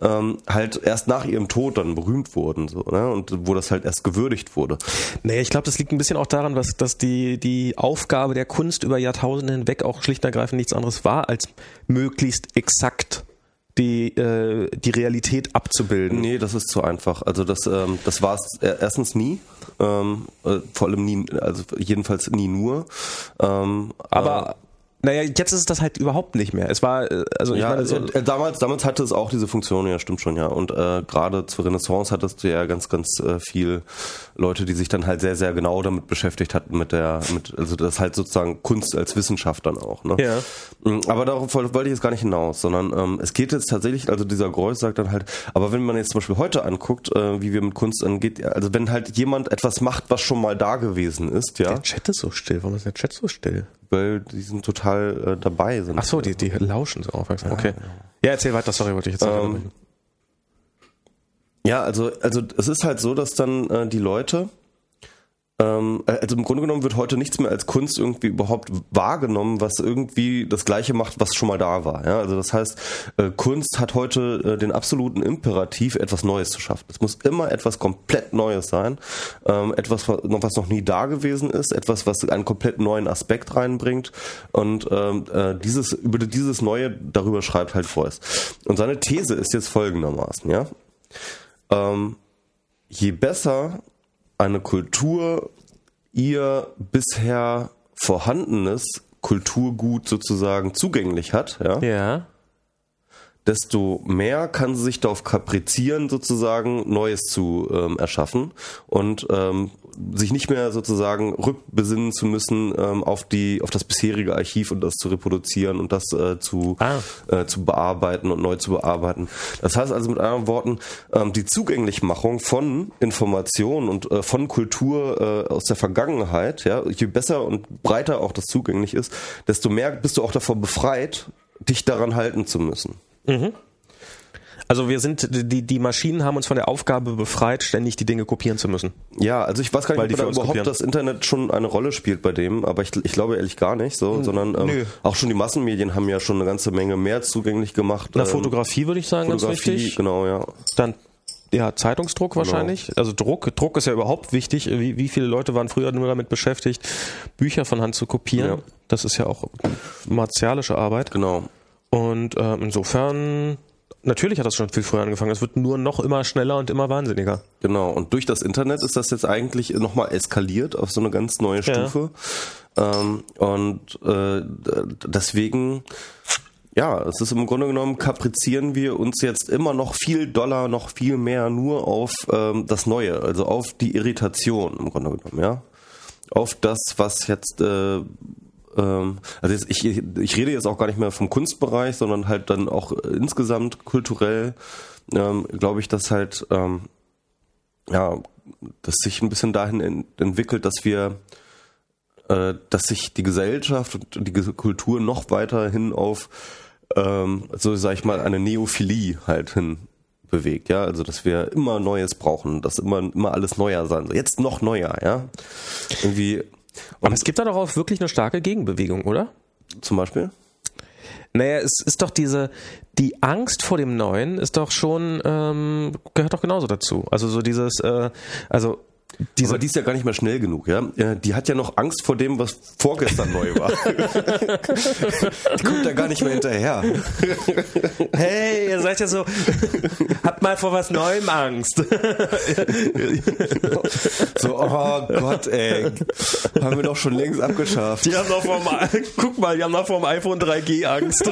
ähm, halt erst nach ihrem Tod dann berühmt wurden, so, ne? Und wo das halt erst gewürdigt wurde. Nee, ich glaube, das liegt ein bisschen auch daran, was, dass die, die Aufgabe der Kunst über Jahrtausende hinweg auch schlicht und ergreifend nichts anderes war, als möglichst exakt die, äh, die Realität abzubilden. Nee, das ist zu einfach. Also das, ähm, das war es erstens nie, ähm, äh, vor allem nie, also jedenfalls nie nur. Ähm, Aber äh, naja, jetzt ist das halt überhaupt nicht mehr. Es war, äh, also ich ja, meine, so äh, damals, damals hatte es auch diese Funktion, ja, stimmt schon, ja. Und äh, gerade zur Renaissance hattest du ja ganz, ganz äh, viel Leute, die sich dann halt sehr, sehr genau damit beschäftigt hatten, mit der, mit, also das halt sozusagen Kunst als Wissenschaft dann auch, ne? Ja. Mm, aber darauf wollte ich jetzt gar nicht hinaus, sondern ähm, es geht jetzt tatsächlich, also dieser Greuß sagt dann halt, aber wenn man jetzt zum Beispiel heute anguckt, äh, wie wir mit Kunst angeht, also wenn halt jemand etwas macht, was schon mal da gewesen ist, ja. Der Chat ist so still, warum ist der Chat so still? Weil die sind total äh, dabei. Sind Ach so, die, die lauschen so aufmerksam. Okay. Ja, erzähl weiter, sorry, wollte ich jetzt ähm, Ja, also, also es ist halt so, dass dann äh, die Leute ähm, äh, also im Grunde genommen wird heute nichts mehr als Kunst irgendwie überhaupt wahrgenommen, was irgendwie das Gleiche macht, was schon mal da war. Ja? Also das heißt, äh, Kunst hat heute äh, den absoluten Imperativ, etwas Neues zu schaffen. Es muss immer etwas komplett Neues sein, ähm, etwas, was noch nie da gewesen ist, etwas, was einen komplett neuen Aspekt reinbringt und ähm, dieses über dieses Neue darüber schreibt halt Beuys. Und seine These ist jetzt folgendermaßen, ja. je besser eine Kultur ihr bisher vorhandenes Kulturgut sozusagen zugänglich hat, ja, ja. desto mehr kann sie sich darauf kaprizieren, sozusagen Neues zu ähm, erschaffen und ähm, sich nicht mehr sozusagen rückbesinnen zu müssen ähm, auf die auf das bisherige Archiv und das zu reproduzieren und das äh, zu ah. äh, zu bearbeiten und neu zu bearbeiten. Das heißt also mit anderen Worten ähm, die Zugänglichmachung von Informationen und äh, von Kultur äh, aus der Vergangenheit, ja, je besser und breiter auch das zugänglich ist, desto mehr bist du auch davor befreit, dich daran halten zu müssen. Mhm. Also wir sind, die, die Maschinen haben uns von der Aufgabe befreit, ständig die Dinge kopieren zu müssen. Ja, also ich weiß gar nicht, ob da überhaupt kopieren. das Internet schon eine Rolle spielt bei dem, aber ich, ich glaube ehrlich gar nicht so, hm, sondern ähm, auch schon die Massenmedien haben ja schon eine ganze Menge mehr zugänglich gemacht. Na, ähm, Fotografie würde ich sagen, Fotografie, ganz wichtig. Genau, ja. Dann ja, Zeitungsdruck genau. wahrscheinlich. Genau. Also Druck. Druck ist ja überhaupt wichtig. Wie, wie viele Leute waren früher nur damit beschäftigt, Bücher von Hand zu kopieren? Ja. Das ist ja auch martialische Arbeit. Genau. Und äh, insofern Natürlich hat das schon viel früher angefangen. Es wird nur noch immer schneller und immer wahnsinniger. Genau. Und durch das Internet ist das jetzt eigentlich nochmal eskaliert auf so eine ganz neue Stufe. Ja. Ähm, und äh, deswegen, ja, es ist im Grunde genommen, kaprizieren wir uns jetzt immer noch viel doller, noch viel mehr nur auf ähm, das Neue, also auf die Irritation im Grunde genommen, ja. Auf das, was jetzt äh, ähm, also jetzt, ich, ich rede jetzt auch gar nicht mehr vom Kunstbereich, sondern halt dann auch insgesamt kulturell, ähm, glaube ich, dass halt, ähm, ja, dass sich ein bisschen dahin ent entwickelt, dass wir, äh, dass sich die Gesellschaft und die Kultur noch weiterhin auf, ähm, so sag ich mal, eine Neophilie halt hin bewegt, ja, also dass wir immer Neues brauchen, dass immer immer alles neuer sein soll. Jetzt noch neuer, ja. Irgendwie und Aber es gibt da doch auch wirklich eine starke Gegenbewegung, oder? Zum Beispiel? Naja, es ist doch diese, die Angst vor dem Neuen ist doch schon, ähm, gehört doch genauso dazu. Also so dieses, äh, also diese, Aber die ist ja gar nicht mehr schnell genug, ja. Die hat ja noch Angst vor dem, was vorgestern neu war. die kommt ja gar nicht mehr hinterher. Hey, ihr seid ja so, habt mal vor was Neuem Angst. so, oh Gott, ey. Haben wir doch schon längst abgeschafft. Die haben doch vom, guck mal, die haben noch vom iPhone 3G Angst.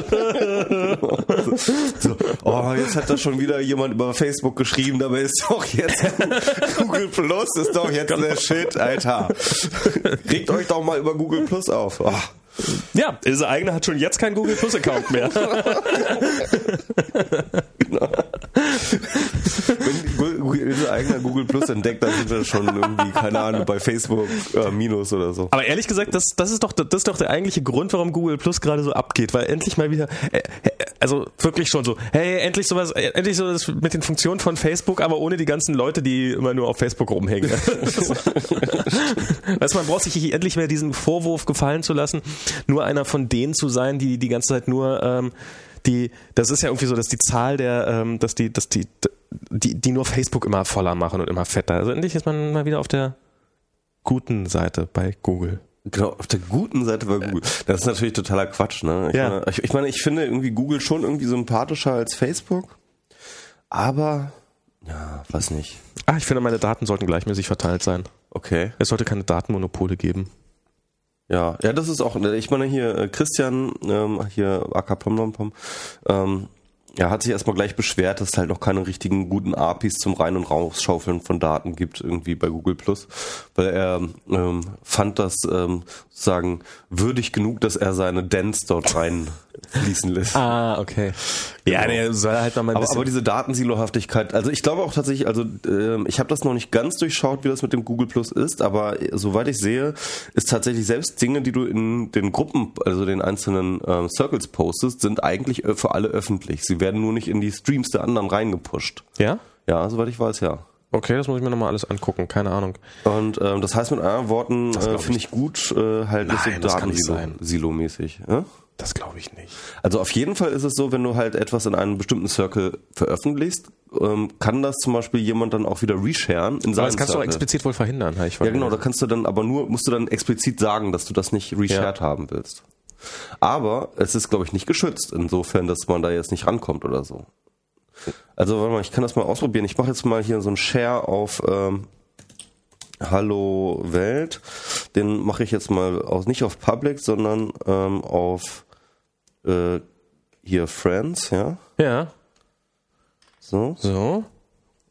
so, oh, jetzt hat da schon wieder jemand über Facebook geschrieben, dabei ist doch jetzt Google Plus, ist doch jetzt der Shit, Alter. Regt euch doch mal über Google Plus auf. Oh. Ja, Ilse Eigner hat schon jetzt keinen Google Plus Account mehr. genau. Wenn Ilse Eigner Google Plus entdeckt, dann sind wir schon irgendwie, keine Ahnung, bei Facebook äh, Minus oder so. Aber ehrlich gesagt, das, das, ist doch, das ist doch der eigentliche Grund, warum Google Plus gerade so abgeht, weil endlich mal wieder, äh, äh also wirklich schon so, hey, endlich sowas, äh, endlich so das mit den Funktionen von Facebook, aber ohne die ganzen Leute, die immer nur auf Facebook rumhängen. weißt du, man braucht sich endlich mehr diesen Vorwurf gefallen zu lassen, nur einer von denen zu sein, die die ganze Zeit nur ähm, die, das ist ja irgendwie so, dass die Zahl der, ähm, dass die, dass die, die, die nur Facebook immer voller machen und immer fetter. Also endlich ist man mal wieder auf der guten Seite bei Google. Genau, auf der guten Seite bei Google. Das ist natürlich totaler Quatsch, ne? Ich, ja. meine, ich, ich meine, ich finde irgendwie Google schon irgendwie sympathischer als Facebook. Aber, ja, weiß nicht. Ah, ich finde, meine Daten sollten gleichmäßig verteilt sein. Okay. Es sollte keine Datenmonopole geben. Ja, ja, das ist auch, ich meine hier äh, Christian, ähm, hier AK Pom Pom, ähm, ja, hat sich erstmal gleich beschwert, dass es halt noch keine richtigen guten APIs zum Rein- und Rausschaufeln von Daten gibt, irgendwie bei Google Plus, weil er ähm, fand das ähm, sozusagen würdig genug, dass er seine Dance dort reinfließen lässt. Ah, okay. Ja, genau. der soll halt nochmal ein aber, aber diese Datensilohaftigkeit, also ich glaube auch tatsächlich, also äh, ich habe das noch nicht ganz durchschaut, wie das mit dem Google Plus ist, aber soweit ich sehe, ist tatsächlich selbst Dinge, die du in den Gruppen, also den einzelnen ähm, Circles postest, sind eigentlich für alle öffentlich. Sie werden nur nicht in die Streams der anderen reingepusht. Ja? Ja, soweit ich weiß, ja. Okay, das muss ich mir nochmal alles angucken, keine Ahnung. Und ähm, das heißt mit anderen Worten, äh, finde ich gut, äh, halt Nein, nicht so Datensilo-mäßig. Ja? Das glaube ich nicht. Also auf jeden Fall ist es so, wenn du halt etwas in einem bestimmten Circle veröffentlichst, ähm, kann das zum Beispiel jemand dann auch wieder resharen in seinem Das kannst Circle. du auch explizit wohl verhindern, ich Ja genau, da kannst du dann aber nur, musst du dann explizit sagen, dass du das nicht reshared ja. haben willst. Aber es ist, glaube ich, nicht geschützt, insofern, dass man da jetzt nicht rankommt oder so. Also warte mal, ich kann das mal ausprobieren. Ich mache jetzt mal hier so einen Share auf ähm, Hallo Welt. Den mache ich jetzt mal aus, nicht auf Public, sondern ähm, auf äh, hier Friends, ja? Ja. So. So.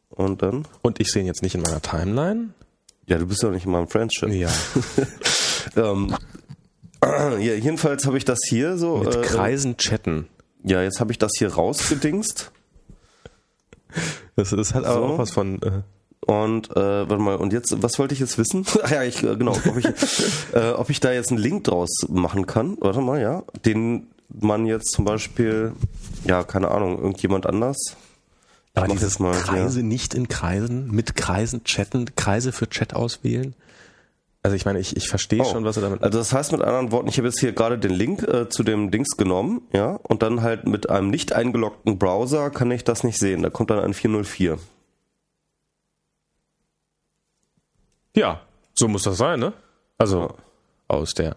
Und dann? Und ich sehe ihn jetzt nicht in meiner Timeline. Ja, du bist doch nicht in meinem Friendship. Ja. ähm, ja, jedenfalls habe ich das hier so. Mit äh, Kreisen chatten. Ja, jetzt habe ich das hier rausgedingst. Das, das hat aber so. auch was von. Äh und äh, warte mal, und jetzt, was wollte ich jetzt wissen? Ach ja, ich, äh, genau, ob ich, äh, ob ich da jetzt einen Link draus machen kann. Warte mal, ja. Den man jetzt zum Beispiel, ja, keine Ahnung, irgendjemand anders. Aber dieses mal, Kreise ja. nicht in Kreisen, mit Kreisen chatten, Kreise für Chat auswählen. Also ich meine, ich, ich verstehe oh. schon, was er damit. Also das heißt mit anderen Worten, ich habe jetzt hier gerade den Link äh, zu dem Dings genommen, ja, und dann halt mit einem nicht eingeloggten Browser kann ich das nicht sehen. Da kommt dann ein 404. Ja, so muss das sein, ne? Also ja. aus der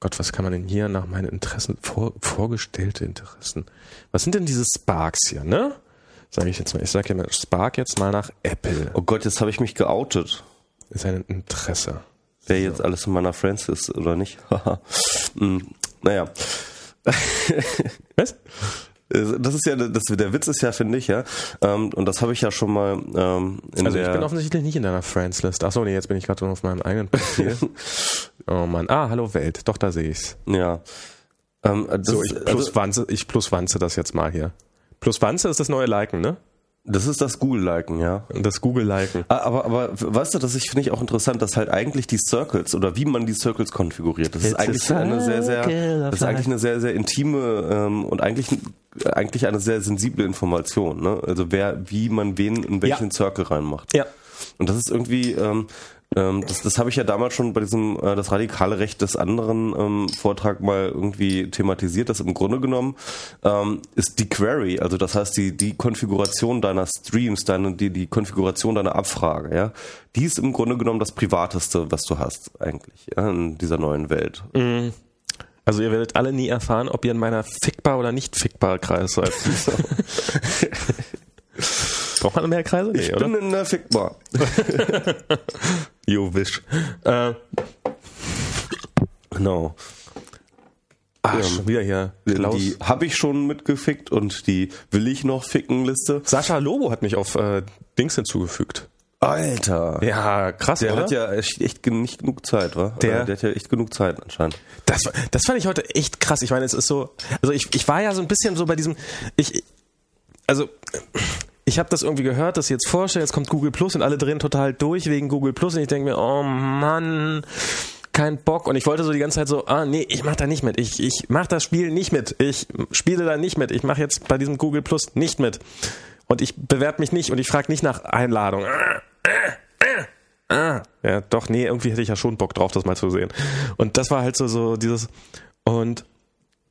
Gott, was kann man denn hier nach meinen Interessen vor, vorgestellte Interessen? Was sind denn diese Sparks hier, ne? Sage ich jetzt mal. Ich sage ja mal Spark jetzt mal nach Apple. Oh Gott, jetzt habe ich mich geoutet. Ist ein Interesse wer so. jetzt alles in meiner Friends ist oder nicht. hm, naja. Was? Das ist ja, das, der Witz ist ja, finde ich, ja, ähm, und das habe ich ja schon mal ähm, in Also ich bin offensichtlich nicht in deiner Friends-List. Achso, nee, jetzt bin ich gerade auf meinem eigenen Profil. Oh Mann. Ah, hallo Welt. Doch, da sehe ich's. Ja. Ähm, so, ich plus, also, wanze, ich plus wanze das jetzt mal hier. Plus wanze ist das neue Liken, ne? Das ist das Google-Liken, ja. Das Google-Liken. Aber, aber weißt du, das finde ich auch interessant, dass halt eigentlich die Circles oder wie man die Circles konfiguriert, das It's ist eigentlich eine sehr, sehr, das ist eigentlich eine sehr, sehr intime ähm, und eigentlich, eigentlich eine sehr sensible Information. Ne? Also wer, wie man wen in welchen ja. Circle reinmacht. Ja. Und das ist irgendwie, ähm, ähm, das, das habe ich ja damals schon bei diesem äh, das radikale Recht des anderen ähm, Vortrag mal irgendwie thematisiert. Das im Grunde genommen ähm, ist die Query, also das heißt die die Konfiguration deiner Streams, deine die die Konfiguration deiner Abfrage, ja, die ist im Grunde genommen das privateste, was du hast eigentlich ja, in dieser neuen Welt. Mhm. Also ihr werdet alle nie erfahren, ob ihr in meiner fickbar oder nicht fickbar Kreis seid. Braucht man mehr Kreise? Nee, ich oder? bin in der Fickbar. you wish. Äh, genau. Ah, ähm, schon wieder hier. Klaus. Die habe ich schon mitgefickt und die will ich noch ficken Liste. Sascha Lobo hat mich auf äh, Dings hinzugefügt. Alter. Ja, krass, Der oder? hat ja echt, echt nicht genug Zeit, wa? Der, der hat ja echt genug Zeit anscheinend. Das, das fand ich heute echt krass. Ich meine, es ist so, also ich, ich war ja so ein bisschen so bei diesem, ich, also ich habe das irgendwie gehört, dass sie jetzt vorstellen, jetzt kommt Google Plus und alle drehen total durch wegen Google Plus und ich denke mir, oh Mann, kein Bock. Und ich wollte so die ganze Zeit so, ah nee, ich mach da nicht mit, ich, ich mach das Spiel nicht mit, ich spiele da nicht mit, ich mache jetzt bei diesem Google Plus nicht mit. Und ich bewerbe mich nicht und ich frage nicht nach Einladung. Ah, ja, doch, nee, irgendwie hätte ich ja schon Bock drauf, das mal zu sehen. Und das war halt so, so dieses, und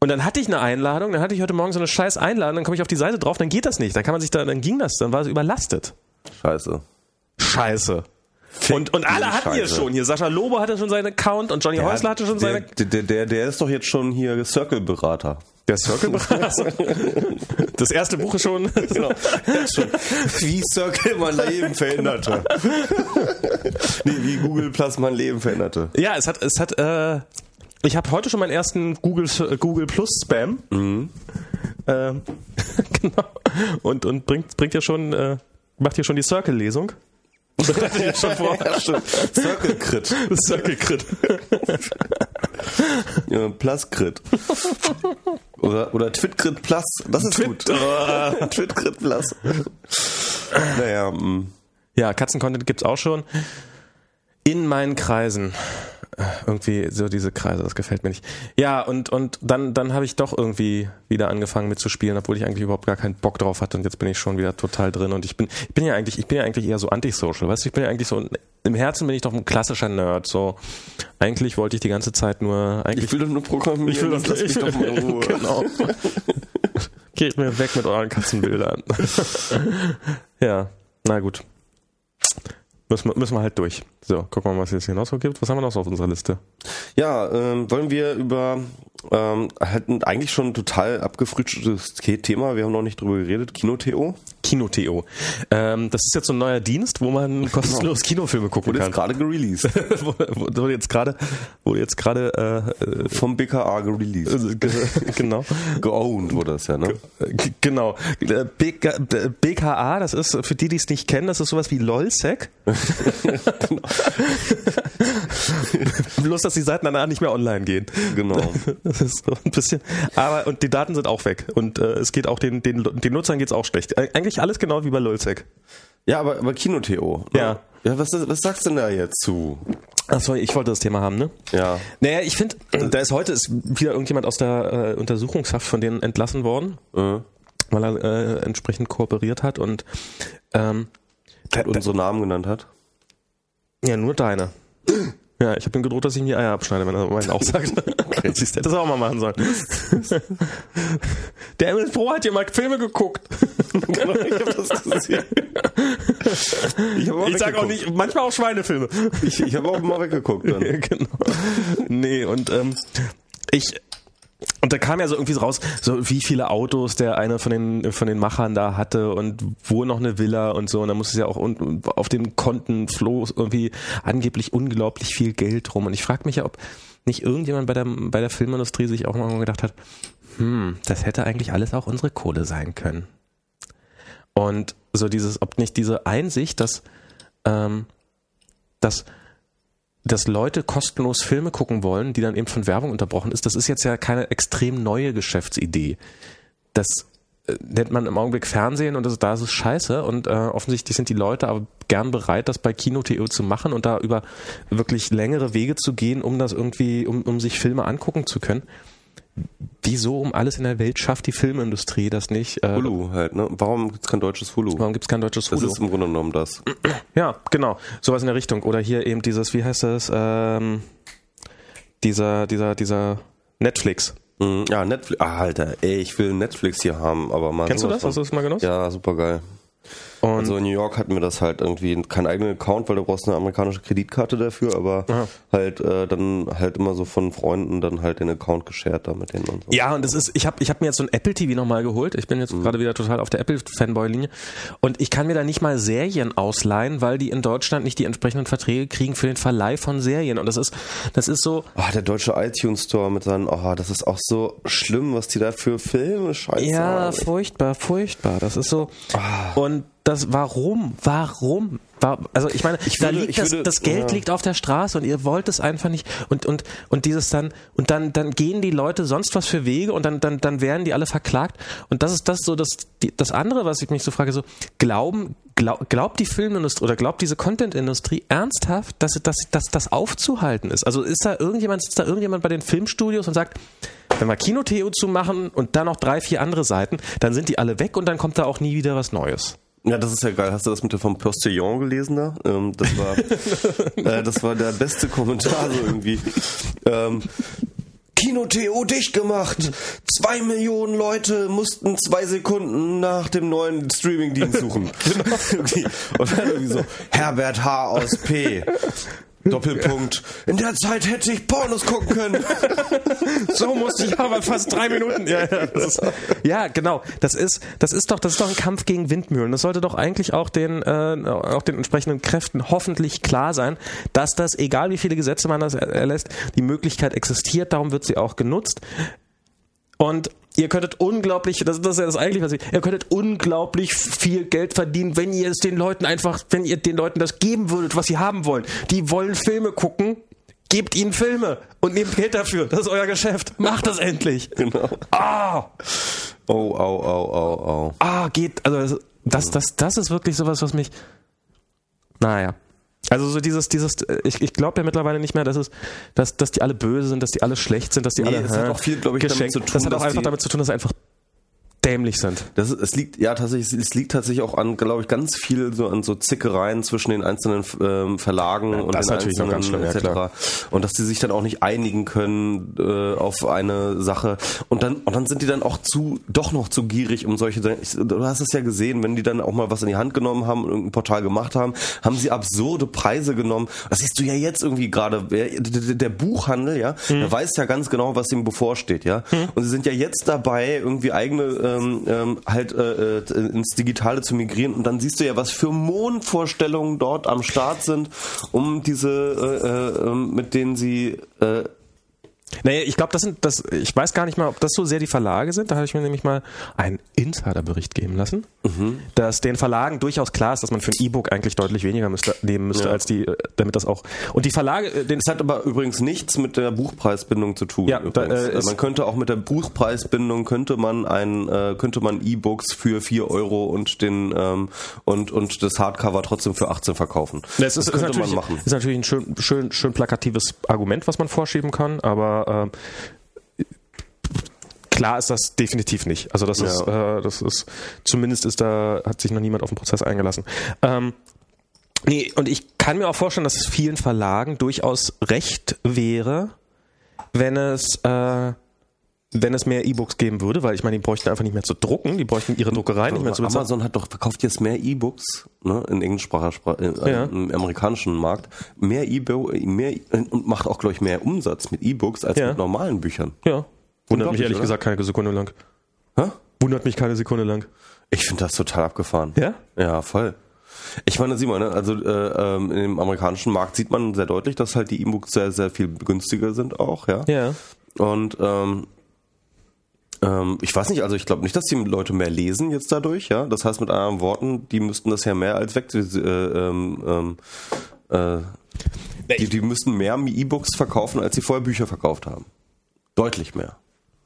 und dann hatte ich eine Einladung, dann hatte ich heute Morgen so eine scheiß Einladung, dann komme ich auf die Seite drauf, dann geht das nicht. Dann kann man sich da, dann ging das, dann war es überlastet. Scheiße. Scheiße. Und, und alle hatten hier schon. Hier Sascha Lobo hatte schon seinen Account und Johnny der, Häusler hatte schon seinen. Der, der, der ist doch jetzt schon hier Circle-Berater. Der Circle-Berater? Das erste Buch ist schon. genau. schon wie Circle mein Leben veränderte. nee, wie Google Plus mein Leben veränderte. Ja, es hat, es hat, äh, ich habe heute schon meinen ersten Google, Google Plus Spam. Mhm. Ähm, genau. Und, und bringt, bringt ja schon, äh, macht hier schon die Circle-Lesung. schon vor. Ja, Circle Crit. Circle Crit. ja, Plus Crit. Oder, oder Twit Crit Plus. Das ist Twit gut. Oh. Twit Crit Plus. Naja. Mh. Mm. Ja, Katzen-Content gibt's auch schon. In meinen Kreisen irgendwie so diese Kreise, das gefällt mir nicht. Ja, und, und dann, dann habe ich doch irgendwie wieder angefangen mitzuspielen, obwohl ich eigentlich überhaupt gar keinen Bock drauf hatte und jetzt bin ich schon wieder total drin und ich bin, ich bin ja eigentlich, ich bin ja eigentlich eher so antisocial, weißt du, ich bin ja eigentlich so, im Herzen bin ich doch ein klassischer Nerd, so. Eigentlich wollte ich die ganze Zeit nur, eigentlich. Ich will doch nur programmieren, ich will doch, lass mich doch mal in Ruhe. genau. Geht mir weg mit euren Katzenbildern. ja, na gut. Müssen wir, müssen wir halt durch. So, gucken wir mal, was es hier noch so gibt. Was haben wir noch so auf unserer Liste? Ja, ähm, wollen wir über ähm, halt eigentlich schon ein total abgefrühstücktes Thema, wir haben noch nicht drüber geredet, Kino-TO. Kino-TO. Ähm, das ist jetzt so ein neuer Dienst, wo man kostenlos Kinofilme gucken wurde kann. Jetzt gerade gereleased. wurde jetzt gerade, wurde jetzt gerade äh, vom BKA gereleased. genau. Geowned wurde das ja, ne? Genau. BK, BKA, das ist, für die, die es nicht kennen, das ist sowas wie LOLSEC. genau. Bloß, dass die Seiten danach nicht mehr online gehen. Genau. Das ist so ein bisschen. Aber und die Daten sind auch weg. Und äh, es geht auch den, den, den Nutzern geht's auch schlecht. Eigentlich alles genau wie bei LOLSEC. Ja, aber, aber Kino-TO. Ne? Ja. Ja, was, was sagst du denn da jetzt zu? Achso, ich wollte das Thema haben, ne? Ja. Naja, ich finde, da ist heute ist wieder irgendjemand aus der äh, Untersuchungshaft von denen entlassen worden, mhm. weil er äh, entsprechend kooperiert hat und ähm, und unsere Namen genannt hat. Ja, nur deine. Ja, ich habe ihm gedroht, dass ich ihm die Eier abschneide, wenn er meinen auch sagt. Okay. Siehst hätte das auch mal machen sollen. Der Emil Pro hat ja mal Filme geguckt. genau, ich habe das gesehen. Ich, hab ich sag auch nicht, manchmal auch Schweinefilme. Ich, ich habe auch mal weggeguckt dann. genau. Nee, und ähm, ich und da kam ja so irgendwie raus, so wie viele Autos der eine von den von den Machern da hatte und wo noch eine Villa und so. Und da musste es ja auch auf den Konten floh irgendwie angeblich unglaublich viel Geld rum. Und ich frage mich ja, ob nicht irgendjemand bei der bei der Filmindustrie sich auch mal gedacht hat, hm, das hätte eigentlich alles auch unsere Kohle sein können. Und so dieses, ob nicht diese Einsicht, dass ähm, dass dass Leute kostenlos Filme gucken wollen, die dann eben von Werbung unterbrochen ist, das ist jetzt ja keine extrem neue Geschäftsidee. Das äh, nennt man im Augenblick Fernsehen und das, da ist es scheiße und äh, offensichtlich sind die Leute aber gern bereit, das bei Kino.to zu machen und da über wirklich längere Wege zu gehen, um das irgendwie, um, um sich Filme angucken zu können. Wieso um alles in der Welt schafft die Filmindustrie das nicht? Äh, Hulu halt, ne? Warum gibt's kein deutsches Hulu? Warum gibt's kein deutsches Hulu? Das ist im Grunde genommen das. Ja, genau. Sowas in der Richtung. Oder hier eben dieses, wie heißt das, ähm, dieser, dieser, dieser Netflix. Mhm. Ja, Netflix. Ah, Alter, ey, ich will Netflix hier haben, aber mal. Kennst du das? Hast du das mal genutzt? Ja, super geil. Und also in New York hatten wir das halt irgendwie keinen eigenen Account, weil du brauchst eine amerikanische Kreditkarte dafür, aber Aha. halt äh, dann halt immer so von Freunden dann halt den Account geshared da mit denen und so. Ja, und das ist, ich habe ich hab mir jetzt so ein Apple TV nochmal geholt. Ich bin jetzt mhm. gerade wieder total auf der Apple Fanboy-Linie. Und ich kann mir da nicht mal Serien ausleihen, weil die in Deutschland nicht die entsprechenden Verträge kriegen für den Verleih von Serien. Und das ist, das ist so. Oh, der deutsche iTunes Store mit seinen, oh, das ist auch so schlimm, was die da für Filme scheiße Ja, haben. furchtbar, furchtbar. Das ist so. Oh. Und das, warum? Warum? Also ich meine, ich da würde, liegt das, würde, das Geld ja. liegt auf der Straße und ihr wollt es einfach nicht und und und dieses dann und dann dann gehen die Leute sonst was für Wege und dann dann dann werden die alle verklagt und das ist das so das das andere, was ich mich so frage, so glauben glaub, glaubt die Filmindustrie oder glaubt diese Contentindustrie ernsthaft, dass dass dass das aufzuhalten ist? Also ist da irgendjemand sitzt da irgendjemand bei den Filmstudios und sagt wenn wir Kino-TU zu machen und dann noch drei, vier andere Seiten, dann sind die alle weg und dann kommt da auch nie wieder was Neues. Ja, das ist ja geil. Hast du das mit der vom Postillon gelesen da? Ähm, das war, äh, das war der beste Kommentar so irgendwie. Ähm, Kino TO dicht gemacht. Zwei Millionen Leute mussten zwei Sekunden nach dem neuen Streamingdienst suchen. genau. Und dann irgendwie so, Herbert H. aus P. Doppelpunkt. In der Zeit hätte ich Pornos gucken können. so musste ich aber fast drei Minuten. Ja, ja, ist, ja, genau. Das ist, das ist doch, das ist doch ein Kampf gegen Windmühlen. Das sollte doch eigentlich auch den, äh, auch den entsprechenden Kräften hoffentlich klar sein, dass das, egal wie viele Gesetze man das erlässt, die Möglichkeit existiert. Darum wird sie auch genutzt. Und Ihr könntet unglaublich, das, das ist ja das eigentlich, was ich, ihr könntet unglaublich viel Geld verdienen, wenn ihr es den Leuten einfach, wenn ihr den Leuten das geben würdet, was sie haben wollen. Die wollen Filme gucken, gebt ihnen Filme und nehmt Geld dafür. Das ist euer Geschäft. Macht das endlich. Genau. Ah! Oh, au, au, au, au. Ah, geht, also das, das, das ist wirklich sowas, was mich, naja. Also so dieses, dieses, ich, ich glaube ja mittlerweile nicht mehr, dass es, dass, dass die alle böse sind, dass die alle schlecht sind, dass die nee, alle. Das hat auch viel, glaube ich, damit zu tun. Das hat auch einfach damit zu tun, dass einfach dämlich sind. Das es liegt ja tatsächlich, es liegt tatsächlich auch an, glaube ich, ganz viel so an so Zickereien zwischen den einzelnen ähm, Verlagen ja, und den einzelnen schlimm, etc. Ja, und dass die sich dann auch nicht einigen können äh, auf eine Sache und dann und dann sind die dann auch zu doch noch zu gierig um solche du hast es ja gesehen, wenn die dann auch mal was in die Hand genommen haben und irgendein Portal gemacht haben, haben sie absurde Preise genommen. Das siehst du ja jetzt irgendwie gerade der Buchhandel, ja, mhm. der weiß ja ganz genau, was ihm bevorsteht, ja. Mhm. Und sie sind ja jetzt dabei irgendwie eigene äh, ähm, ähm, halt äh, äh, ins Digitale zu migrieren. Und dann siehst du ja, was für Mondvorstellungen dort am Start sind, um diese, äh, äh, ähm, mit denen sie äh, naja, ich glaube, das sind, das, ich weiß gar nicht mal, ob das so sehr die Verlage sind. Da habe ich mir nämlich mal einen Insiderbericht geben lassen, mhm. dass den Verlagen durchaus klar ist, dass man für ein E-Book eigentlich deutlich weniger müsste, nehmen müsste, ja. als die, äh, damit das auch. Und die Verlage, äh, den, es hat aber übrigens nichts mit der Buchpreisbindung zu tun. Ja, da, äh, man könnte auch mit der Buchpreisbindung könnte man ein, äh, könnte man E-Books für 4 Euro und den ähm, und und das Hardcover trotzdem für 18 verkaufen. Das, das ist, könnte ist man machen. Ist natürlich ein schön, schön, schön plakatives Argument, was man vorschieben kann, aber äh, klar ist das definitiv nicht. Also das ja. ist, äh, das ist, zumindest ist da, hat sich noch niemand auf den Prozess eingelassen. Ähm, nee, und ich kann mir auch vorstellen, dass es vielen Verlagen durchaus recht wäre, wenn es, äh, wenn es mehr E-Books geben würde, weil ich meine, die bräuchten einfach nicht mehr zu drucken, die bräuchten ihre Druckerei nicht mehr zu bezahlen. Amazon hat doch verkauft jetzt mehr E-Books ne, in englischsprachigen äh, ja. im amerikanischen Markt, mehr E-Book, mehr und macht auch glaube ich mehr Umsatz mit E-Books als ja. mit normalen Büchern. Ja. Wundert mich ehrlich oder? gesagt keine Sekunde lang. Hä? Wundert mich keine Sekunde lang. Ich finde das total abgefahren. Ja? Ja, voll. Ich meine, Simon, ne? also äh, ähm, im amerikanischen Markt sieht man sehr deutlich, dass halt die E-Books sehr, sehr viel günstiger sind auch, ja. Ja. Und ähm, ähm, ich weiß nicht, also ich glaube nicht, dass die Leute mehr lesen jetzt dadurch, ja. Das heißt mit anderen Worten, die müssten das ja mehr als weg. Äh, ähm, ähm, äh, Die, die müssen mehr E-Books verkaufen, als sie vorher Bücher verkauft haben. Deutlich mehr.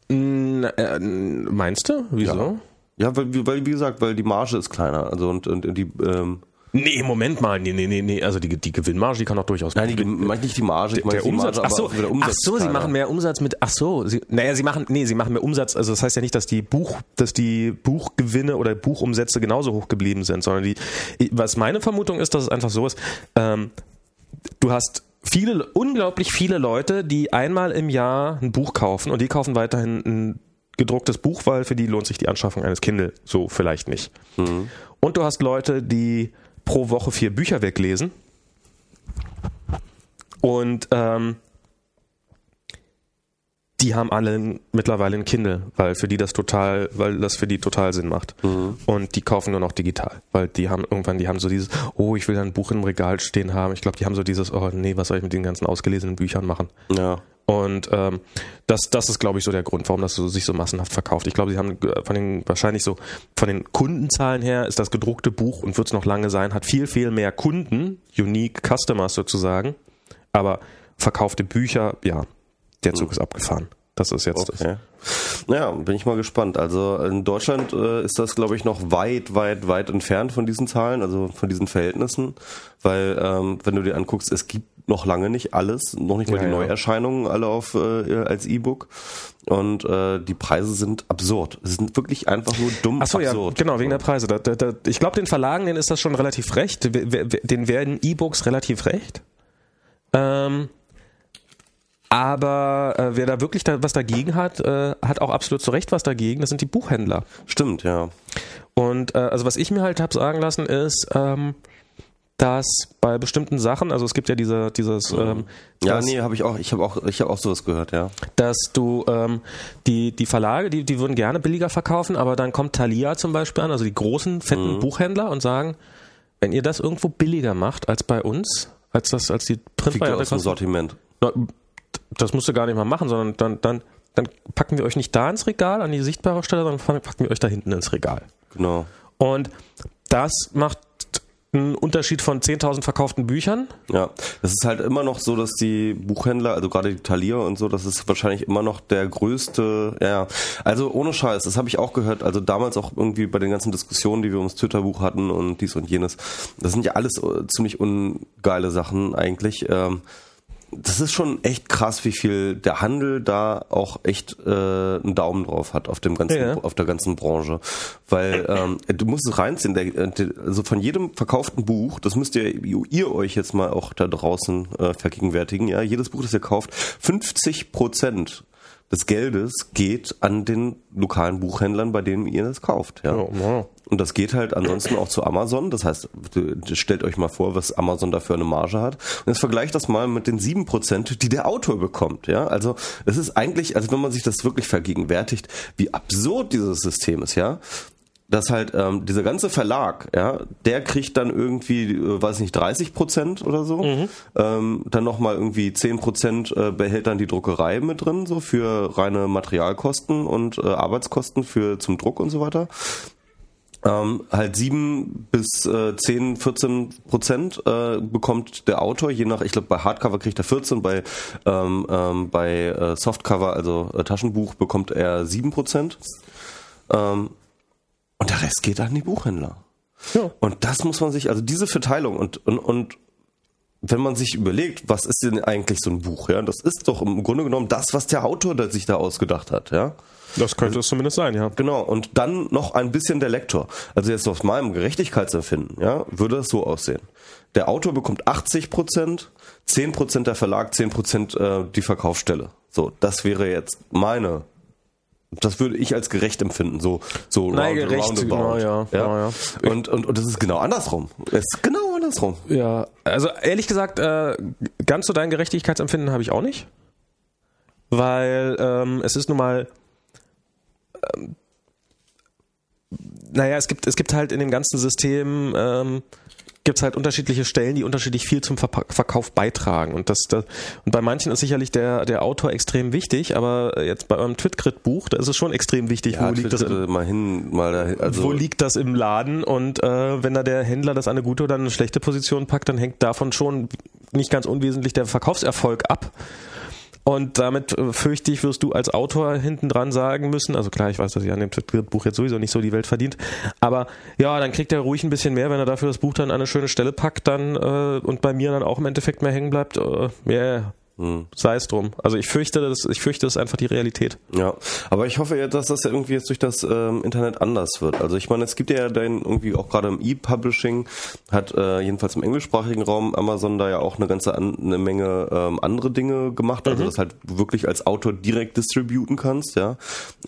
Äh, meinst du? Wieso? Ja, ja weil, weil, wie gesagt, weil die Marge ist kleiner. Also und, und die ähm, Nee, Moment mal, nee, nee, nee, nee, also die, die Gewinnmarge, die kann auch durchaus. Nein, die meine nicht die Marge, ich meine der Umsatz. Marge, ach so, Umsatz ach so, sie machen mehr Umsatz mit, ach so, sie, naja, sie machen, nee, sie machen mehr Umsatz, also das heißt ja nicht, dass die Buch, dass die Buchgewinne oder Buchumsätze genauso hoch geblieben sind, sondern die, was meine Vermutung ist, dass es einfach so ist, ähm, du hast viele, unglaublich viele Leute, die einmal im Jahr ein Buch kaufen und die kaufen weiterhin ein gedrucktes Buch, weil für die lohnt sich die Anschaffung eines Kindle so vielleicht nicht. Mhm. Und du hast Leute, die pro Woche vier Bücher weglesen. Und ähm, die haben alle mittlerweile ein Kindle, weil für die das total, weil das für die total Sinn macht. Mhm. Und die kaufen nur noch digital, weil die haben irgendwann, die haben so dieses, oh, ich will ein Buch im Regal stehen haben. Ich glaube, die haben so dieses, oh nee, was soll ich mit den ganzen ausgelesenen Büchern machen? Ja. Und ähm, das, das ist, glaube ich, so der Grund, warum das so, sich so massenhaft verkauft. Ich glaube, sie haben äh, von den wahrscheinlich so von den Kundenzahlen her ist das gedruckte Buch und wird es noch lange sein, hat viel viel mehr Kunden, unique Customers sozusagen, aber verkaufte Bücher, ja, der Zug ist abgefahren. Das ist jetzt okay. das. Naja, bin ich mal gespannt. Also in Deutschland äh, ist das, glaube ich, noch weit, weit, weit entfernt von diesen Zahlen, also von diesen Verhältnissen, weil ähm, wenn du dir anguckst, es gibt noch lange nicht alles, noch nicht mal ja, die ja. Neuerscheinungen alle auf äh, als E-Book und äh, die Preise sind absurd. Sie sind wirklich einfach nur dumm Ach so, absurd. Ja, genau, wegen der Preise. Da, da, da, ich glaube, den Verlagen, denen ist das schon relativ recht. Den werden E-Books relativ recht. Ähm, aber äh, wer da wirklich da, was dagegen hat, äh, hat auch absolut zu Recht was dagegen. Das sind die Buchhändler. Stimmt, ja. Und äh, also was ich mir halt habe sagen lassen ist, ähm, dass bei bestimmten Sachen, also es gibt ja diese, dieses mhm. ähm, ja nee habe ich auch ich habe auch ich habe auch sowas gehört ja dass du ähm, die die Verlage die die würden gerne billiger verkaufen aber dann kommt Thalia zum Beispiel an also die großen fetten mhm. Buchhändler und sagen wenn ihr das irgendwo billiger macht als bei uns als das als die Printware aus dem Sortiment das musst du gar nicht mal machen, sondern dann, dann, dann packen wir euch nicht da ins Regal, an die sichtbare Stelle, sondern packen wir euch da hinten ins Regal. Genau. Und das macht einen Unterschied von 10.000 verkauften Büchern. Ja, das ist halt immer noch so, dass die Buchhändler, also gerade die Talier und so, das ist wahrscheinlich immer noch der größte, ja, also ohne Scheiß, das habe ich auch gehört, also damals auch irgendwie bei den ganzen Diskussionen, die wir ums Twitter-Buch hatten und dies und jenes, das sind ja alles äh, ziemlich ungeile Sachen eigentlich. Ähm, das ist schon echt krass, wie viel der Handel da auch echt äh, einen Daumen drauf hat auf dem ganzen, ja. auf der ganzen Branche, weil ähm, du musst es reinziehen. Der, der, also von jedem verkauften Buch, das müsst ihr ihr euch jetzt mal auch da draußen äh, vergegenwärtigen. Ja, jedes Buch, das ihr kauft, 50 Prozent des Geldes geht an den lokalen Buchhändlern, bei denen ihr das kauft. Ja. Oh, wow. Und das geht halt ansonsten auch zu Amazon. Das heißt, stellt euch mal vor, was Amazon dafür eine Marge hat. Und jetzt vergleicht das mal mit den sieben Prozent, die der Autor bekommt. Ja, also es ist eigentlich, also wenn man sich das wirklich vergegenwärtigt, wie absurd dieses System ist. Ja, dass halt ähm, dieser ganze Verlag, ja, der kriegt dann irgendwie, äh, weiß nicht, 30 Prozent oder so. Mhm. Ähm, dann nochmal irgendwie 10 Prozent äh, behält dann die Druckerei mit drin, so für reine Materialkosten und äh, Arbeitskosten für zum Druck und so weiter. Ähm, halt 7 bis äh, 10, 14 Prozent äh, bekommt der Autor, je nach, ich glaube bei Hardcover kriegt er 14, bei, ähm, ähm, bei äh, Softcover, also äh, Taschenbuch, bekommt er 7 Prozent. Ähm, und der Rest geht an die Buchhändler. Ja. Und das muss man sich, also diese Verteilung und, und, und wenn man sich überlegt, was ist denn eigentlich so ein Buch, ja, das ist doch im Grunde genommen das, was der Autor sich da ausgedacht hat, ja. Das könnte es zumindest sein, ja. Genau. Und dann noch ein bisschen der Lektor. Also jetzt aus meinem Gerechtigkeitsempfinden, ja, würde es so aussehen. Der Autor bekommt 80 Prozent, 10 Prozent der Verlag, 10 Prozent äh, die Verkaufsstelle. So, das wäre jetzt meine das würde ich als gerecht empfinden, so so Nein, round, gerecht, roundabout. Genau, ja, ja. ja. Und, und, und das ist genau andersrum. Es ist genau andersrum. Ja, also ehrlich gesagt, äh, ganz so dein Gerechtigkeitsempfinden habe ich auch nicht. Weil ähm, es ist nun mal ähm, naja, es gibt, es gibt halt in dem ganzen System ähm, gibt es halt unterschiedliche Stellen, die unterschiedlich viel zum Ver Verkauf beitragen. Und das, das, und bei manchen ist sicherlich der, der Autor extrem wichtig, aber jetzt bei eurem Twitgrid-Buch, da ist es schon extrem wichtig, ja, wo liegt das im, mal hin, mal da, also wo liegt das im Laden und äh, wenn da der Händler das eine gute oder eine schlechte Position packt, dann hängt davon schon nicht ganz unwesentlich der Verkaufserfolg ab. Und damit äh, fürchte ich, wirst du als Autor hinten dran sagen müssen, also klar, ich weiß, dass ich an dem Buch jetzt sowieso nicht so die Welt verdient, aber ja, dann kriegt er ruhig ein bisschen mehr, wenn er dafür das Buch dann an eine schöne Stelle packt dann äh, und bei mir dann auch im Endeffekt mehr hängen bleibt. Äh, yeah, hm. Sei es drum. Also ich fürchte, das, ich fürchte, das ist einfach die Realität. Ja, aber ich hoffe ja, dass das irgendwie jetzt durch das ähm, Internet anders wird. Also ich meine, es gibt ja dann irgendwie auch gerade im E-Publishing, hat äh, jedenfalls im englischsprachigen Raum Amazon da ja auch eine ganze an, eine Menge ähm, andere Dinge gemacht. Also mhm. das halt wirklich als Autor direkt distributen kannst, ja.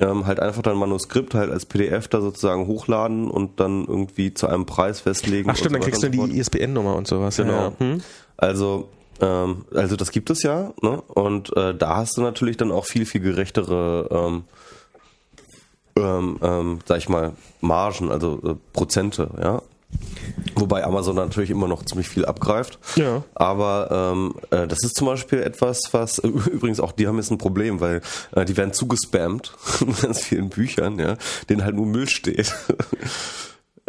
Ähm, halt einfach dein Manuskript halt als PDF da sozusagen hochladen und dann irgendwie zu einem Preis festlegen. Ach stimmt, so dann kriegst du die ISBN-Nummer und sowas. Genau. Ja. Hm? Also ähm, also das gibt es ja, ne? Und äh, da hast du natürlich dann auch viel, viel gerechtere, ähm, ähm, ähm, sag ich mal, Margen, also äh, Prozente, ja. Wobei Amazon natürlich immer noch ziemlich viel abgreift. Ja. Aber ähm, äh, das ist zum Beispiel etwas, was äh, übrigens auch die haben jetzt ein Problem, weil äh, die werden zugespammt mit ganz vielen Büchern, ja, denen halt nur Müll steht.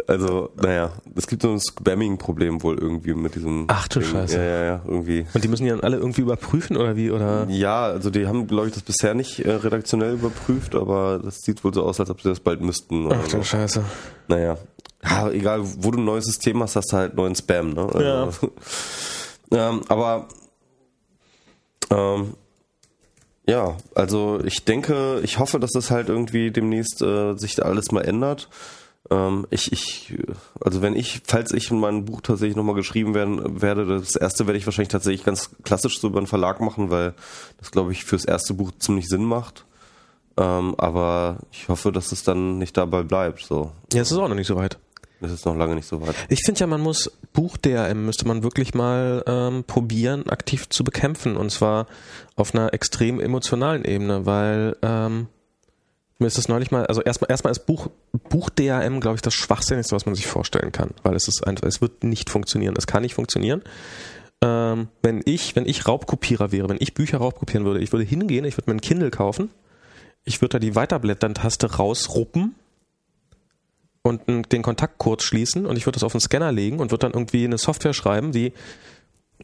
Also, naja, es gibt so ein Spamming-Problem wohl irgendwie mit diesem. Ach du Ding. Scheiße. Ja, ja, ja, irgendwie. Und die müssen die dann alle irgendwie überprüfen oder wie? Oder? Ja, also die haben, glaube ich, das bisher nicht äh, redaktionell überprüft, aber das sieht wohl so aus, als ob sie das bald müssten. Ach du so. Scheiße. Naja. Ja, egal, wo du ein neues System hast, hast du halt neuen Spam, ne? Also, ja. ähm, aber ähm, ja, also ich denke, ich hoffe, dass das halt irgendwie demnächst äh, sich alles mal ändert. Ähm, ich, ich, also wenn ich, falls ich in meinem Buch tatsächlich nochmal geschrieben werden werde, das erste werde ich wahrscheinlich tatsächlich ganz klassisch so über einen Verlag machen, weil das glaube ich fürs erste Buch ziemlich Sinn macht. Ähm, aber ich hoffe, dass es dann nicht dabei bleibt. So. Ja, es ist auch noch nicht so weit. Es ist noch lange nicht so weit. Ich finde ja, man muss Buch-DRM müsste man wirklich mal ähm, probieren, aktiv zu bekämpfen. Und zwar auf einer extrem emotionalen Ebene, weil ähm, mir ist das neulich mal, also erstmal erstmal ist Buch Buch DRM, glaube ich, das Schwachsinnigste, was man sich vorstellen kann, weil es ist einfach, es wird nicht funktionieren, es kann nicht funktionieren. Ähm, wenn ich, wenn ich Raubkopierer wäre, wenn ich Bücher raubkopieren würde, ich würde hingehen, ich würde mir ein Kindle kaufen, ich würde da die Weiterblättern-Taste rausruppen und den Kontakt kurz schließen und ich würde das auf den Scanner legen und würde dann irgendwie eine Software schreiben, die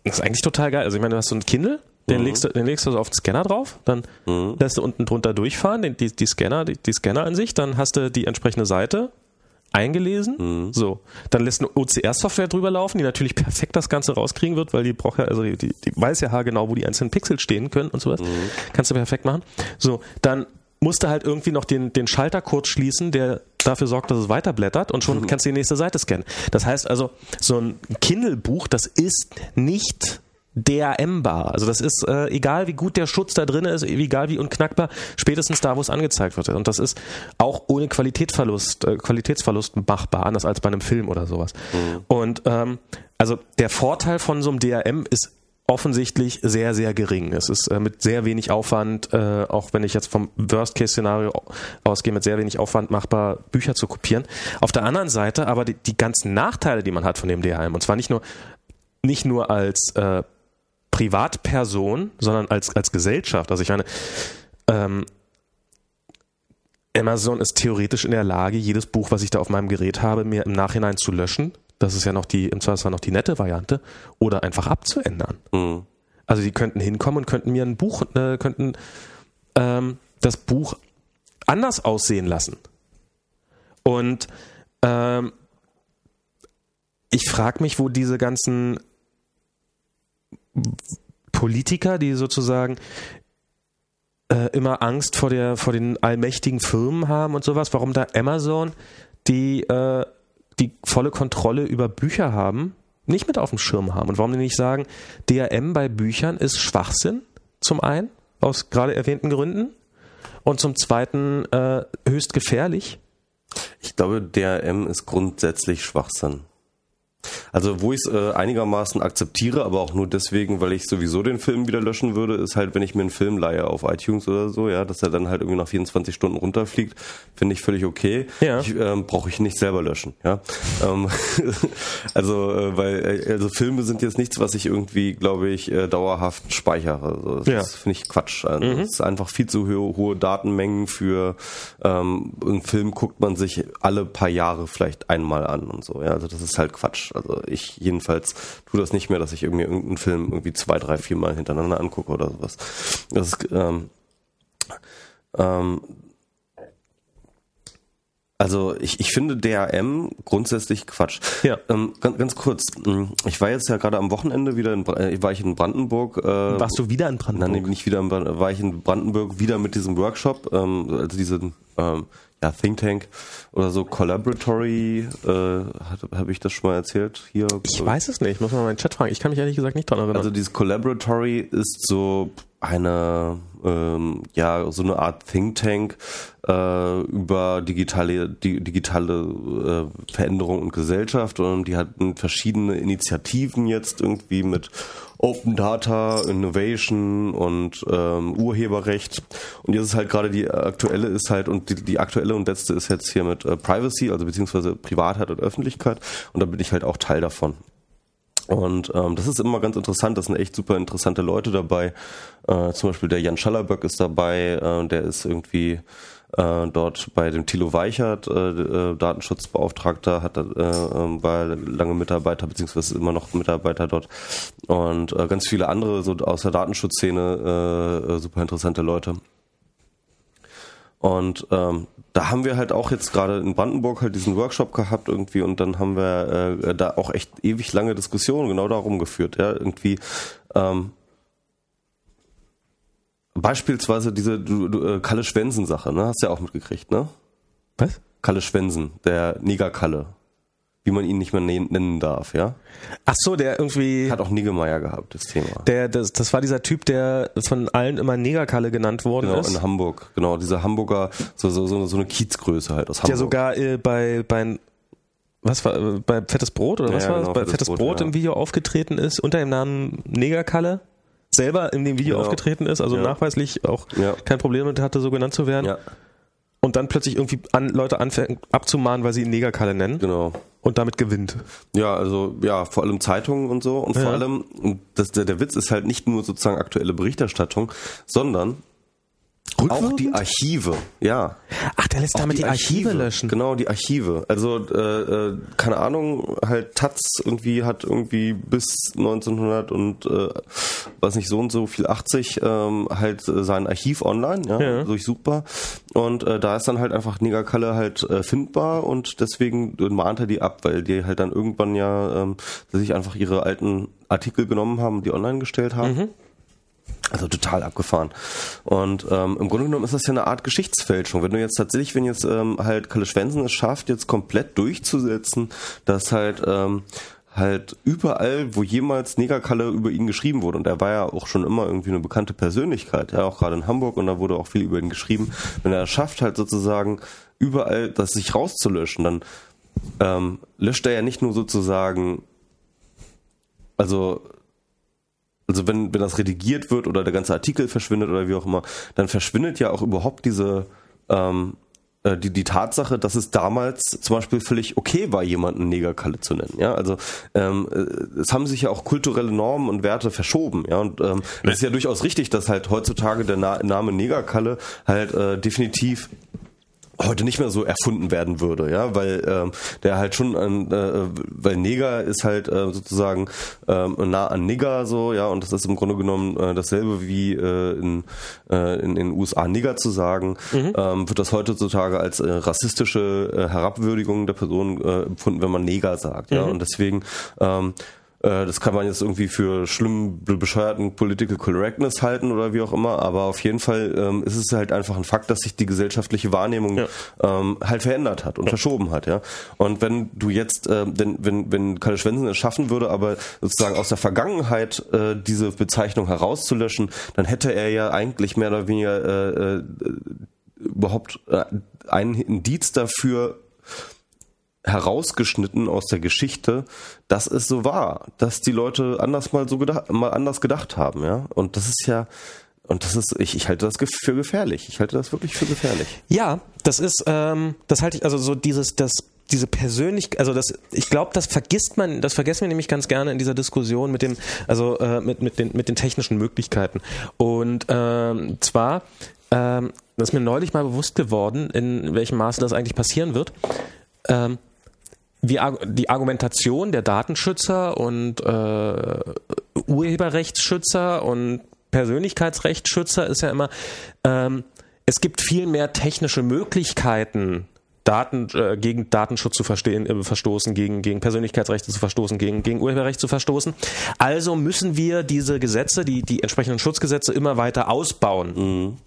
das ist eigentlich total geil. Also ich meine, du hast so ein Kindle, den, mhm. legst du, den legst du so auf den Scanner drauf, dann mhm. lässt du unten drunter durchfahren, den, die, die Scanner, die, die Scanner an sich, dann hast du die entsprechende Seite eingelesen. Mhm. So, dann lässt eine OCR-Software drüber laufen, die natürlich perfekt das Ganze rauskriegen wird, weil die braucht ja, also die, die, weiß ja genau, wo die einzelnen Pixel stehen können und sowas. Mhm. Kannst du perfekt machen. So, dann musst du halt irgendwie noch den, den Schalter kurz schließen, der dafür sorgt, dass es weiterblättert und schon mhm. kannst du die nächste Seite scannen. Das heißt also, so ein Kindle-Buch, das ist nicht DRM-bar. Also das ist äh, egal, wie gut der Schutz da drin ist, egal wie unknackbar, spätestens da, wo es angezeigt wird. Und das ist auch ohne Qualitätsverlust, äh, Qualitätsverlust machbar, anders als bei einem Film oder sowas. Mhm. Und ähm, also der Vorteil von so einem DRM ist offensichtlich sehr, sehr gering. Es ist äh, mit sehr wenig Aufwand, äh, auch wenn ich jetzt vom Worst-Case-Szenario ausgehe, mit sehr wenig Aufwand machbar, Bücher zu kopieren. Auf der anderen Seite aber die, die ganzen Nachteile, die man hat von dem DRM, und zwar nicht nur nicht nur als äh, Privatperson, sondern als, als Gesellschaft. Also ich meine, ähm, Amazon ist theoretisch in der Lage, jedes Buch, was ich da auf meinem Gerät habe, mir im Nachhinein zu löschen. Das ist ja noch die, im Zweifelsfall noch die nette Variante, oder einfach abzuändern. Mhm. Also die könnten hinkommen und könnten mir ein Buch, äh, könnten ähm, das Buch anders aussehen lassen. Und ähm, ich frage mich, wo diese ganzen Politiker, die sozusagen äh, immer Angst vor der vor den allmächtigen Firmen haben und sowas, warum da Amazon die äh, die volle Kontrolle über Bücher haben, nicht mit auf dem Schirm haben und warum die nicht sagen, DRM bei Büchern ist Schwachsinn zum einen aus gerade erwähnten Gründen und zum zweiten äh, höchst gefährlich. Ich glaube, DRM ist grundsätzlich Schwachsinn. Also wo ich es äh, einigermaßen akzeptiere, aber auch nur deswegen, weil ich sowieso den Film wieder löschen würde, ist halt, wenn ich mir einen Film leihe auf iTunes oder so, ja, dass er dann halt irgendwie nach 24 Stunden runterfliegt, finde ich völlig okay. Ja. Ich, ähm, Brauche ich nicht selber löschen, ja. Ähm, also äh, weil äh, also Filme sind jetzt nichts, was ich irgendwie, glaube ich, äh, dauerhaft speichere. Also, das ja. finde ich Quatsch. Also, mhm. Das ist einfach viel zu hohe, hohe Datenmengen für ähm, einen Film guckt man sich alle paar Jahre vielleicht einmal an und so. Ja, also das ist halt Quatsch. Also ich jedenfalls tue das nicht mehr, dass ich irgendwie irgendeinen Film irgendwie zwei, drei, vier Mal hintereinander angucke oder sowas. Das ist, ähm, ähm, also ich, ich finde DRM grundsätzlich Quatsch. Ja. Ähm, ganz, ganz kurz, hm, ich war jetzt ja gerade am Wochenende wieder in, äh, war ich in Brandenburg. Äh, Warst du wieder in Brandenburg? Nein, nicht wieder in Brandenburg, war ich in Brandenburg wieder mit diesem Workshop, ähm, also diesen ähm, ja, Think Tank oder so Collaboratory, äh, habe ich das schon mal erzählt hier? Ich weiß es nicht, muss man mal in den Chat fragen. Ich kann mich ehrlich gesagt nicht dran erinnern. Also dieses Collaboratory ist so eine ähm, ja so eine Art Think Tank äh, über digitale die, digitale äh, Veränderung und Gesellschaft und die hatten verschiedene Initiativen jetzt irgendwie mit Open Data, Innovation und ähm, Urheberrecht. Und jetzt ist halt gerade die aktuelle ist halt und die, die aktuelle und letzte ist jetzt hier mit äh, Privacy, also beziehungsweise Privatheit und Öffentlichkeit. Und da bin ich halt auch Teil davon. Und ähm, das ist immer ganz interessant, das sind echt super interessante Leute dabei. Äh, zum Beispiel der Jan Schallerböck ist dabei, äh, der ist irgendwie äh, dort bei dem Thilo Weichert, äh, äh, Datenschutzbeauftragter, hat äh, war lange Mitarbeiter, beziehungsweise immer noch Mitarbeiter dort. Und äh, ganz viele andere so aus der Datenschutzszene, äh, super interessante Leute. Und ähm, da haben wir halt auch jetzt gerade in Brandenburg halt diesen Workshop gehabt irgendwie und dann haben wir äh, da auch echt ewig lange Diskussionen genau darum geführt, ja, irgendwie ähm, beispielsweise diese du, du, äh, Kalle Schwensen Sache, ne, hast du ja auch mitgekriegt, ne? Was? Kalle Schwensen, der Negerkalle wie man ihn nicht mehr nennen darf, ja. Ach so, der irgendwie hat auch Niggemeier gehabt, das Thema. Der, das, das war dieser Typ, der von allen immer Negerkalle genannt worden genau, ist. Genau in Hamburg, genau dieser Hamburger so so so, so eine Kiezgröße halt aus Hamburg. Der sogar äh, bei bei was war äh, bei Fettes Brot oder ja, was war genau, das? Bei Fettes, Fettes Brot, Brot ja. im Video aufgetreten ist unter dem Namen Negerkalle selber in dem Video genau. aufgetreten ist, also ja. nachweislich auch kein Problem mit hatte, so genannt zu werden. Ja und dann plötzlich irgendwie an, Leute anfangen abzumahnen, weil sie ihn Negerkalle nennen. Genau. Und damit gewinnt. Ja, also ja, vor allem Zeitungen und so. Und ja. vor allem, das, der, der Witz ist halt nicht nur sozusagen aktuelle Berichterstattung, sondern auch die Archive, ja. Ach, der lässt auch damit die, Archive, Archive, löschen. Genau, die Archive. Also, äh, äh, keine Ahnung, halt Taz irgendwie hat irgendwie bis 1900 und äh, weiß nicht, so und so viel 80 ähm, halt äh, sein Archiv online, ja, ja. durchsuchbar. Und äh, da ist dann halt einfach Negerkalle halt äh, findbar und deswegen mahnt er die ab, weil die halt dann irgendwann ja ähm, sich einfach ihre alten Artikel genommen haben, die online gestellt haben. Mhm also total abgefahren. Und ähm, im Grunde genommen ist das ja eine Art Geschichtsfälschung. Wenn du jetzt tatsächlich, wenn jetzt ähm, halt Kalle Schwensen es schafft, jetzt komplett durchzusetzen, dass halt ähm, halt überall, wo jemals Negerkalle über ihn geschrieben wurde, und er war ja auch schon immer irgendwie eine bekannte Persönlichkeit, ja, auch gerade in Hamburg, und da wurde auch viel über ihn geschrieben. Wenn er es schafft, halt sozusagen überall das sich rauszulöschen, dann ähm, löscht er ja nicht nur sozusagen, also also wenn, wenn das redigiert wird oder der ganze Artikel verschwindet oder wie auch immer, dann verschwindet ja auch überhaupt diese ähm, äh, die, die Tatsache, dass es damals zum Beispiel völlig okay war, jemanden Negerkalle zu nennen. Ja, also ähm, äh, es haben sich ja auch kulturelle Normen und Werte verschoben. Ja, und ähm, es ist ja durchaus richtig, dass halt heutzutage der Na Name Negerkalle halt äh, definitiv heute nicht mehr so erfunden werden würde, ja, weil ähm, der halt schon an, äh, weil Neger ist halt äh, sozusagen ähm, nah an Nigger so, ja, und das ist im Grunde genommen äh, dasselbe wie äh, in, äh, in, den USA Nigger zu sagen, mhm. ähm, wird das heutzutage als äh, rassistische äh, Herabwürdigung der Person äh, empfunden, wenn man Neger sagt, ja, mhm. und deswegen ähm, äh, das kann man jetzt irgendwie für schlimm bescheuerten Political Correctness halten oder wie auch immer, aber auf jeden Fall ähm, ist es halt einfach ein Fakt, dass sich die gesellschaftliche Wahrnehmung ja. ähm, halt verändert hat und ja. verschoben hat, ja. Und wenn du jetzt, äh, wenn, wenn, wenn Kalle Schwensen es schaffen würde, aber sozusagen aus der Vergangenheit äh, diese Bezeichnung herauszulöschen, dann hätte er ja eigentlich mehr oder weniger äh, äh, überhaupt äh, einen Indiz dafür herausgeschnitten aus der Geschichte, dass es so war, dass die Leute anders mal so gedacht, mal anders gedacht haben, ja. Und das ist ja, und das ist, ich, ich halte das für gefährlich. Ich halte das wirklich für gefährlich. Ja, das ist, ähm, das halte ich, also so dieses, das, diese persönlich, also das, ich glaube, das vergisst man, das vergessen wir nämlich ganz gerne in dieser Diskussion mit dem, also äh, mit, mit, den, mit den technischen Möglichkeiten. Und ähm, zwar, ähm, das ist mir neulich mal bewusst geworden, in welchem Maße das eigentlich passieren wird. Ähm, wie die Argumentation der Datenschützer und äh, Urheberrechtsschützer und Persönlichkeitsrechtsschützer ist ja immer, ähm, es gibt viel mehr technische Möglichkeiten, Daten, äh, gegen Datenschutz zu verstehen, äh, verstoßen, gegen, gegen Persönlichkeitsrechte zu verstoßen, gegen, gegen Urheberrecht zu verstoßen. Also müssen wir diese Gesetze, die, die entsprechenden Schutzgesetze immer weiter ausbauen. Mhm.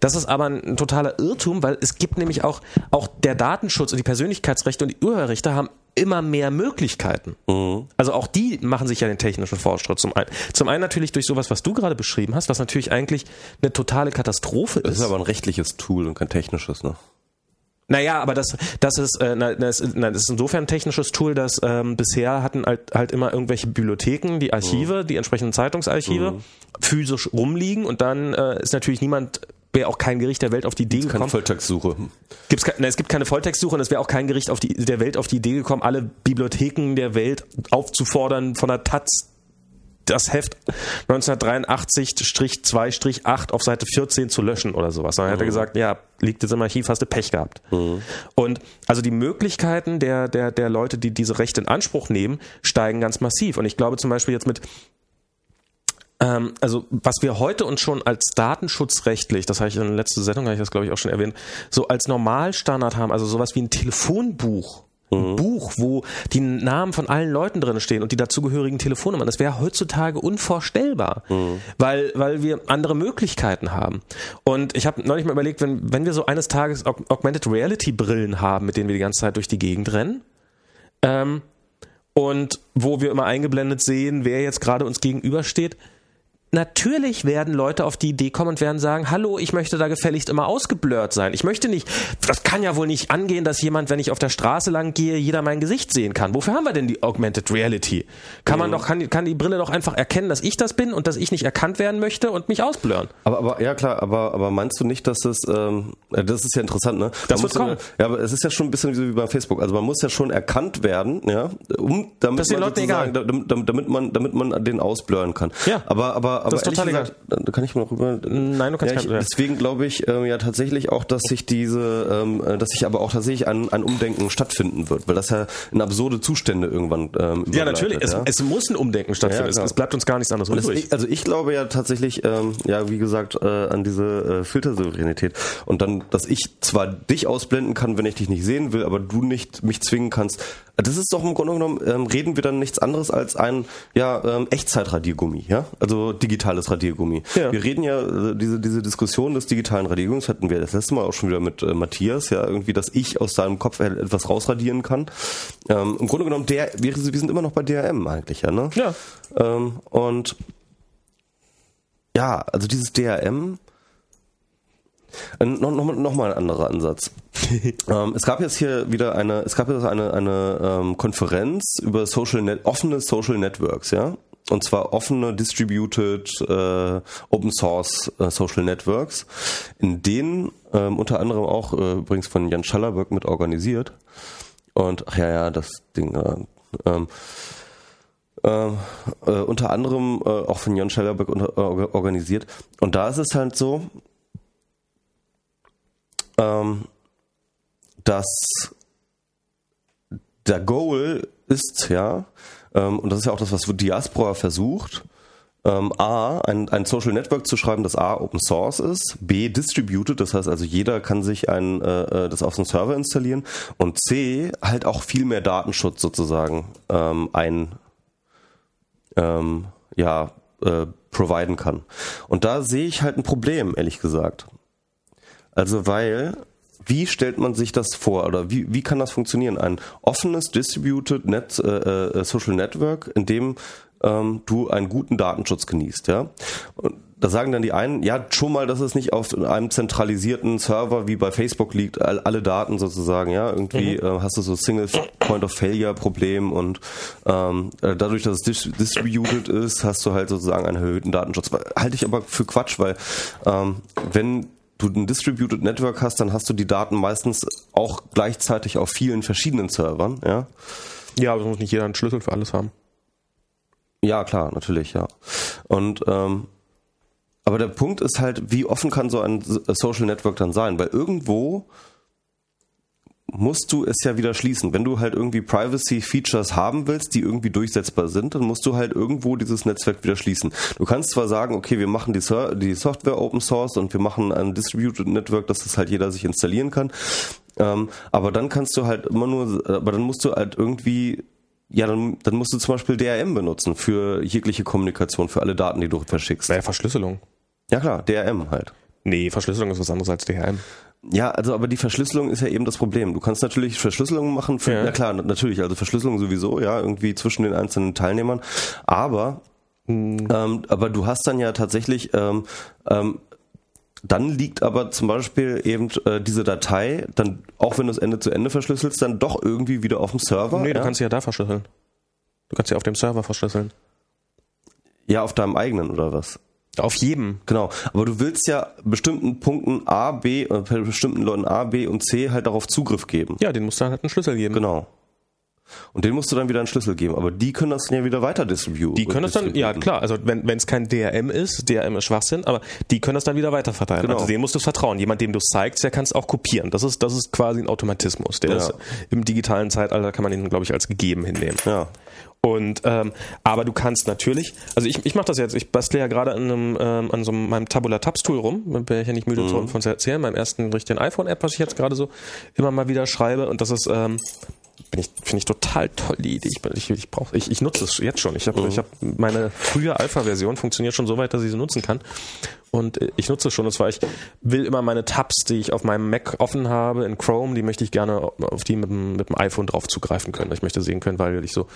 Das ist aber ein, totaler Irrtum, weil es gibt nämlich auch, auch der Datenschutz und die Persönlichkeitsrechte und die Urheberrechte haben immer mehr Möglichkeiten. Mhm. Also auch die machen sich ja den technischen Fortschritt zum einen. Zum einen natürlich durch sowas, was du gerade beschrieben hast, was natürlich eigentlich eine totale Katastrophe ist. Das ist aber ein rechtliches Tool und kein technisches, ne? Naja, aber das, das ist, äh, das, das ist insofern ein technisches Tool, dass ähm, bisher hatten halt, halt immer irgendwelche Bibliotheken, die Archive, mhm. die entsprechenden Zeitungsarchive, mhm. physisch rumliegen und dann äh, ist natürlich niemand wäre auch kein Gericht der Welt auf die Idee gekommen. Keine Volltextsuche. Gibt's ne, es gibt keine Volltextsuche und es wäre auch kein Gericht auf die, der Welt auf die Idee gekommen, alle Bibliotheken der Welt aufzufordern, von der Taz das Heft 1983-2-8 auf Seite 14 zu löschen oder sowas. Dann mhm. hat er gesagt, ja, liegt jetzt im Archiv, hast du Pech gehabt. Mhm. Und also die Möglichkeiten der, der, der Leute, die diese Rechte in Anspruch nehmen, steigen ganz massiv. Und ich glaube zum Beispiel jetzt mit ähm, also was wir heute uns schon als datenschutzrechtlich, das habe ich in der letzten Sendung, habe ich das glaube ich auch schon erwähnt, so als Normalstandard haben, also sowas wie ein Telefonbuch. Ein mhm. Buch, wo die Namen von allen Leuten drin stehen und die dazugehörigen Telefonnummern. Das wäre heutzutage unvorstellbar, mhm. weil, weil wir andere Möglichkeiten haben. Und ich habe neulich mal überlegt, wenn, wenn wir so eines Tages Augmented Reality Brillen haben, mit denen wir die ganze Zeit durch die Gegend rennen, ähm, und wo wir immer eingeblendet sehen, wer jetzt gerade uns gegenübersteht, natürlich werden Leute auf die Idee kommen und werden sagen, hallo, ich möchte da gefälligst immer ausgeblurrt sein. Ich möchte nicht, das kann ja wohl nicht angehen, dass jemand, wenn ich auf der Straße lang gehe, jeder mein Gesicht sehen kann. Wofür haben wir denn die Augmented Reality? Kann man mhm. doch, kann, kann die Brille doch einfach erkennen, dass ich das bin und dass ich nicht erkannt werden möchte und mich ausblurren. Aber, aber ja klar, aber, aber meinst du nicht, dass es, ähm, äh, das ist ja interessant, ne? Das wird kommen. Ja, aber es ist ja schon ein bisschen wie bei Facebook. Also man muss ja schon erkannt werden, ja, um, damit das egal. Damit, damit man, damit man den ausblurren kann. Ja. Aber, aber, aber das ist total gesagt, da kann ich mal rüber. Nein, du kannst ja, ich, kein, Deswegen glaube ich ähm, ja tatsächlich auch, dass sich diese, ähm, äh, dass sich aber auch tatsächlich ein, ein Umdenken stattfinden wird, weil das ja in absurde Zustände irgendwann. Ähm, ja, natürlich. Es, ja? es muss ein Umdenken stattfinden. Ja, es, es, bleibt uns gar nichts anderes übrig. also ich glaube ja tatsächlich, ähm, ja, wie gesagt, äh, an diese äh, Filtersouveränität und dann, dass ich zwar dich ausblenden kann, wenn ich dich nicht sehen will, aber du nicht mich zwingen kannst. Das ist doch im Grunde genommen ähm, reden wir dann nichts anderes als ein ja ähm, Echtzeitradiergummi, ja, also digitales Radiergummi. Ja. Wir reden ja äh, diese diese Diskussion des digitalen Radiergummis hatten wir das letzte Mal auch schon wieder mit äh, Matthias, ja irgendwie, dass ich aus seinem Kopf etwas rausradieren kann. Ähm, Im Grunde genommen der wir, wir sind immer noch bei DRM eigentlich, ja, ne? Ja. Ähm, und ja, also dieses DRM äh, noch, noch, noch mal ein anderer Ansatz. ähm, es gab jetzt hier wieder eine, es gab jetzt eine, eine ähm, Konferenz über Social Net, offene Social Networks, ja. Und zwar offene, distributed, äh, Open Source äh, Social Networks, in denen ähm, unter anderem auch äh, übrigens von Jan Schallerberg mit organisiert. Und ach ja, ja, das Ding. Äh, ähm, äh, äh, unter anderem äh, auch von Jan Schellerberg unter, äh, organisiert. Und da ist es halt so, ähm, dass der Goal ist ja, ähm, und das ist ja auch das, was Diaspora versucht, ähm, A, ein, ein Social Network zu schreiben, das A, Open Source ist, B, distributed, das heißt also jeder kann sich ein, äh, äh das auf einen Server installieren und C, halt auch viel mehr Datenschutz sozusagen ähm, ein, ähm, ja, äh, providen kann. Und da sehe ich halt ein Problem, ehrlich gesagt. Also weil, wie stellt man sich das vor oder wie, wie kann das funktionieren? Ein offenes, distributed Net, äh, äh, Social Network, in dem ähm, du einen guten Datenschutz genießt, ja. Und da sagen dann die einen, ja, schon mal, dass es nicht auf einem zentralisierten Server wie bei Facebook liegt, alle Daten sozusagen, ja. Irgendwie mhm. äh, hast du so Single Point of Failure Problem und ähm, äh, dadurch, dass es distributed ist, hast du halt sozusagen einen erhöhten Datenschutz. Halte ich aber für Quatsch, weil ähm, wenn du ein Distributed Network hast, dann hast du die Daten meistens auch gleichzeitig auf vielen verschiedenen Servern, ja. Ja, aber muss nicht jeder einen Schlüssel für alles haben. Ja, klar, natürlich, ja. Und ähm, aber der Punkt ist halt, wie offen kann so ein Social Network dann sein? Weil irgendwo musst du es ja wieder schließen. Wenn du halt irgendwie Privacy-Features haben willst, die irgendwie durchsetzbar sind, dann musst du halt irgendwo dieses Netzwerk wieder schließen. Du kannst zwar sagen, okay, wir machen die, die Software Open Source und wir machen ein Distributed Network, dass das halt jeder sich installieren kann. Ähm, aber dann kannst du halt immer nur, aber dann musst du halt irgendwie ja, dann, dann musst du zum Beispiel DRM benutzen für jegliche Kommunikation, für alle Daten, die du verschickst. Naja, Verschlüsselung. Ja klar, DRM halt. Nee, Verschlüsselung ist was anderes als DRM. Ja, also aber die Verschlüsselung ist ja eben das Problem. Du kannst natürlich Verschlüsselung machen, für, ja. na klar, natürlich, also Verschlüsselung sowieso, ja, irgendwie zwischen den einzelnen Teilnehmern. Aber hm. ähm, aber du hast dann ja tatsächlich ähm, ähm, dann liegt aber zum Beispiel eben äh, diese Datei, dann auch wenn du es Ende zu Ende verschlüsselst, dann doch irgendwie wieder auf dem Server. Nee, ja? du kannst sie ja da verschlüsseln. Du kannst sie auf dem Server verschlüsseln. Ja, auf deinem eigenen oder was? Auf jedem. Genau. Aber du willst ja bestimmten Punkten A, B, äh, bestimmten Leuten A, B und C halt darauf Zugriff geben. Ja, den musst du halt einen Schlüssel geben. Genau. Und den musst du dann wieder einen Schlüssel geben. Aber die können das dann ja wieder weiter distributen. Die können das dann, ja klar, also wenn es kein DRM ist, DRM ist Schwachsinn, aber die können das dann wieder weiter verteilen. Genau. Also dem musst du vertrauen. Jemand, dem du es zeigst, der kann es auch kopieren. Das ist, das ist quasi ein Automatismus. Der ja. ist im digitalen Zeitalter kann man den, glaube ich, als gegeben hinnehmen. Ja. Und ähm, aber du kannst natürlich, also ich, ich mache das jetzt, ich bastle ja gerade an, einem, ähm, an so meinem Tabula Tabs Tool rum, bin ich ja nicht müde mhm. von zu erzählen, meinem ersten richtigen iPhone-App, was ich jetzt gerade so immer mal wieder schreibe. Und das ist ähm, ich, finde ich total toll, die Idee. Ich, ich, ich, brauch, ich, ich nutze es jetzt schon. Ich habe mhm. ich hab meine frühe Alpha-Version funktioniert schon so weit, dass ich sie nutzen kann. Und äh, ich nutze es schon. Und zwar, ich will immer meine Tabs, die ich auf meinem Mac offen habe in Chrome, die möchte ich gerne auf die mit dem, mit dem iPhone drauf zugreifen können. Ich möchte sehen können, weil ich so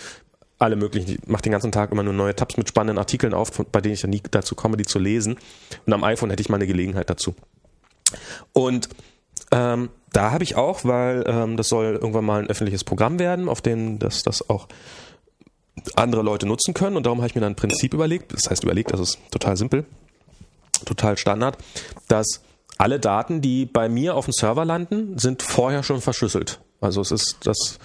alle möglichen, ich mache den ganzen Tag immer nur neue Tabs mit spannenden Artikeln auf, bei denen ich dann nie dazu komme, die zu lesen. Und am iPhone hätte ich mal eine Gelegenheit dazu. Und ähm, da habe ich auch, weil ähm, das soll irgendwann mal ein öffentliches Programm werden, auf dem das, das auch andere Leute nutzen können. Und darum habe ich mir dann ein Prinzip überlegt, das heißt überlegt, das ist total simpel, total Standard, dass alle Daten, die bei mir auf dem Server landen, sind vorher schon verschlüsselt. Also es ist das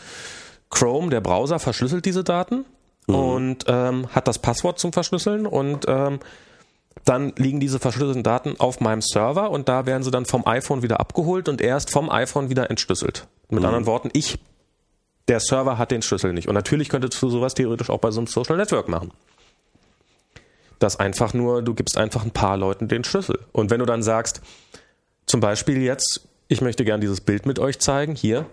Chrome, der Browser, verschlüsselt diese Daten mhm. und ähm, hat das Passwort zum Verschlüsseln und ähm, dann liegen diese verschlüsselten Daten auf meinem Server und da werden sie dann vom iPhone wieder abgeholt und erst vom iPhone wieder entschlüsselt. Mit mhm. anderen Worten, ich, der Server hat den Schlüssel nicht. Und natürlich könntest du sowas theoretisch auch bei so einem Social Network machen. Das einfach nur, du gibst einfach ein paar Leuten den Schlüssel. Und wenn du dann sagst, zum Beispiel jetzt, ich möchte gern dieses Bild mit euch zeigen, hier,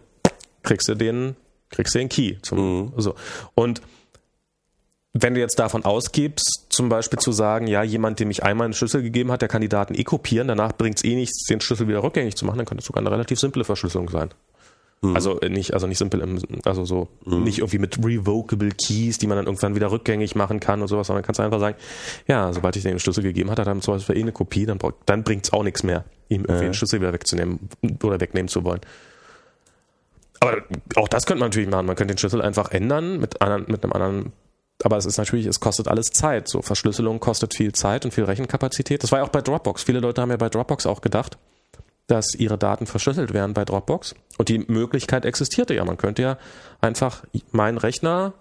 kriegst du den, kriegst du den Key. Zum, mhm. so. Und wenn du jetzt davon ausgibst, zum Beispiel zu sagen, ja, jemand, dem ich einmal einen Schlüssel gegeben hat, der kann die Daten eh kopieren, danach bringt es eh nichts, den Schlüssel wieder rückgängig zu machen, dann könnte es sogar eine relativ simple Verschlüsselung sein. Mhm. Also äh, nicht, also nicht simpel, im, also so mhm. nicht irgendwie mit revocable Keys, die man dann irgendwann wieder rückgängig machen kann und sowas, sondern kannst einfach sagen, ja, sobald ich den Schlüssel gegeben hat, hat er zum Beispiel eh eine Kopie, dann, dann bringt es auch nichts mehr, ihm irgendwie äh. den Schlüssel wieder wegzunehmen oder wegnehmen zu wollen. Aber auch das könnte man natürlich machen. Man könnte den Schlüssel einfach ändern mit, anderen, mit einem anderen aber es ist natürlich, es kostet alles Zeit. So Verschlüsselung kostet viel Zeit und viel Rechenkapazität. Das war ja auch bei Dropbox. Viele Leute haben ja bei Dropbox auch gedacht, dass ihre Daten verschlüsselt werden bei Dropbox. Und die Möglichkeit existierte ja. Man könnte ja einfach meinen Rechner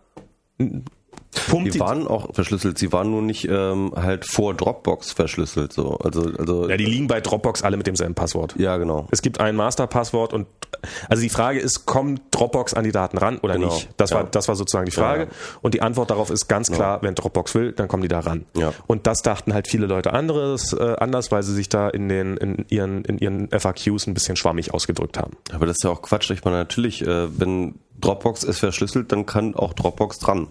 Pumpt die waren auch verschlüsselt, sie waren nur nicht ähm, halt vor Dropbox verschlüsselt. So. Also, also, ja, die liegen bei Dropbox alle mit demselben Passwort. Ja, genau. Es gibt ein Masterpasswort und also die Frage ist, kommt Dropbox an die Daten ran oder genau. nicht? Das, ja. war, das war sozusagen die Frage. Ja, ja. Und die Antwort darauf ist ganz klar, wenn Dropbox will, dann kommen die da ran. Ja. Und das dachten halt viele Leute anderes, äh, anders, weil sie sich da in, den, in, ihren, in ihren FAQs ein bisschen schwammig ausgedrückt haben. Aber das ist ja auch Quatsch. Ich meine, natürlich, äh, wenn Dropbox ist verschlüsselt, dann kann auch Dropbox dran.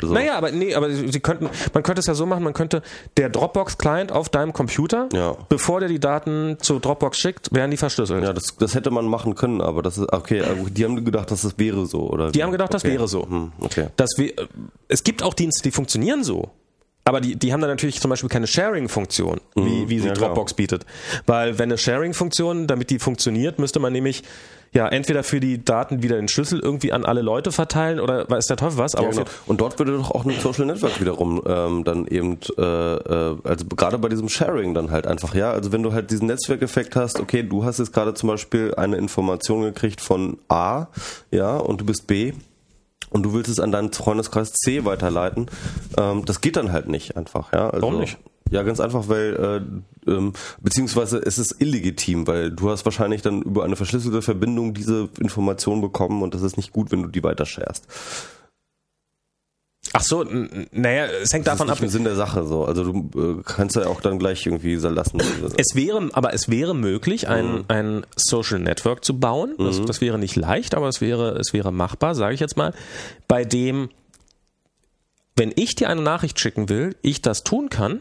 So. Naja, aber nee, aber sie könnten, man könnte es ja so machen, man könnte der Dropbox-Client auf deinem Computer, ja. bevor der die Daten zu Dropbox schickt, werden die verschlüsselt. Ja, das, das hätte man machen können, aber das ist, okay, die haben gedacht, dass das wäre so, oder? Die haben gedacht, okay. das wäre so. Hm, okay. Das we es gibt auch Dienste, die funktionieren so. Aber die, die haben dann natürlich zum Beispiel keine Sharing-Funktion, wie, mhm. wie sie ja, Dropbox klar. bietet. Weil wenn eine Sharing-Funktion, damit die funktioniert, müsste man nämlich ja, entweder für die Daten wieder den Schlüssel irgendwie an alle Leute verteilen oder weiß der Teufel was. Aber ja, genau. Und dort würde doch auch ein Social Network wiederum ähm, dann eben, äh, äh, also gerade bei diesem Sharing dann halt einfach, ja, also wenn du halt diesen Netzwerkeffekt hast, okay, du hast jetzt gerade zum Beispiel eine Information gekriegt von A, ja, und du bist B, und du willst es an deinen Freundeskreis C weiterleiten, ähm, das geht dann halt nicht einfach, ja. Also, Warum nicht? Ja, ganz einfach, weil äh, ähm, beziehungsweise es ist illegitim, weil du hast wahrscheinlich dann über eine verschlüsselte Verbindung diese Information bekommen und das ist nicht gut, wenn du die weiter sharest. Ach so, naja, es hängt das davon ist nicht ab. Im Sinn der Sache so. Also du äh, kannst ja auch dann gleich irgendwie lassen. Es wäre, aber es wäre möglich, ein, mhm. ein Social Network zu bauen. Das, mhm. das wäre nicht leicht, aber es wäre, es wäre machbar, sage ich jetzt mal, bei dem, wenn ich dir eine Nachricht schicken will, ich das tun kann,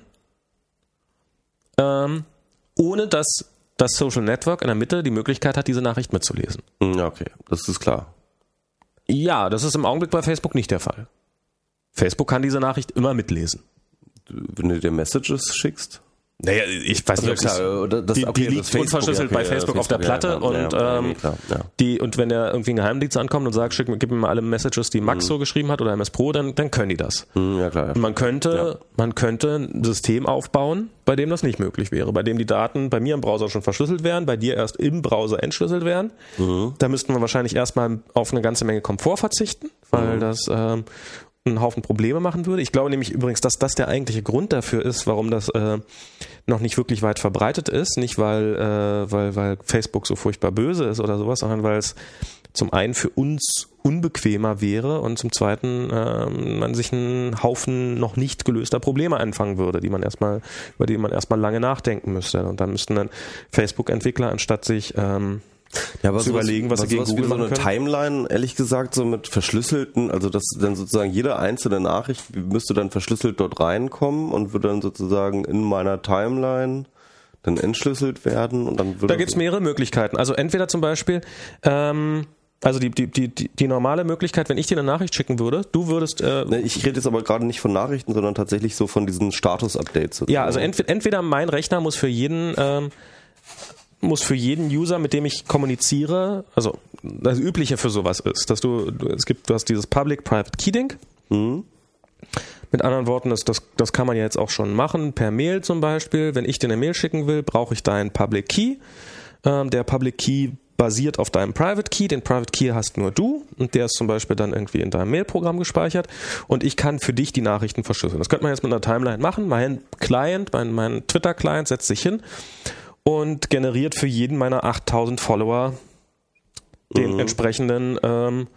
ähm, ohne dass das Social Network in der Mitte die Möglichkeit hat, diese Nachricht mitzulesen. Ja, okay, das ist klar. Ja, das ist im Augenblick bei Facebook nicht der Fall. Facebook kann diese Nachricht immer mitlesen. Wenn du dir Messages schickst? Naja, ich weiß nicht, also ob klar, das, die, okay, die liegt unverschlüsselt okay, bei Facebook, Facebook auf der Platte ja, und ja, ähm, klar, die und wenn da irgendwie ein Geheimdienst ankommt und sagt, schick, gib mir mal alle Messages, die Max mhm. so geschrieben hat oder MS Pro, dann, dann können die das. Mhm, ja, klar, Man könnte, man könnte ein System aufbauen, bei dem das nicht möglich wäre, bei dem die Daten bei mir im Browser schon verschlüsselt wären, bei dir erst im Browser entschlüsselt wären. Mhm. Da müssten wir wahrscheinlich erstmal auf eine ganze Menge Komfort verzichten, weil mhm. das ähm, einen Haufen Probleme machen würde. Ich glaube nämlich übrigens, dass das der eigentliche Grund dafür ist, warum das äh, noch nicht wirklich weit verbreitet ist. Nicht weil, äh, weil, weil Facebook so furchtbar böse ist oder sowas, sondern weil es zum einen für uns unbequemer wäre und zum zweiten äh, man sich einen Haufen noch nicht gelöster Probleme einfangen würde, die man erstmal, über die man erstmal lange nachdenken müsste. Und dann müssten dann Facebook-Entwickler, anstatt sich ähm, ja, aber zu sowas, überlegen, was, was sie gegen Google so eine können. Timeline, ehrlich gesagt, so mit verschlüsselten, also dass dann sozusagen jede einzelne Nachricht müsste dann verschlüsselt dort reinkommen und würde dann sozusagen in meiner Timeline dann entschlüsselt werden und dann würde. Da gibt's mehrere Möglichkeiten. Also entweder zum Beispiel, ähm, also die, die, die, die normale Möglichkeit, wenn ich dir eine Nachricht schicken würde, du würdest. Äh, nee, ich rede jetzt aber gerade nicht von Nachrichten, sondern tatsächlich so von diesen Status-Updates. Ja, also entweder, entweder mein Rechner muss für jeden ähm, muss für jeden User, mit dem ich kommuniziere, also das Übliche für sowas ist, dass du, es gibt, du hast dieses Public-Private Keying. Mhm. Mit anderen Worten, das, das, das kann man ja jetzt auch schon machen, per Mail zum Beispiel. Wenn ich dir eine Mail schicken will, brauche ich deinen Public Key. Ähm, der Public Key basiert auf deinem Private Key. Den Private Key hast nur du und der ist zum Beispiel dann irgendwie in deinem Mailprogramm gespeichert und ich kann für dich die Nachrichten verschlüsseln. Das könnte man jetzt mit einer Timeline machen. Mein Client, mein, mein Twitter-Client setzt sich hin und generiert für jeden meiner 8000 Follower den mhm. entsprechenden ähm,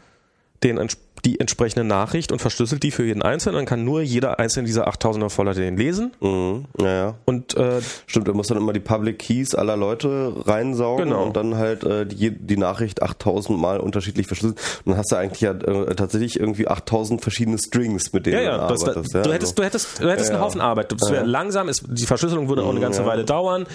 den entsprechenden die entsprechende Nachricht und verschlüsselt die für jeden Einzelnen. Dann kann nur jeder einzelne dieser 8000er Voller den lesen. Mhm. Ja, ja. Und, äh, Stimmt, er muss dann immer die Public Keys aller Leute reinsaugen genau. und dann halt äh, die, die Nachricht 8000 Mal unterschiedlich verschlüsselt. Und dann hast du eigentlich ja äh, tatsächlich irgendwie 8000 verschiedene Strings, mit denen ja, ja, du arbeitest. ja, du, hättest, du hättest, du hättest ja, einen Haufen Arbeit. Das wäre langsam, ist, die Verschlüsselung würde auch eine ganze Weile dauern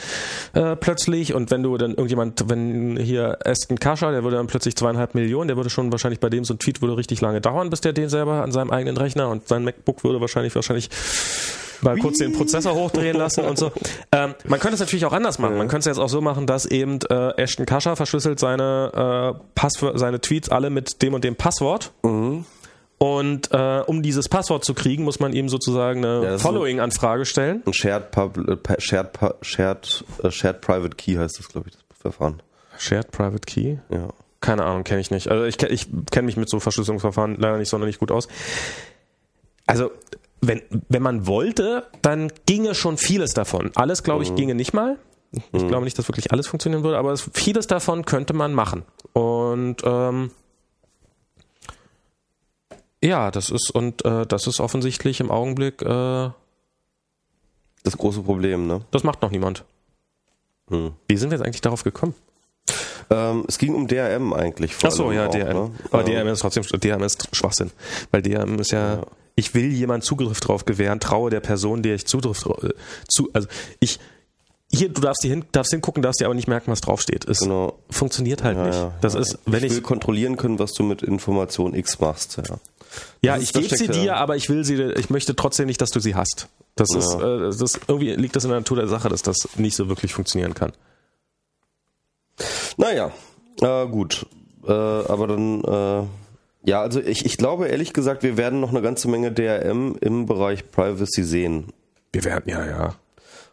äh, plötzlich. Und wenn du dann irgendjemand, wenn hier Aston Kascher, der würde dann plötzlich zweieinhalb Millionen, der würde schon wahrscheinlich bei dem so ein Tweet würde richtig lange lange dauern, bis der den selber an seinem eigenen Rechner und sein MacBook würde wahrscheinlich wahrscheinlich mal kurz den Prozessor hochdrehen lassen und so. Ähm, man könnte es natürlich auch anders machen. Man könnte es jetzt auch so machen, dass eben äh, Ashton Kascher verschlüsselt seine, äh, Passwör seine Tweets alle mit dem und dem Passwort. Mhm. Und äh, um dieses Passwort zu kriegen, muss man ihm sozusagen eine ja, Following-Anfrage stellen. Ein Shared, Pub äh, Shared, Shared, uh, Shared Private Key heißt das, glaube ich, das Verfahren. Shared Private Key? Ja. Keine Ahnung, kenne ich nicht. Also ich, ich kenne mich mit so Verschlüsselungsverfahren leider nicht sonderlich gut aus. Also wenn, wenn man wollte, dann ginge schon vieles davon. Alles, glaube ich, mhm. ginge nicht mal. Ich mhm. glaube nicht, dass wirklich alles funktionieren würde, aber vieles davon könnte man machen. Und ähm, ja, das ist und äh, das ist offensichtlich im Augenblick äh, das große Problem, ne? Das macht noch niemand. Mhm. Wie sind wir jetzt eigentlich darauf gekommen? Ähm, es ging um DRM eigentlich. Vor Ach so, ja, auch, DRM. Ne? Aber DRM ist trotzdem, DRM ist Schwachsinn. Weil DRM ist ja, ja. ich will jemand Zugriff drauf gewähren, traue der Person, der ich Zugriff äh, zu, also ich, hier, du darfst, hin, darfst hingucken, darfst dir aber nicht merken, was draufsteht. Es genau. funktioniert halt ja, nicht. Das ja. ist, wenn ich will kontrollieren können, was du mit Information X machst. Ja, ja ich gebe sie dir, aber ich will sie, ich möchte trotzdem nicht, dass du sie hast. Das ist, äh, das irgendwie liegt das in der Natur der Sache, dass das nicht so wirklich funktionieren kann. Naja, äh, gut. Äh, aber dann, äh, ja, also ich, ich glaube ehrlich gesagt, wir werden noch eine ganze Menge DRM im Bereich Privacy sehen. Wir werden, ja, ja.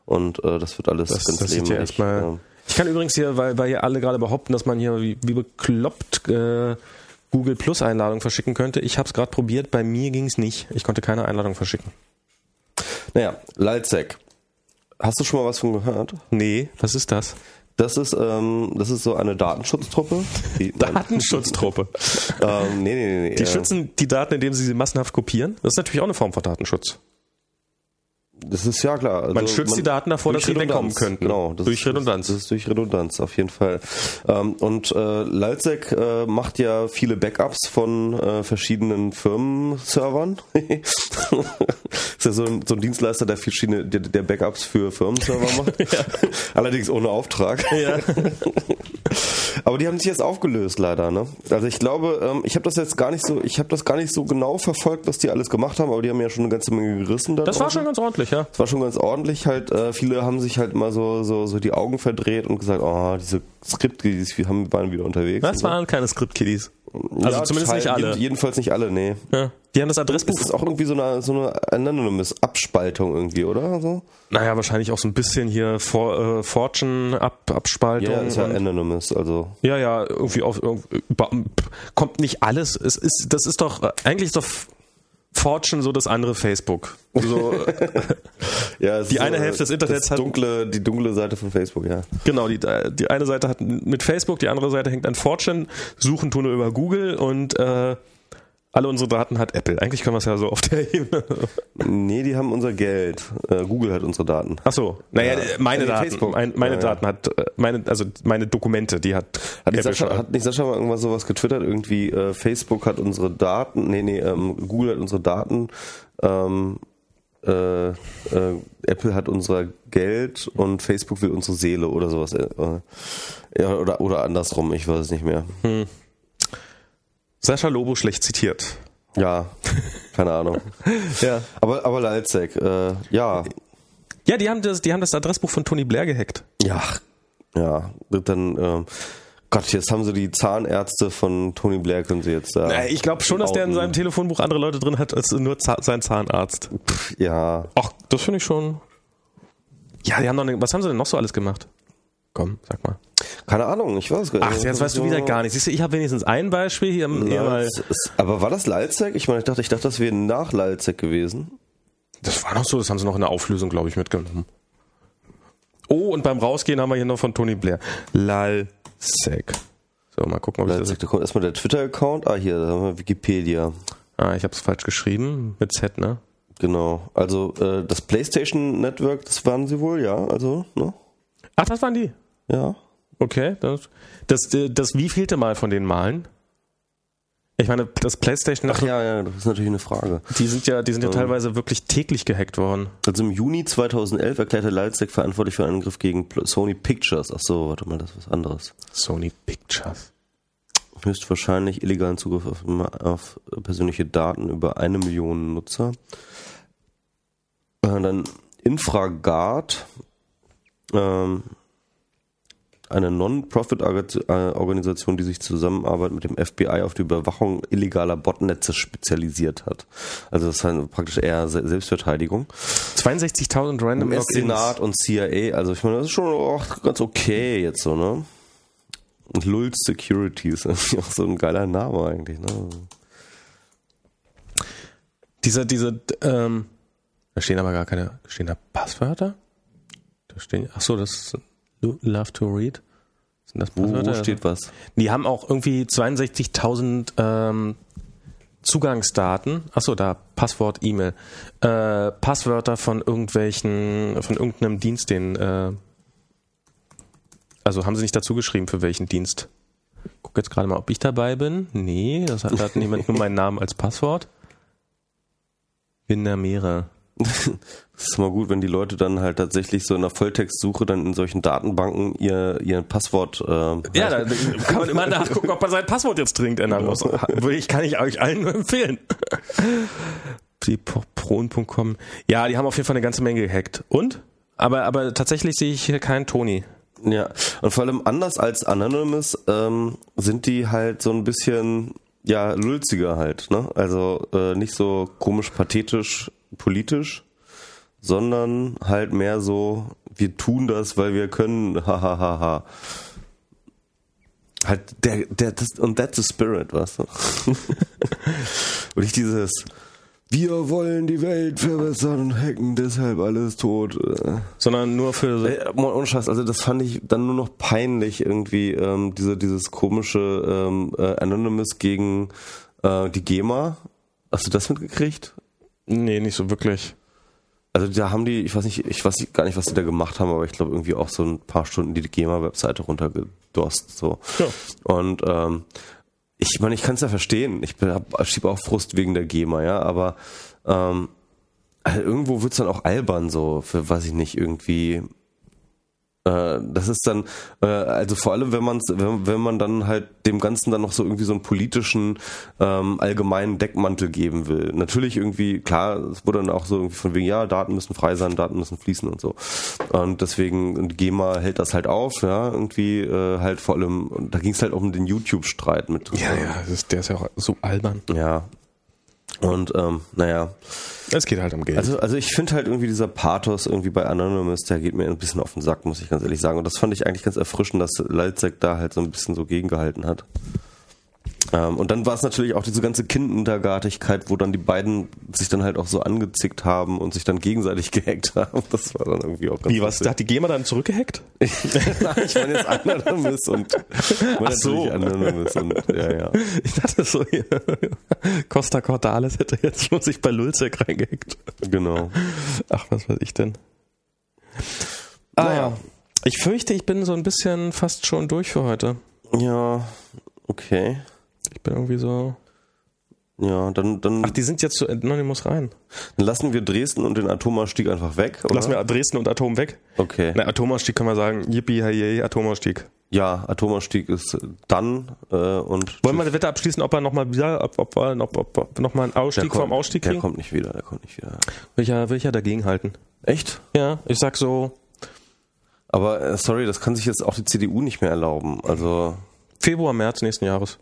Und äh, das wird alles das, ganz das sieht ja erstmal. Ja. Ich kann übrigens hier, weil, weil hier alle gerade behaupten, dass man hier wie, wie bekloppt äh, Google Plus Einladung verschicken könnte. Ich habe es gerade probiert, bei mir ging es nicht. Ich konnte keine Einladung verschicken. Naja, Lalzek Hast du schon mal was von gehört? Nee, was ist das? Das ist, ähm, das ist so eine Datenschutztruppe. Die, Datenschutztruppe. ähm, nee, nee, nee. Die äh, schützen die Daten, indem sie sie massenhaft kopieren. Das ist natürlich auch eine Form von Datenschutz. Das ist ja klar. Also man schützt man, die Daten davor, dass sie wegkommen könnten. Genau. durch ist, Redundanz. Das ist durch Redundanz, auf jeden Fall. Ähm, und äh, Lalsec äh, macht ja viele Backups von äh, verschiedenen Firmenservern. ist ja so ein, so ein, Dienstleister, der verschiedene, der, der Backups für Firmenserver macht. ja. Allerdings ohne Auftrag. Ja. Aber die haben sich jetzt aufgelöst, leider. Ne? Also ich glaube, ähm, ich habe das jetzt gar nicht so, ich habe das gar nicht so genau verfolgt, was die alles gemacht haben, aber die haben ja schon eine ganze Menge gerissen. Da das war schon ganz ordentlich, ja. Das war schon ganz ordentlich. Halt, äh, viele haben sich halt mal so, so, so die Augen verdreht und gesagt, oh, diese Script-Kiddies haben, waren wieder unterwegs. Das waren so. keine Script-Kiddies. Also ja, zumindest nicht alle. Jedenfalls nicht alle, nee. Ja. Die haben das Adressbuch. Das ist auch irgendwie so eine, so eine Anonymous-Abspaltung irgendwie, oder? So? Naja, wahrscheinlich auch so ein bisschen hier For, äh, Fortune-Abspaltung. Ja, ist ja Anonymous, also. Ja, ja, irgendwie auf, irgendwie, kommt nicht alles. Es ist, das ist doch, eigentlich ist doch Fortune so das andere Facebook. So, ja, die eine so, Hälfte des Internets hat dunkle, die dunkle Seite von Facebook, ja. Genau, die, die eine Seite hat mit Facebook, die andere Seite hängt an Fortune, suchen tun wir über Google und äh, alle unsere Daten hat Apple. Eigentlich können wir es ja so auf der Ebene. Nee, die haben unser Geld. Äh, Google hat unsere Daten. Ach so. Naja, ja. meine Daten. Facebook. Mein, meine ja, Daten hat, äh, meine, also meine Dokumente, die hat. Hat, Sascha, hat nicht Sascha mal irgendwas sowas getwittert? Irgendwie, äh, Facebook hat unsere Daten, nee, nee, ähm, Google hat unsere Daten, ähm, äh, äh, Apple hat unser Geld und Facebook will unsere Seele oder sowas. Äh, ja, oder, oder andersrum, ich weiß es nicht mehr. Hm. Sascha Lobo schlecht zitiert. Ja, keine Ahnung. ja. Aber, aber Leipzig, äh, ja. Ja, die haben, das, die haben das Adressbuch von Tony Blair gehackt. Ja, ja. Dann, ähm, Gott, jetzt haben sie die Zahnärzte von Tony Blair, können sie jetzt da. Naja, ich glaube schon, dass der in seinem Telefonbuch andere Leute drin hat als nur sein Zahnarzt. Pff, ja. Ach, das finde ich schon. Ja, die haben noch eine, was haben sie denn noch so alles gemacht? Komm, sag mal. Keine Ahnung, ich weiß gar nicht. Ach, jetzt weißt du wieder gar nicht. Siehst du, ich habe wenigstens ein Beispiel hier. hier aber war das Lalzek? Ich meine, ich dachte, ich dachte, das wäre nach Lalzek gewesen. Das war noch so, das haben sie noch in der Auflösung, glaube ich, mitgenommen. Oh, und beim Rausgehen haben wir hier noch von Tony Blair. Lalzek. So, mal gucken, ob Lalzek, ich das... Da kommt erstmal der Twitter-Account. Ah, hier, da haben wir Wikipedia. Ah, ich habe es falsch geschrieben. Mit Z, ne? Genau. Also, äh, das PlayStation Network, das waren sie wohl, ja. Also, ne? Ach, das waren die? Ja. Okay, das, das, das wievielte Mal von den Malen? Ich meine, das PlayStation. Ach ja, ja, das ist natürlich eine Frage. Die sind ja, die sind ja ähm, teilweise wirklich täglich gehackt worden. Also im Juni 2011 erklärte Lightstack verantwortlich für einen Angriff gegen Sony Pictures. Ach so, warte mal, das ist was anderes. Sony Pictures. Höchstwahrscheinlich illegalen Zugriff auf, auf persönliche Daten über eine Million Nutzer. Und äh, dann Infragard. Ähm, eine Non-Profit-Organisation, die sich Zusammenarbeit mit dem FBI auf die Überwachung illegaler Botnetze spezialisiert hat. Also das ist halt praktisch eher Selbstverteidigung. 62.000 Random Logins. Senat und CIA, also ich meine, das ist schon auch ganz okay jetzt so, ne? Und Lulz Securities, ist auch so ein geiler Name eigentlich, ne? Dieser, diese, ähm, da stehen aber gar keine, stehen da Passwörter? Da stehen, ach so, das ist Love to Read. Sind das Wo, wo steht was? Die haben auch irgendwie 62.000 ähm, Zugangsdaten. Achso, da Passwort, E-Mail. Äh, Passwörter von irgendwelchen, von irgendeinem Dienst, den. Äh, also haben sie nicht dazu geschrieben, für welchen Dienst. Guck jetzt gerade mal, ob ich dabei bin. Nee, das hat, da hat niemand nur meinen Namen als Passwort. Windermeere. das ist mal gut, wenn die Leute dann halt tatsächlich so in der Volltextsuche dann in solchen Datenbanken ihr, ihr Passwort. Äh, ja, da kann man immer nachgucken, ob man sein Passwort jetzt dringend ändern muss. Ich kann ich euch allen nur empfehlen. Proen.com. Ja, die haben auf jeden Fall eine ganze Menge gehackt. Und? Aber, aber tatsächlich sehe ich hier keinen Toni. Ja, und vor allem anders als Anonymous ähm, sind die halt so ein bisschen ja lulziger halt, ne? Also äh, nicht so komisch pathetisch politisch, sondern halt mehr so, wir tun das, weil wir können, hahaha. Ha, ha, ha. Halt der, der, das, und that's the spirit, weißt du? und nicht dieses, wir wollen die Welt verbessern und hacken deshalb alles tot. Sondern nur für so. Äh, ohne Scheiß, also das fand ich dann nur noch peinlich irgendwie, ähm, diese, dieses komische ähm, äh, Anonymous gegen äh, die GEMA. Hast du das mitgekriegt? Nee, nicht so wirklich. Also da haben die, ich weiß nicht, ich weiß gar nicht, was die da gemacht haben, aber ich glaube irgendwie auch so ein paar Stunden die GEMA-Webseite runtergedost. So. Ja. Und ähm, ich meine, ich kann es ja verstehen. Ich schiebe auch Frust wegen der GEMA, ja, aber ähm, also irgendwo wird's dann auch albern, so, für weiß ich nicht, irgendwie das ist dann, äh, also vor allem, wenn man wenn, wenn man dann halt dem Ganzen dann noch so irgendwie so einen politischen ähm, allgemeinen Deckmantel geben will. Natürlich irgendwie, klar, es wurde dann auch so irgendwie von wegen, ja, Daten müssen frei sein, Daten müssen fließen und so. Und deswegen, GEMA hält das halt auf, ja, irgendwie äh, halt vor allem, da ging es halt auch um den YouTube-Streit mit. Ja, ja, ist, der ist ja auch so albern. Ja. Und ähm, naja. Es geht halt um Geld. Also, also ich finde halt irgendwie dieser Pathos irgendwie bei Anonymous, der geht mir ein bisschen auf den Sack, muss ich ganz ehrlich sagen. Und das fand ich eigentlich ganz erfrischend, dass Leitzek da halt so ein bisschen so gegengehalten hat. Ähm, und dann war es natürlich auch diese ganze Kindergartigkeit, wo dann die beiden sich dann halt auch so angezickt haben und sich dann gegenseitig gehackt haben. Das war dann irgendwie auch ganz Wie, was? Da hat die GEMA dann zurückgehackt? Nein, ich meine jetzt Anonymous und Ach so. Anonymous und ja, ja. Ich dachte so, hier, Costa Cordalis hätte jetzt schon sich bei Lulzek reingehackt. Genau. Ach, was weiß ich denn? Ah naja. ja. Ich fürchte, ich bin so ein bisschen fast schon durch für heute. Ja, okay. Ich bin irgendwie so. Ja, dann, dann. Ach, die sind jetzt zu Anonymous rein. Dann lassen wir Dresden und den Atomausstieg einfach weg, oder? Lassen wir Dresden und Atom weg. Okay. Na, Atomausstieg kann man sagen, yippie, hey, Atomausstieg. Ja, Atomausstieg ist dann äh, und. Wollen wir eine Wette abschließen, ob er nochmal wieder, ob, ob, ob, ob, ob nochmal einen Ausstieg kommt, vom Ausstieg kriegen? Der kommt nicht wieder, der kommt nicht wieder. Will ich ja, will ich ja dagegen halten. Echt? Ja, ich sag so. Aber äh, sorry, das kann sich jetzt auch die CDU nicht mehr erlauben. Also. Februar, März nächsten Jahres.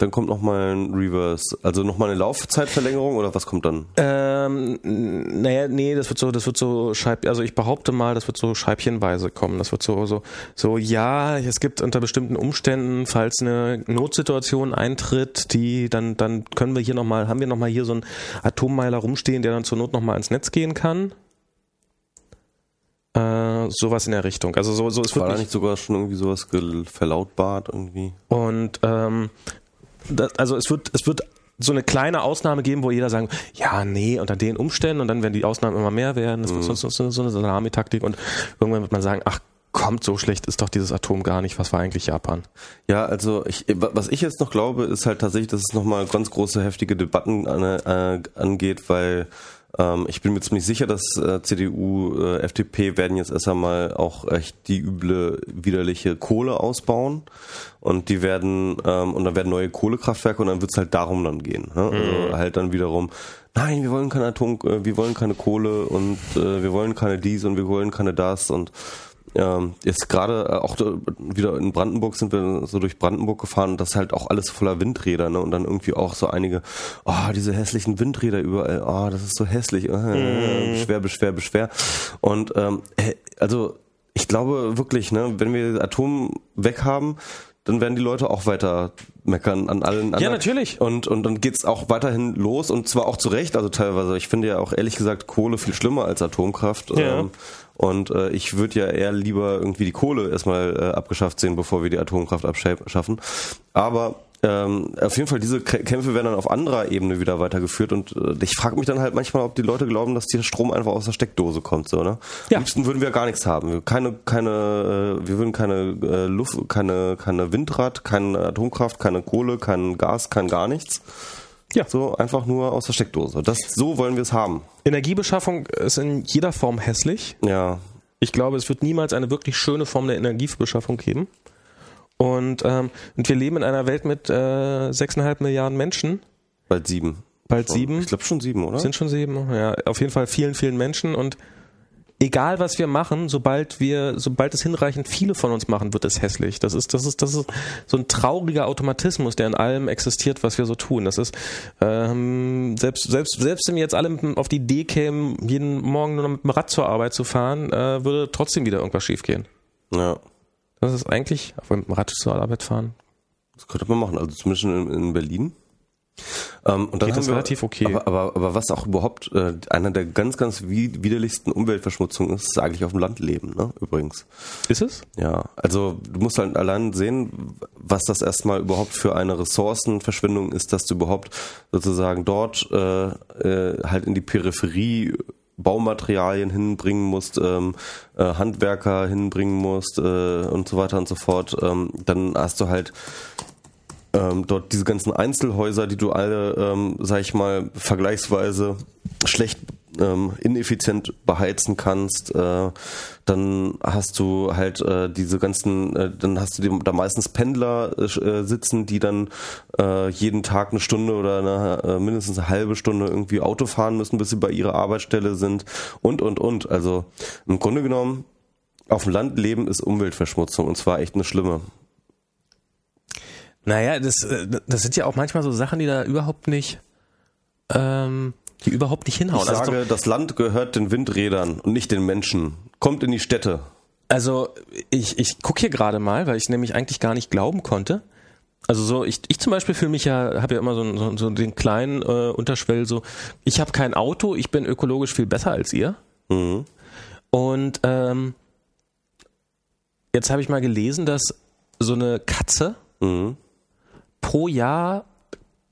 Dann kommt nochmal ein Reverse, also nochmal eine Laufzeitverlängerung oder was kommt dann? Ähm, naja, nee, das wird so, das wird so Scheib, also ich behaupte mal, das wird so scheibchenweise kommen. Das wird so, so, so, ja, es gibt unter bestimmten Umständen, falls eine Notsituation eintritt, die dann, dann können wir hier nochmal, haben wir nochmal hier so einen Atommeiler rumstehen, der dann zur Not nochmal ans Netz gehen kann. Äh, sowas in der Richtung. Also so, so es War da nicht sogar schon irgendwie sowas verlautbart irgendwie? Und ähm, das, also es wird, es wird so eine kleine Ausnahme geben, wo jeder sagen, ja, nee, unter den Umständen und dann werden die Ausnahmen immer mehr werden. Das mhm. wird so, so, so eine Salami-Taktik und irgendwann wird man sagen, ach kommt, so schlecht ist doch dieses Atom gar nicht. Was war eigentlich Japan? Ja, also ich, was ich jetzt noch glaube, ist halt tatsächlich, dass es nochmal ganz große, heftige Debatten an, äh, angeht, weil ähm, ich bin mir ziemlich sicher, dass äh, CDU, äh, FDP werden jetzt erst einmal auch echt die üble, widerliche Kohle ausbauen und die werden, ähm, und dann werden neue Kohlekraftwerke und dann wird es halt darum dann gehen. Ne? Also mhm. halt dann wiederum, nein, wir wollen keine Atom, äh, wir wollen keine Kohle und äh, wir wollen keine dies und wir wollen keine das und ähm, jetzt gerade äh, auch wieder in Brandenburg sind wir so durch Brandenburg gefahren und das ist halt auch alles voller Windräder, ne? Und dann irgendwie auch so einige, oh, diese hässlichen Windräder überall, oh, das ist so hässlich, äh, mm. beschwer, beschwer, beschwer. Und ähm, äh, also ich glaube wirklich, ne, wenn wir Atom weg haben, dann werden die Leute auch weiter meckern an allen anderen. Ja, natürlich. Und, und dann geht's auch weiterhin los und zwar auch zu Recht, also teilweise. Ich finde ja auch ehrlich gesagt Kohle viel schlimmer als Atomkraft. Ja. Ähm, und äh, ich würde ja eher lieber irgendwie die Kohle erstmal äh, abgeschafft sehen, bevor wir die Atomkraft abschaffen. Aber ähm, auf jeden Fall, diese Kämpfe werden dann auf anderer Ebene wieder weitergeführt und äh, ich frage mich dann halt manchmal, ob die Leute glauben, dass der Strom einfach aus der Steckdose kommt, so, ne? Ja. Am liebsten würden wir gar nichts haben. Keine, keine, äh, wir würden keine äh, Luft, keine, keine Windrad, keine Atomkraft, keine Kohle, kein Gas, kein gar nichts. Ja. So einfach nur aus der Steckdose. Das, so wollen wir es haben. Energiebeschaffung ist in jeder Form hässlich. Ja. Ich glaube, es wird niemals eine wirklich schöne Form der Energiebeschaffung geben. Und, ähm, und wir leben in einer Welt mit äh, 6,5 Milliarden Menschen. Bald sieben. Bald schon. sieben. Ich glaube schon sieben, oder? Sind schon sieben. Ja, auf jeden Fall vielen, vielen Menschen. Und egal was wir machen, sobald wir, sobald es hinreichend viele von uns machen, wird es hässlich. Das ist, das ist, das ist so ein trauriger Automatismus, der in allem existiert, was wir so tun. Das ist ähm, selbst, selbst, selbst wenn wir jetzt alle auf die Idee kämen, jeden Morgen nur noch mit dem Rad zur Arbeit zu fahren, äh, würde trotzdem wieder irgendwas schiefgehen. Ja. Das ist eigentlich, auf dem Rad zur Arbeit fahren. Das könnte man machen, also zumindest in, in Berlin. Ähm, und dann Geht das wir, relativ okay. Aber, aber, aber was auch überhaupt äh, einer der ganz, ganz widerlichsten Umweltverschmutzungen ist, ist eigentlich auf dem Land leben, ne? Übrigens. Ist es? Ja, also du musst halt allein sehen, was das erstmal überhaupt für eine Ressourcenverschwendung ist, dass du überhaupt sozusagen dort äh, äh, halt in die Peripherie Baumaterialien hinbringen musst, ähm, äh, Handwerker hinbringen musst äh, und so weiter und so fort, ähm, dann hast du halt ähm, dort diese ganzen Einzelhäuser, die du alle, ähm, sag ich mal, vergleichsweise schlecht ähm, ineffizient beheizen kannst, äh, dann hast du halt äh, diese ganzen, äh, dann hast du da meistens Pendler äh, sitzen, die dann äh, jeden Tag eine Stunde oder eine, äh, mindestens eine halbe Stunde irgendwie Auto fahren müssen, bis sie bei ihrer Arbeitsstelle sind und und und. Also im Grunde genommen auf dem Land leben ist Umweltverschmutzung und zwar echt eine schlimme. Naja, das, äh, das sind ja auch manchmal so Sachen, die da überhaupt nicht, ähm, die überhaupt nicht hinhauen. Ich sage, also das Land gehört den Windrädern und nicht den Menschen. Kommt in die Städte. Also ich, ich gucke hier gerade mal, weil ich nämlich eigentlich gar nicht glauben konnte. Also so, ich, ich zum Beispiel fühle mich ja, habe ja immer so, so, so den kleinen äh, Unterschwell, so, ich habe kein Auto, ich bin ökologisch viel besser als ihr. Mhm. Und ähm, jetzt habe ich mal gelesen, dass so eine Katze mhm pro Jahr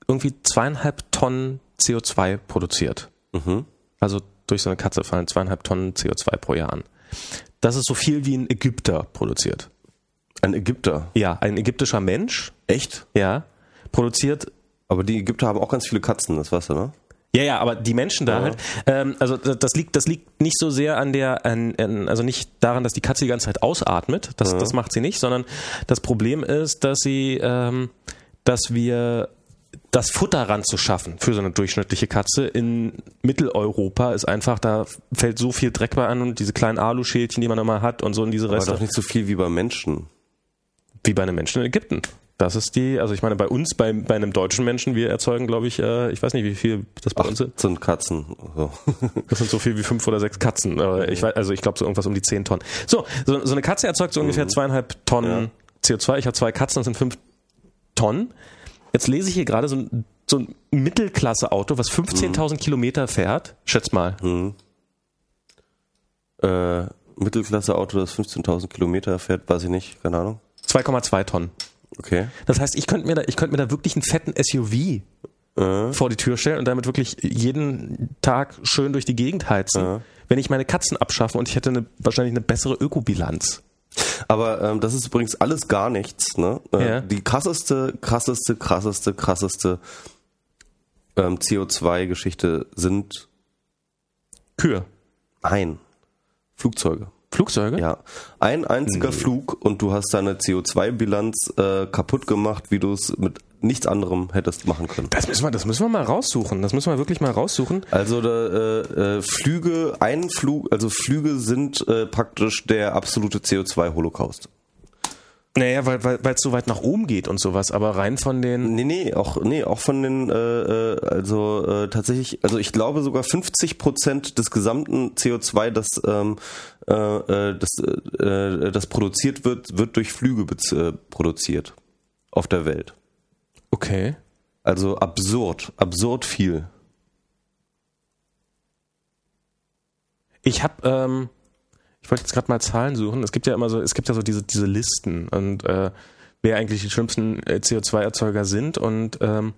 irgendwie zweieinhalb Tonnen CO2 produziert. Mhm. Also durch so eine Katze fallen zweieinhalb Tonnen CO2 pro Jahr an. Das ist so viel wie ein Ägypter produziert. Ein Ägypter? Ja, ein ägyptischer Mensch. Echt? Ja. Produziert. Aber die Ägypter haben auch ganz viele Katzen, das weißt du, ne? Ja, ja, aber die Menschen da ja. halt, ähm, also das liegt, das liegt nicht so sehr an der, an, an, also nicht daran, dass die Katze die ganze Zeit ausatmet, das, ja. das macht sie nicht, sondern das Problem ist, dass sie ähm, dass wir das Futter ranzuschaffen für so eine durchschnittliche Katze in Mitteleuropa ist einfach, da fällt so viel Dreck bei an und diese kleinen Aluschälchen, die man immer hat und so in diese Reste. Aber doch nicht so viel wie bei Menschen. Wie bei einem Menschen in Ägypten. Das ist die, also ich meine, bei uns, bei, bei einem deutschen Menschen, wir erzeugen, glaube ich, äh, ich weiß nicht, wie viel das bei Ach, uns sind. sind Katzen. So. Das sind so viel wie fünf oder sechs Katzen. Ich weiß, also ich glaube so irgendwas um die zehn Tonnen. So, so, so eine Katze erzeugt so ungefähr mhm. zweieinhalb Tonnen ja. CO2. Ich habe zwei Katzen, das sind fünf Tonnen. Jetzt lese ich hier gerade so ein, so ein Mittelklasse-Auto, was 15.000 mhm. Kilometer fährt. Schätz mal. Mhm. Äh, Mittelklasse-Auto, das 15.000 Kilometer fährt, weiß ich nicht, keine Ahnung. 2,2 Tonnen. Okay. Das heißt, ich könnte mir da, ich könnte mir da wirklich einen fetten SUV äh. vor die Tür stellen und damit wirklich jeden Tag schön durch die Gegend heizen, äh. wenn ich meine Katzen abschaffe und ich hätte eine, wahrscheinlich eine bessere Ökobilanz. Aber ähm, das ist übrigens alles gar nichts. Ne? Äh, ja. Die krasseste, krasseste, krasseste, krasseste ähm, CO2-Geschichte sind Kühe. Nein, Flugzeuge. Flugzeuge? Ja. Ein einziger nee. Flug und du hast deine CO2-Bilanz äh, kaputt gemacht, wie du es mit nichts anderem hättest machen können. Das müssen wir, das müssen wir mal raussuchen. Das müssen wir wirklich mal raussuchen. Also da, äh, äh, Flüge, ein Flug, also Flüge sind äh, praktisch der absolute CO2-Holocaust. Naja, weil weil weil es so weit nach oben geht und sowas, aber rein von den Nee, nee, auch nee, auch von den äh, äh also äh, tatsächlich, also ich glaube sogar 50 Prozent des gesamten CO2, das ähm, äh, äh, das äh, das produziert wird, wird durch Flüge produziert auf der Welt. Okay. Also absurd, absurd viel. Ich habe, ähm, ich wollte jetzt gerade mal Zahlen suchen. Es gibt ja immer so, es gibt ja so diese diese Listen und äh, wer eigentlich die schlimmsten äh, CO2-Erzeuger sind und ähm,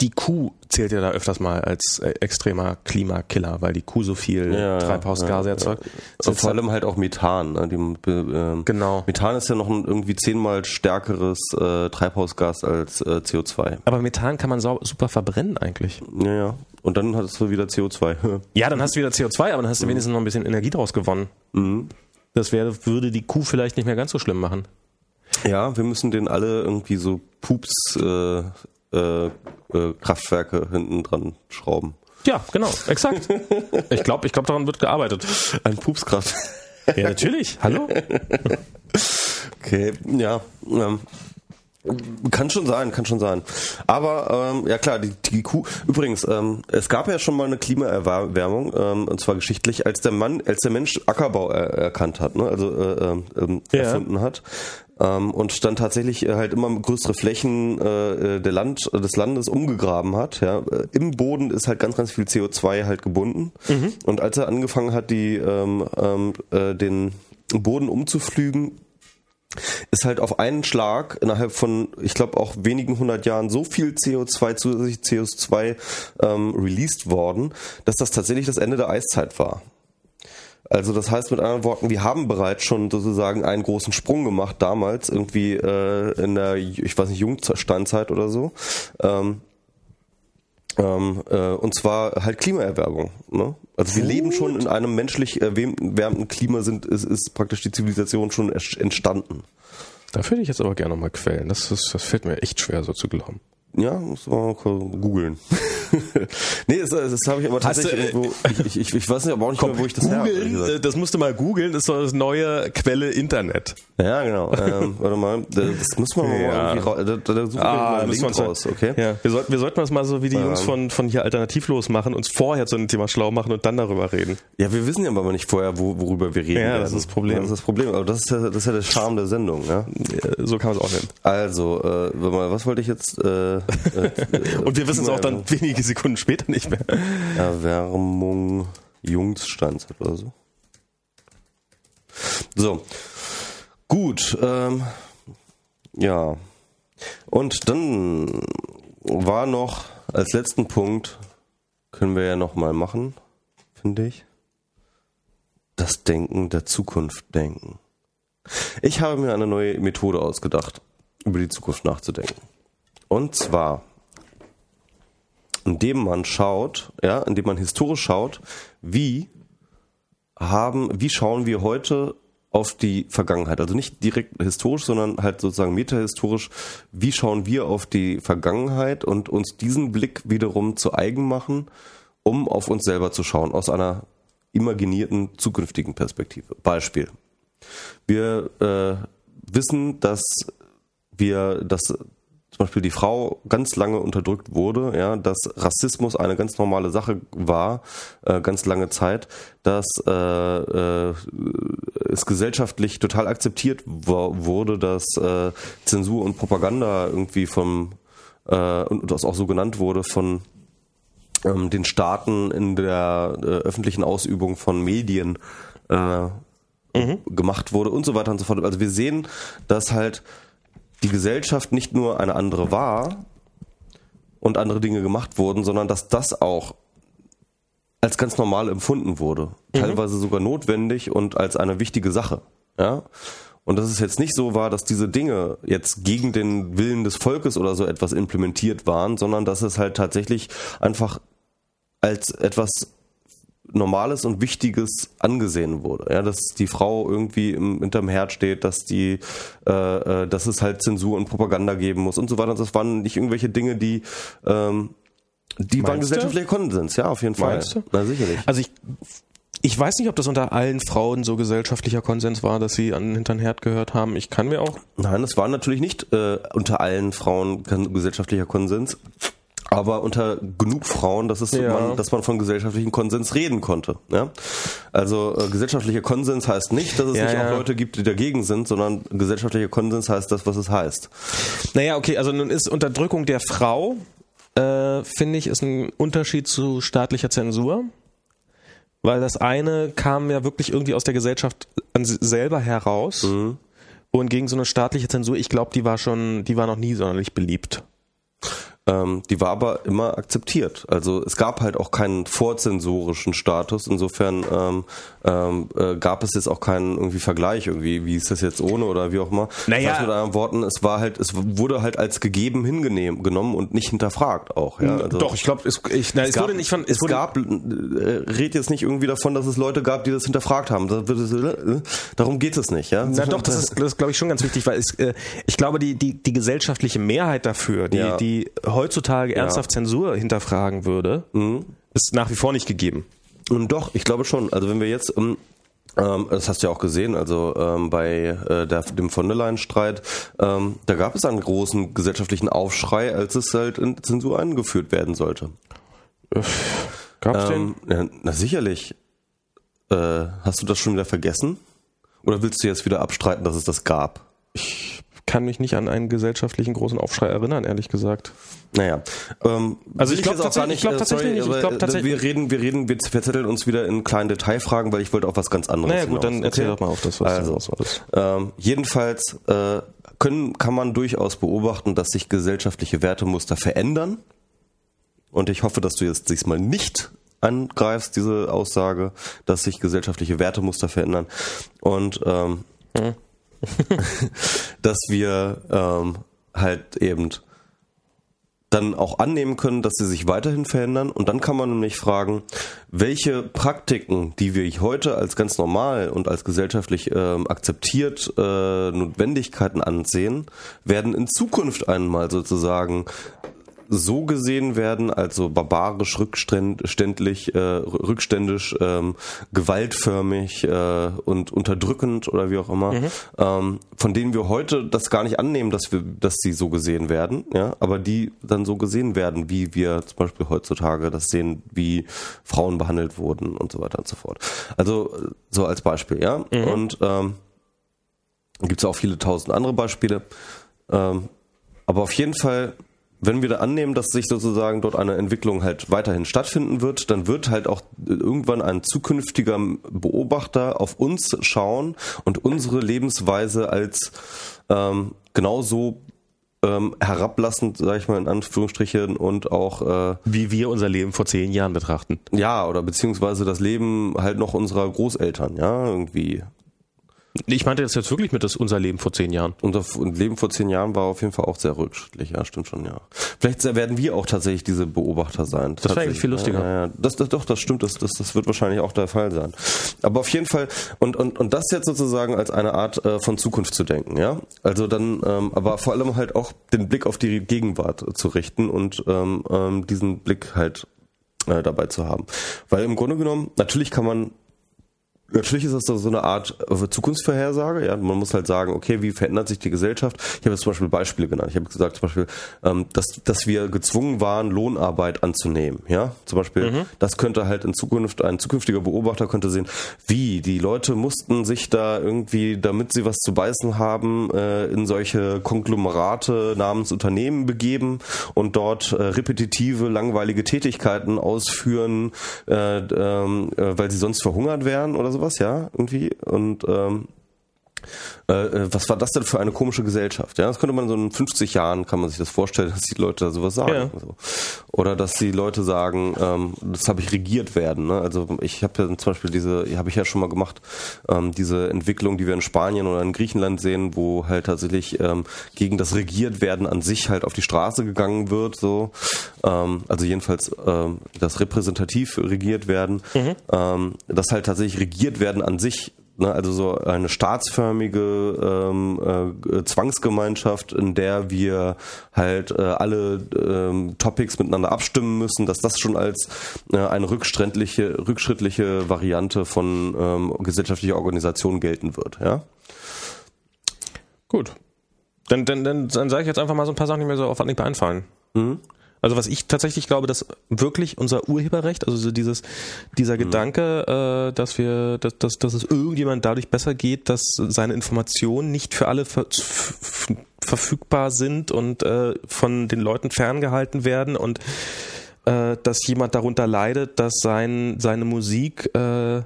die Kuh zählt ja da öfters mal als äh, extremer Klimakiller, weil die Kuh so viel ja, Treibhausgase ja, erzeugt. Ja. Vor allem halt auch Methan. Ne? Die, äh, genau. Methan ist ja noch ein irgendwie zehnmal stärkeres äh, Treibhausgas als äh, CO2. Aber Methan kann man super verbrennen eigentlich. Ja, ja. Und dann hast du wieder CO2. ja, dann hast du wieder CO2, aber dann hast du mhm. wenigstens noch ein bisschen Energie draus gewonnen. Mhm. Das wäre, würde die Kuh vielleicht nicht mehr ganz so schlimm machen. Ja, wir müssen den alle irgendwie so Pups äh, äh, äh, Kraftwerke hinten dran schrauben. Ja, genau, exakt. Ich glaube, ich glaub, daran wird gearbeitet. Ein Pupskraft. Ja, natürlich. Hallo? Okay, ja. Ähm, Kann schon sein, kann schon sein. Aber ähm, ja klar, die, die Kuh. Übrigens, ähm, es gab ja schon mal eine Klimaerwärmung, ähm, und zwar geschichtlich, als der Mann, als der Mensch Ackerbau er, erkannt hat, ne? also äh, äh, ja. erfunden hat. Ähm, und dann tatsächlich äh, halt immer größere Flächen äh, der Land, des Landes umgegraben hat. Ja. Im Boden ist halt ganz, ganz viel CO2 halt gebunden. Mhm. Und als er angefangen hat, die ähm, ähm, äh, den Boden umzuflügen, ist halt auf einen Schlag innerhalb von, ich glaube auch wenigen hundert Jahren so viel CO2 zusätzlich CO2 ähm, released worden, dass das tatsächlich das Ende der Eiszeit war. Also das heißt mit anderen Worten, wir haben bereits schon sozusagen einen großen Sprung gemacht damals, irgendwie äh, in der, ich weiß nicht, Jungsteinzeit oder so. Ähm, ähm, äh, und zwar halt Klimaerwärmung. Ne? Also wir Gut. leben schon in einem menschlich erwärmten Klima, sind, ist, ist praktisch die Zivilisation schon entstanden. Da würde ich jetzt aber gerne mal quälen. Das, ist, das fällt mir echt schwer, so zu glauben. Ja, muss man googeln. nee, das, das habe ich aber tatsächlich äh, irgendwo. Ich, ich, ich, weiß nicht, aber auch nicht komm, mehr, wo ich das googeln, her äh, Das musst du mal googeln, das ist doch das neue Quelle Internet. Ja, genau. ähm, warte mal, das muss man mal irgendwie raus. Da, da suche ah, ich mal einen Link raus, okay? Ja. Wir, sollten, wir sollten das mal so wie die ähm. Jungs von, von hier alternativlos machen, uns vorher zu einem Thema schlau machen und dann darüber reden. Ja, wir wissen ja aber nicht vorher, wo, worüber wir reden. Ja, werden. das ist das Problem. das ist das Problem. Aber das ist ja, das ist ja der Charme der Sendung, ja? So kann man es auch nennen. Also, äh, was wollte ich jetzt? Äh, Und wir wissen es auch dann wenige Sekunden später nicht mehr. Erwärmung Jungsstandzeit oder so. So. Gut. Ähm, ja. Und dann war noch als letzten Punkt, können wir ja nochmal machen, finde ich. Das Denken der Zukunft denken. Ich habe mir eine neue Methode ausgedacht, über die Zukunft nachzudenken. Und zwar indem man schaut, ja, indem man historisch schaut, wie haben, wie schauen wir heute auf die Vergangenheit. Also nicht direkt historisch, sondern halt sozusagen metahistorisch. Wie schauen wir auf die Vergangenheit und uns diesen Blick wiederum zu eigen machen, um auf uns selber zu schauen, aus einer imaginierten zukünftigen Perspektive. Beispiel. Wir äh, wissen, dass wir, dass zum Beispiel die Frau ganz lange unterdrückt wurde, ja, dass Rassismus eine ganz normale Sache war, äh, ganz lange Zeit, dass äh, äh, es gesellschaftlich total akzeptiert wurde, dass äh, Zensur und Propaganda irgendwie vom äh, und das auch so genannt wurde von ähm, den Staaten in der äh, öffentlichen Ausübung von Medien äh, mhm. gemacht wurde und so weiter und so fort. Also wir sehen, dass halt die Gesellschaft nicht nur eine andere war und andere Dinge gemacht wurden, sondern dass das auch als ganz normal empfunden wurde, mhm. teilweise sogar notwendig und als eine wichtige Sache. Ja? Und dass es jetzt nicht so war, dass diese Dinge jetzt gegen den Willen des Volkes oder so etwas implementiert waren, sondern dass es halt tatsächlich einfach als etwas Normales und Wichtiges angesehen wurde. Ja, dass die Frau irgendwie im, hinterm Herd steht, dass die, äh, äh, dass es halt Zensur und Propaganda geben muss und so weiter. Das waren nicht irgendwelche Dinge, die ähm, die Meinst waren gesellschaftlicher Konsens, ja, auf jeden Fall. Meinst du? Na sicherlich. Also ich ich weiß nicht, ob das unter allen Frauen so gesellschaftlicher Konsens war, dass sie an hintern Herd gehört haben. Ich kann mir auch. Nein, das war natürlich nicht äh, unter allen Frauen gesellschaftlicher Konsens aber unter genug Frauen, dass es ja. man, dass man von gesellschaftlichen Konsens reden konnte. Ja? Also äh, gesellschaftlicher Konsens heißt nicht, dass es ja, nicht auch Leute gibt, die dagegen sind, sondern gesellschaftlicher Konsens heißt das, was es heißt. Naja, okay, also nun ist Unterdrückung der Frau, äh, finde ich, ist ein Unterschied zu staatlicher Zensur. Weil das eine kam ja wirklich irgendwie aus der Gesellschaft selber heraus. Mhm. Wohingegen so eine staatliche Zensur, ich glaube, die war schon, die war noch nie sonderlich beliebt. Ähm, die war aber immer akzeptiert. Also es gab halt auch keinen vorzensorischen Status. Insofern ähm, ähm, äh, gab es jetzt auch keinen irgendwie Vergleich irgendwie, wie ist das jetzt ohne oder wie auch immer. Naja. Das heißt mit anderen Worten, es war halt, es wurde halt als gegeben hingenommen und nicht hinterfragt auch. Ja? Also Doch, ich glaube, es, ich, na, es, es gab, wurde nicht von, es, es gab, äh, red jetzt nicht irgendwie davon, dass es Leute gab, die das hinterfragt haben. Äh, darum geht es nicht. Ja? Na doch, das ist, das glaube ich schon ganz wichtig, weil es, äh, ich glaube, die, die, die gesellschaftliche Mehrheit dafür, die, ja. die heutzutage ernsthaft ja. Zensur hinterfragen würde, mhm. ist nach wie vor nicht gegeben. Und doch, ich glaube schon. Also wenn wir jetzt um, Ähm, das hast du ja auch gesehen, also ähm, bei äh, der, dem von der Leyen-Streit, ähm, da gab es einen großen gesellschaftlichen Aufschrei, als es halt in Zensur eingeführt werden sollte. Gab es den? Ja, na sicherlich. Äh, hast du das schon wieder vergessen? Oder willst du jetzt wieder abstreiten, dass es das gab? Ich kann mich nicht an einen gesellschaftlichen großen Aufschrei erinnern, ehrlich gesagt. Naja, ähm, Also ich glaube tatsächlich, ich glaub äh, tatsächlich nicht. Ich glaub äh, tatsächlich- wir reden, wir reden, wir verzetteln uns wieder in kleinen Detailfragen, weil ich wollte auf was ganz anderes Naja gut, dann hinaus, erzähl okay? doch mal auf das, was Also. Ähm, jedenfalls äh, können, kann man durchaus beobachten, dass sich gesellschaftliche Wertemuster verändern. Und ich hoffe, dass du jetzt diesmal nicht angreifst, diese Aussage, dass sich gesellschaftliche Wertemuster verändern. Und ähm, dass wir ähm, halt eben dann auch annehmen können, dass sie sich weiterhin verändern. Und dann kann man nämlich fragen, welche Praktiken, die wir heute als ganz normal und als gesellschaftlich ähm, akzeptiert äh, Notwendigkeiten ansehen, werden in Zukunft einmal sozusagen so gesehen werden, also barbarisch, rückständlich, äh, rückständisch, ähm, gewaltförmig äh, und unterdrückend oder wie auch immer, ähm, von denen wir heute das gar nicht annehmen, dass wir, dass sie so gesehen werden, ja, aber die dann so gesehen werden, wie wir zum Beispiel heutzutage das sehen, wie Frauen behandelt wurden und so weiter und so fort. Also äh, so als Beispiel, ja. Und ähm, gibt es auch viele tausend andere Beispiele. Ähm, aber auf jeden Fall, wenn wir da annehmen, dass sich sozusagen dort eine Entwicklung halt weiterhin stattfinden wird, dann wird halt auch irgendwann ein zukünftiger Beobachter auf uns schauen und unsere Lebensweise als ähm, genauso ähm, herablassend, sag ich mal in Anführungsstrichen, und auch äh, Wie wir unser Leben vor zehn Jahren betrachten. ja, oder beziehungsweise das Leben halt noch unserer Großeltern, ja, irgendwie. Ich meinte das jetzt wirklich mit das unser Leben vor zehn Jahren. Unser Leben vor zehn Jahren war auf jeden Fall auch sehr rückschrittlich, ja, stimmt schon, ja. Vielleicht werden wir auch tatsächlich diese Beobachter sein. Das wäre eigentlich viel lustiger. Ja, ja. Das, das, doch, das stimmt, das, das, das wird wahrscheinlich auch der Fall sein. Aber auf jeden Fall, und, und, und das jetzt sozusagen als eine Art äh, von Zukunft zu denken, ja. Also dann, ähm, aber vor allem halt auch den Blick auf die Gegenwart zu richten und ähm, ähm, diesen Blick halt äh, dabei zu haben. Weil im Grunde genommen, natürlich kann man Natürlich ist das so so eine Art äh, Zukunftsvorhersage. Ja, man muss halt sagen, okay, wie verändert sich die Gesellschaft? Ich habe jetzt zum Beispiel Beispiele genannt. Ich habe gesagt, zum Beispiel, ähm, dass, dass wir gezwungen waren, Lohnarbeit anzunehmen. Ja, zum Beispiel, das könnte halt in Zukunft ein zukünftiger Beobachter könnte sehen, wie die Leute mussten sich da irgendwie, damit sie was zu beißen haben, äh, in solche Konglomerate namens Unternehmen begeben und dort äh, repetitive, langweilige Tätigkeiten ausführen, äh, ähm, äh, weil sie sonst verhungert wären oder sowas, ja, irgendwie. Und ähm, äh, äh, was war das denn für eine komische Gesellschaft? Ja, das könnte man so in 50 Jahren kann man sich das vorstellen, dass die Leute da sowas sagen. Ja. Oder dass die Leute sagen, ähm, das habe ich regiert werden. Ne? Also ich habe ja zum Beispiel diese, habe ich ja schon mal gemacht, ähm, diese Entwicklung, die wir in Spanien oder in Griechenland sehen, wo halt tatsächlich ähm, gegen das regiert werden an sich halt auf die Straße gegangen wird. So, ähm, also jedenfalls ähm, das repräsentativ regiert werden, ähm, das halt tatsächlich regiert werden an sich Ne, also so eine staatsförmige ähm, äh, Zwangsgemeinschaft, in der wir halt äh, alle ähm, Topics miteinander abstimmen müssen, dass das schon als äh, eine rückschrittliche, rückschrittliche Variante von ähm, gesellschaftlicher Organisation gelten wird. Ja? Gut. Dann, dann, dann, dann sage ich jetzt einfach mal so ein paar Sachen, die mir so auf Anhieb einfallen. Also was ich tatsächlich glaube, dass wirklich unser Urheberrecht, also so dieses, dieser Gedanke, äh, dass wir, dass, dass, dass es irgendjemand dadurch besser geht, dass seine Informationen nicht für alle ver verfügbar sind und äh, von den Leuten ferngehalten werden und äh, dass jemand darunter leidet, dass sein, seine Musik äh,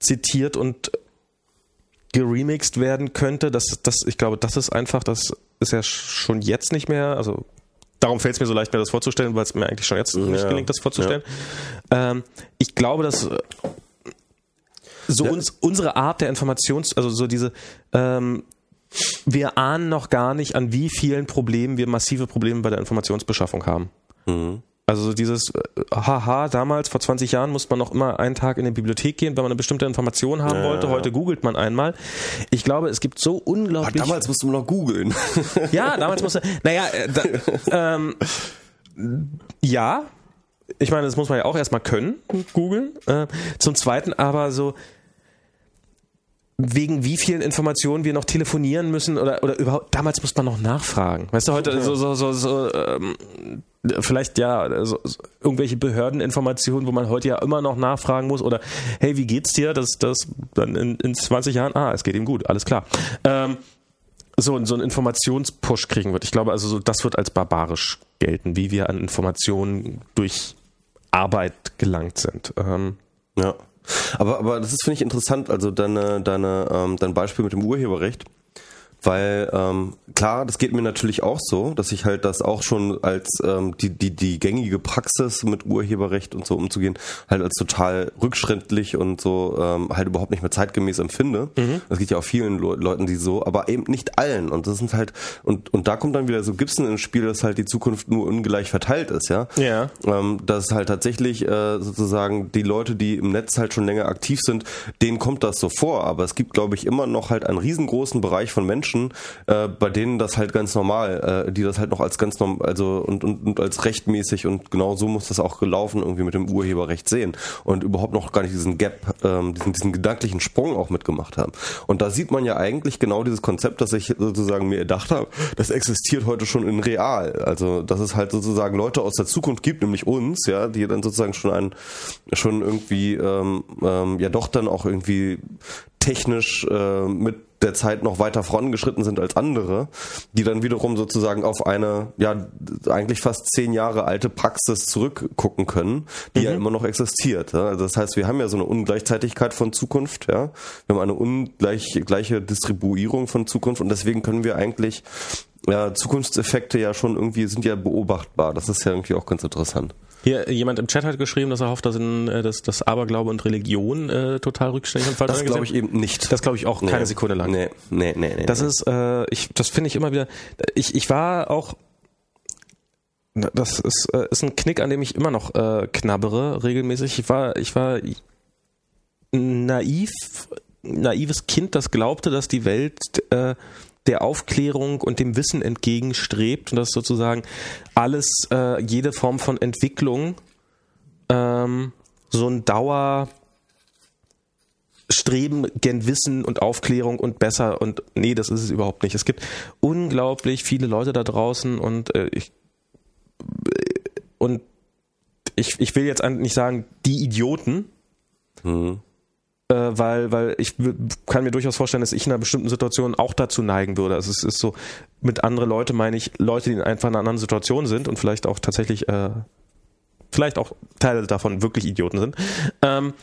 zitiert und geremixed werden könnte. Das, das, ich glaube, das ist einfach, das ist ja schon jetzt nicht mehr, also darum fällt es mir so leicht, mir das vorzustellen, weil es mir eigentlich schon jetzt nicht Ja. gelingt, das vorzustellen. Ähm, ich glaube, dass äh, so Ja. uns, unsere Art der Informations, also so diese, ähm, wir ahnen noch gar nicht, an wie vielen Problemen wir massive Probleme bei der Informationsbeschaffung haben. Also so dieses, äh, haha, damals, vor 20 Jahren, musste man noch immer einen Tag in die Bibliothek gehen, wenn man eine bestimmte Information haben Ja, wollte. ja. Heute googelt man einmal. Ich glaube, es gibt so unglaublich... Damals musste man noch googeln. Ja, damals musste. Naja, äh, da, ähm, ja. Ich meine, das muss man ja auch erstmal können, googeln. Äh, zum Zweiten aber so, wegen wie vielen Informationen wir noch telefonieren müssen oder, oder überhaupt, damals musste man noch nachfragen. Weißt du, heute so, so, so, so ähm, vielleicht ja, so, so, irgendwelche Behördeninformationen, wo man heute ja immer noch nachfragen muss oder hey, wie geht's dir? Das, das dann in, in 20 Jahren, ah, es geht ihm gut, alles klar. Ähm, so, so einen Informationspush kriegen wird. Ich glaube, also so, das wird als barbarisch gelten, wie wir an Informationen durch Arbeit gelangt sind. Ähm, ja. Aber, aber das ist, finde ich, interessant, also deine, deine, ähm, dein Beispiel mit dem Urheberrecht. Weil ähm, klar, das geht mir natürlich auch so, dass ich halt das auch schon als ähm, die, die, die gängige Praxis mit Urheberrecht und so umzugehen, halt als total rückschrittlich und so ähm, halt überhaupt nicht mehr zeitgemäß empfinde. Mhm. Das geht ja auch vielen Le Leuten, die so, aber eben nicht allen. Und das sind halt, und, und da kommt dann wieder so Gibson ins Spiel, dass halt die Zukunft nur ungleich verteilt ist, ja. Ja. Ähm, dass halt tatsächlich äh, sozusagen die Leute, die im Netz halt schon länger aktiv sind, denen kommt das so vor. Aber es gibt, glaube ich, immer noch halt einen riesengroßen Bereich von Menschen, Menschen, äh, bei denen das halt ganz normal, äh, die das halt noch als ganz normal, also und, und, und als rechtmäßig und genau so muss das auch gelaufen irgendwie mit dem Urheberrecht sehen und überhaupt noch gar nicht diesen Gap, ähm, diesen, diesen gedanklichen Sprung auch mitgemacht haben. Und da sieht man ja eigentlich genau dieses Konzept, das ich sozusagen mir gedacht habe, das existiert heute schon in real. Also dass es halt sozusagen Leute aus der Zukunft gibt, nämlich uns, ja, die dann sozusagen schon ein, schon irgendwie ähm, ähm, ja doch dann auch irgendwie technisch äh, mit der Zeit noch weiter vorangeschritten sind als andere, die dann wiederum sozusagen auf eine, ja, eigentlich fast zehn Jahre alte Praxis zurückgucken können, die mhm. ja immer noch existiert. Ja? Also das heißt, wir haben ja so eine Ungleichzeitigkeit von Zukunft, ja. Wir haben eine ungleiche Distribuierung von Zukunft und deswegen können wir eigentlich ja, Zukunftseffekte ja schon irgendwie sind ja beobachtbar. Das ist ja irgendwie auch ganz interessant. Hier, jemand im Chat hat geschrieben, dass er hofft, dass, in, äh, dass, dass Aberglaube und Religion äh, total rückständig falsch Das glaube ich eben nicht. Das glaube ich auch keine nee. Sekunde lang. Nee, nee, nee. nee das nee. ist, äh, ich, das finde ich immer wieder, ich, ich war auch, das ist, äh, ist ein Knick, an dem ich immer noch äh, knabbere, regelmäßig. Ich war, ich war naiv, naives Kind, das glaubte, dass die Welt äh, der Aufklärung und dem Wissen entgegenstrebt und dass sozusagen alles, äh, jede Form von Entwicklung ähm, so ein Dauer Streben gen Wissen und Aufklärung und besser und nee, das ist es überhaupt nicht. Es gibt unglaublich viele Leute da draußen und äh, ich und ich, ich will jetzt nicht sagen, die Idioten, mhm weil, weil ich kann mir durchaus vorstellen, dass ich in einer bestimmten Situation auch dazu neigen würde. Also es ist so, mit andere Leute meine ich Leute, die einfach in einer anderen Situation sind und vielleicht auch tatsächlich, äh, vielleicht auch Teile davon wirklich Idioten sind, ähm,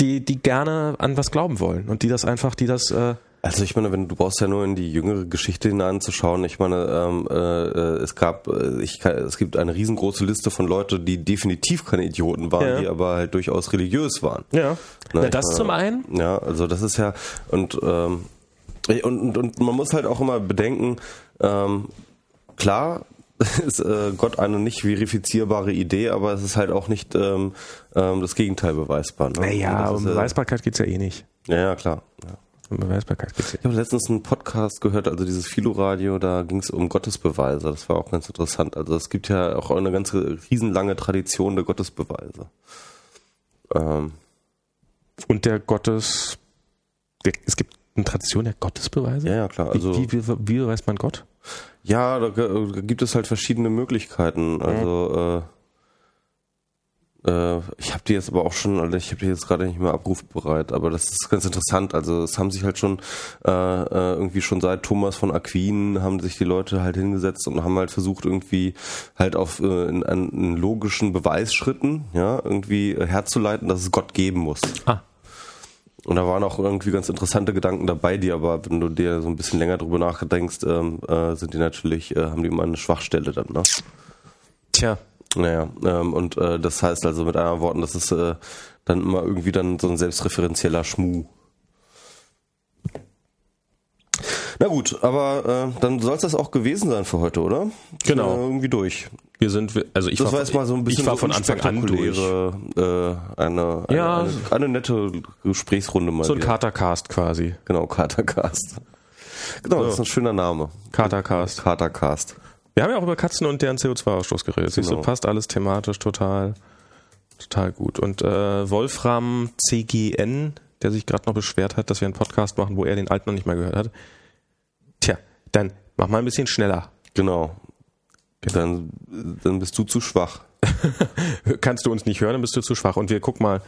die, die gerne an was glauben wollen und die das einfach, die das äh, also ich meine, wenn du brauchst ja nur in die jüngere Geschichte hineinzuschauen. Ich meine, ähm, äh, es gab, äh, ich kann, es gibt eine riesengroße Liste von Leuten, die definitiv keine Idioten waren, ja. die aber halt durchaus religiös waren. Ja. Na, das meine, zum einen. Ja, also das ist ja und ähm, und, und, und man muss halt auch immer bedenken, ähm, klar ist äh, Gott eine nicht verifizierbare Idee, aber es ist halt auch nicht ähm, ähm, das Gegenteil beweisbar. Ne? Naja, um Beweisbarkeit geht's ja eh nicht. Ja, ja klar. Ja. Beweisbarkeitskriterium. Ich habe letztens einen Podcast gehört, also dieses Philo-Radio, da ging es um Gottesbeweise. Das war auch ganz interessant. Also es gibt ja auch eine ganze riesenlange Tradition der Gottesbeweise. Ähm. Und der Gottes... Es gibt eine Tradition der Gottesbeweise? Ja, ja, klar. Also, wie, wie, wie, wie beweist man Gott? Ja, da, da, gibt es halt verschiedene Möglichkeiten. Also... Mhm. Äh, äh, ich habe die jetzt aber auch schon, also ich habe die jetzt gerade nicht mehr abrufbereit, aber das ist ganz interessant. Also es haben sich halt schon äh, äh, irgendwie schon seit Thomas von Aquin haben sich die Leute halt hingesetzt und haben halt versucht irgendwie halt auf äh, in, in logischen Beweisschritten ja irgendwie herzuleiten, dass es Gott geben muss. Ah. Und da waren auch irgendwie ganz interessante Gedanken dabei, die aber, wenn du dir so ein bisschen länger drüber nachdenkst, ähm, äh, sind die natürlich, äh, haben die immer eine Schwachstelle dann, ne? Tja, naja, ähm, und äh, das heißt also mit anderen Worten, das ist äh, dann immer irgendwie dann so ein selbstreferenzieller Schmuh. Na gut, aber äh, dann soll es das auch gewesen sein für heute, oder? Genau. Äh, irgendwie durch. Wir sind, also ich das war, jetzt mal so ein bisschen ich war von Anfang an durch. Äh, eine, eine, ja. eine, eine, nette Gesprächsrunde mal. So ein Katercast quasi. Genau, Katercast. Genau, so. das ist ein schöner Name. Katercast. Katercast. Wir haben ja auch über Katzen und deren CO2-Ausstoß geredet. Genau. So passt alles thematisch total, total gut. Und äh, Wolfram CGN der sich gerade noch beschwert hat, dass wir einen Podcast machen, wo er den alten noch nicht mal gehört hat. Tja, dann mach mal ein bisschen schneller. Genau. Dann, dann bist du zu schwach. Kannst du uns nicht hören, dann bist du zu schwach. Und wir gucken mal,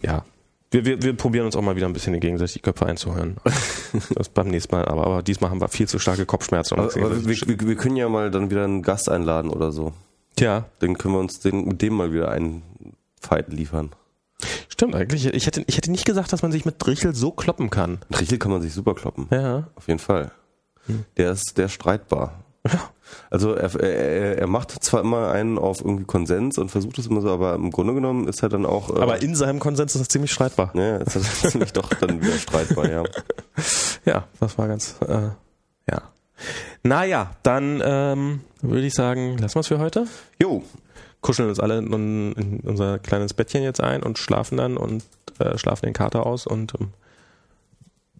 ja, wir, wir, wir probieren uns auch mal wieder ein bisschen gegenseitig die Köpfe einzuhören. das beim nächsten Mal, aber, aber diesmal haben wir viel zu starke Kopfschmerzen. Aber, aber wir, wir, wir, können ja mal dann wieder einen Gast einladen oder so. Tja. Dann können wir uns den, mit dem mal wieder einen Fight liefern. Stimmt eigentlich. Ich hätte, ich hätte nicht gesagt, dass man sich mit Richel so kloppen kann. Mit Richel kann man sich super kloppen. Ja. Auf jeden Fall. Hm. Der ist, der ist streitbar. Ja. Also er, er, er macht zwar immer einen auf irgendwie Konsens und versucht es immer so, aber im Grunde genommen ist er dann auch. Äh, aber in seinem Konsens ist das ziemlich streitbar. Ja, ist das ziemlich doch dann wieder streitbar, ja. Ja, das war ganz, äh, ja. Naja, dann ähm, würde ich sagen, lassen wir es für heute. Jo. Kuscheln uns alle in, in, unser kleines Bettchen jetzt ein und schlafen dann und äh, schlafen den Kater aus und ähm,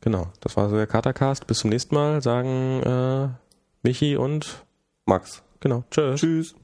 genau, das war so der Katercast. Bis zum nächsten Mal, sagen äh, Michi und Max. Genau. Tschüss. Tschüss.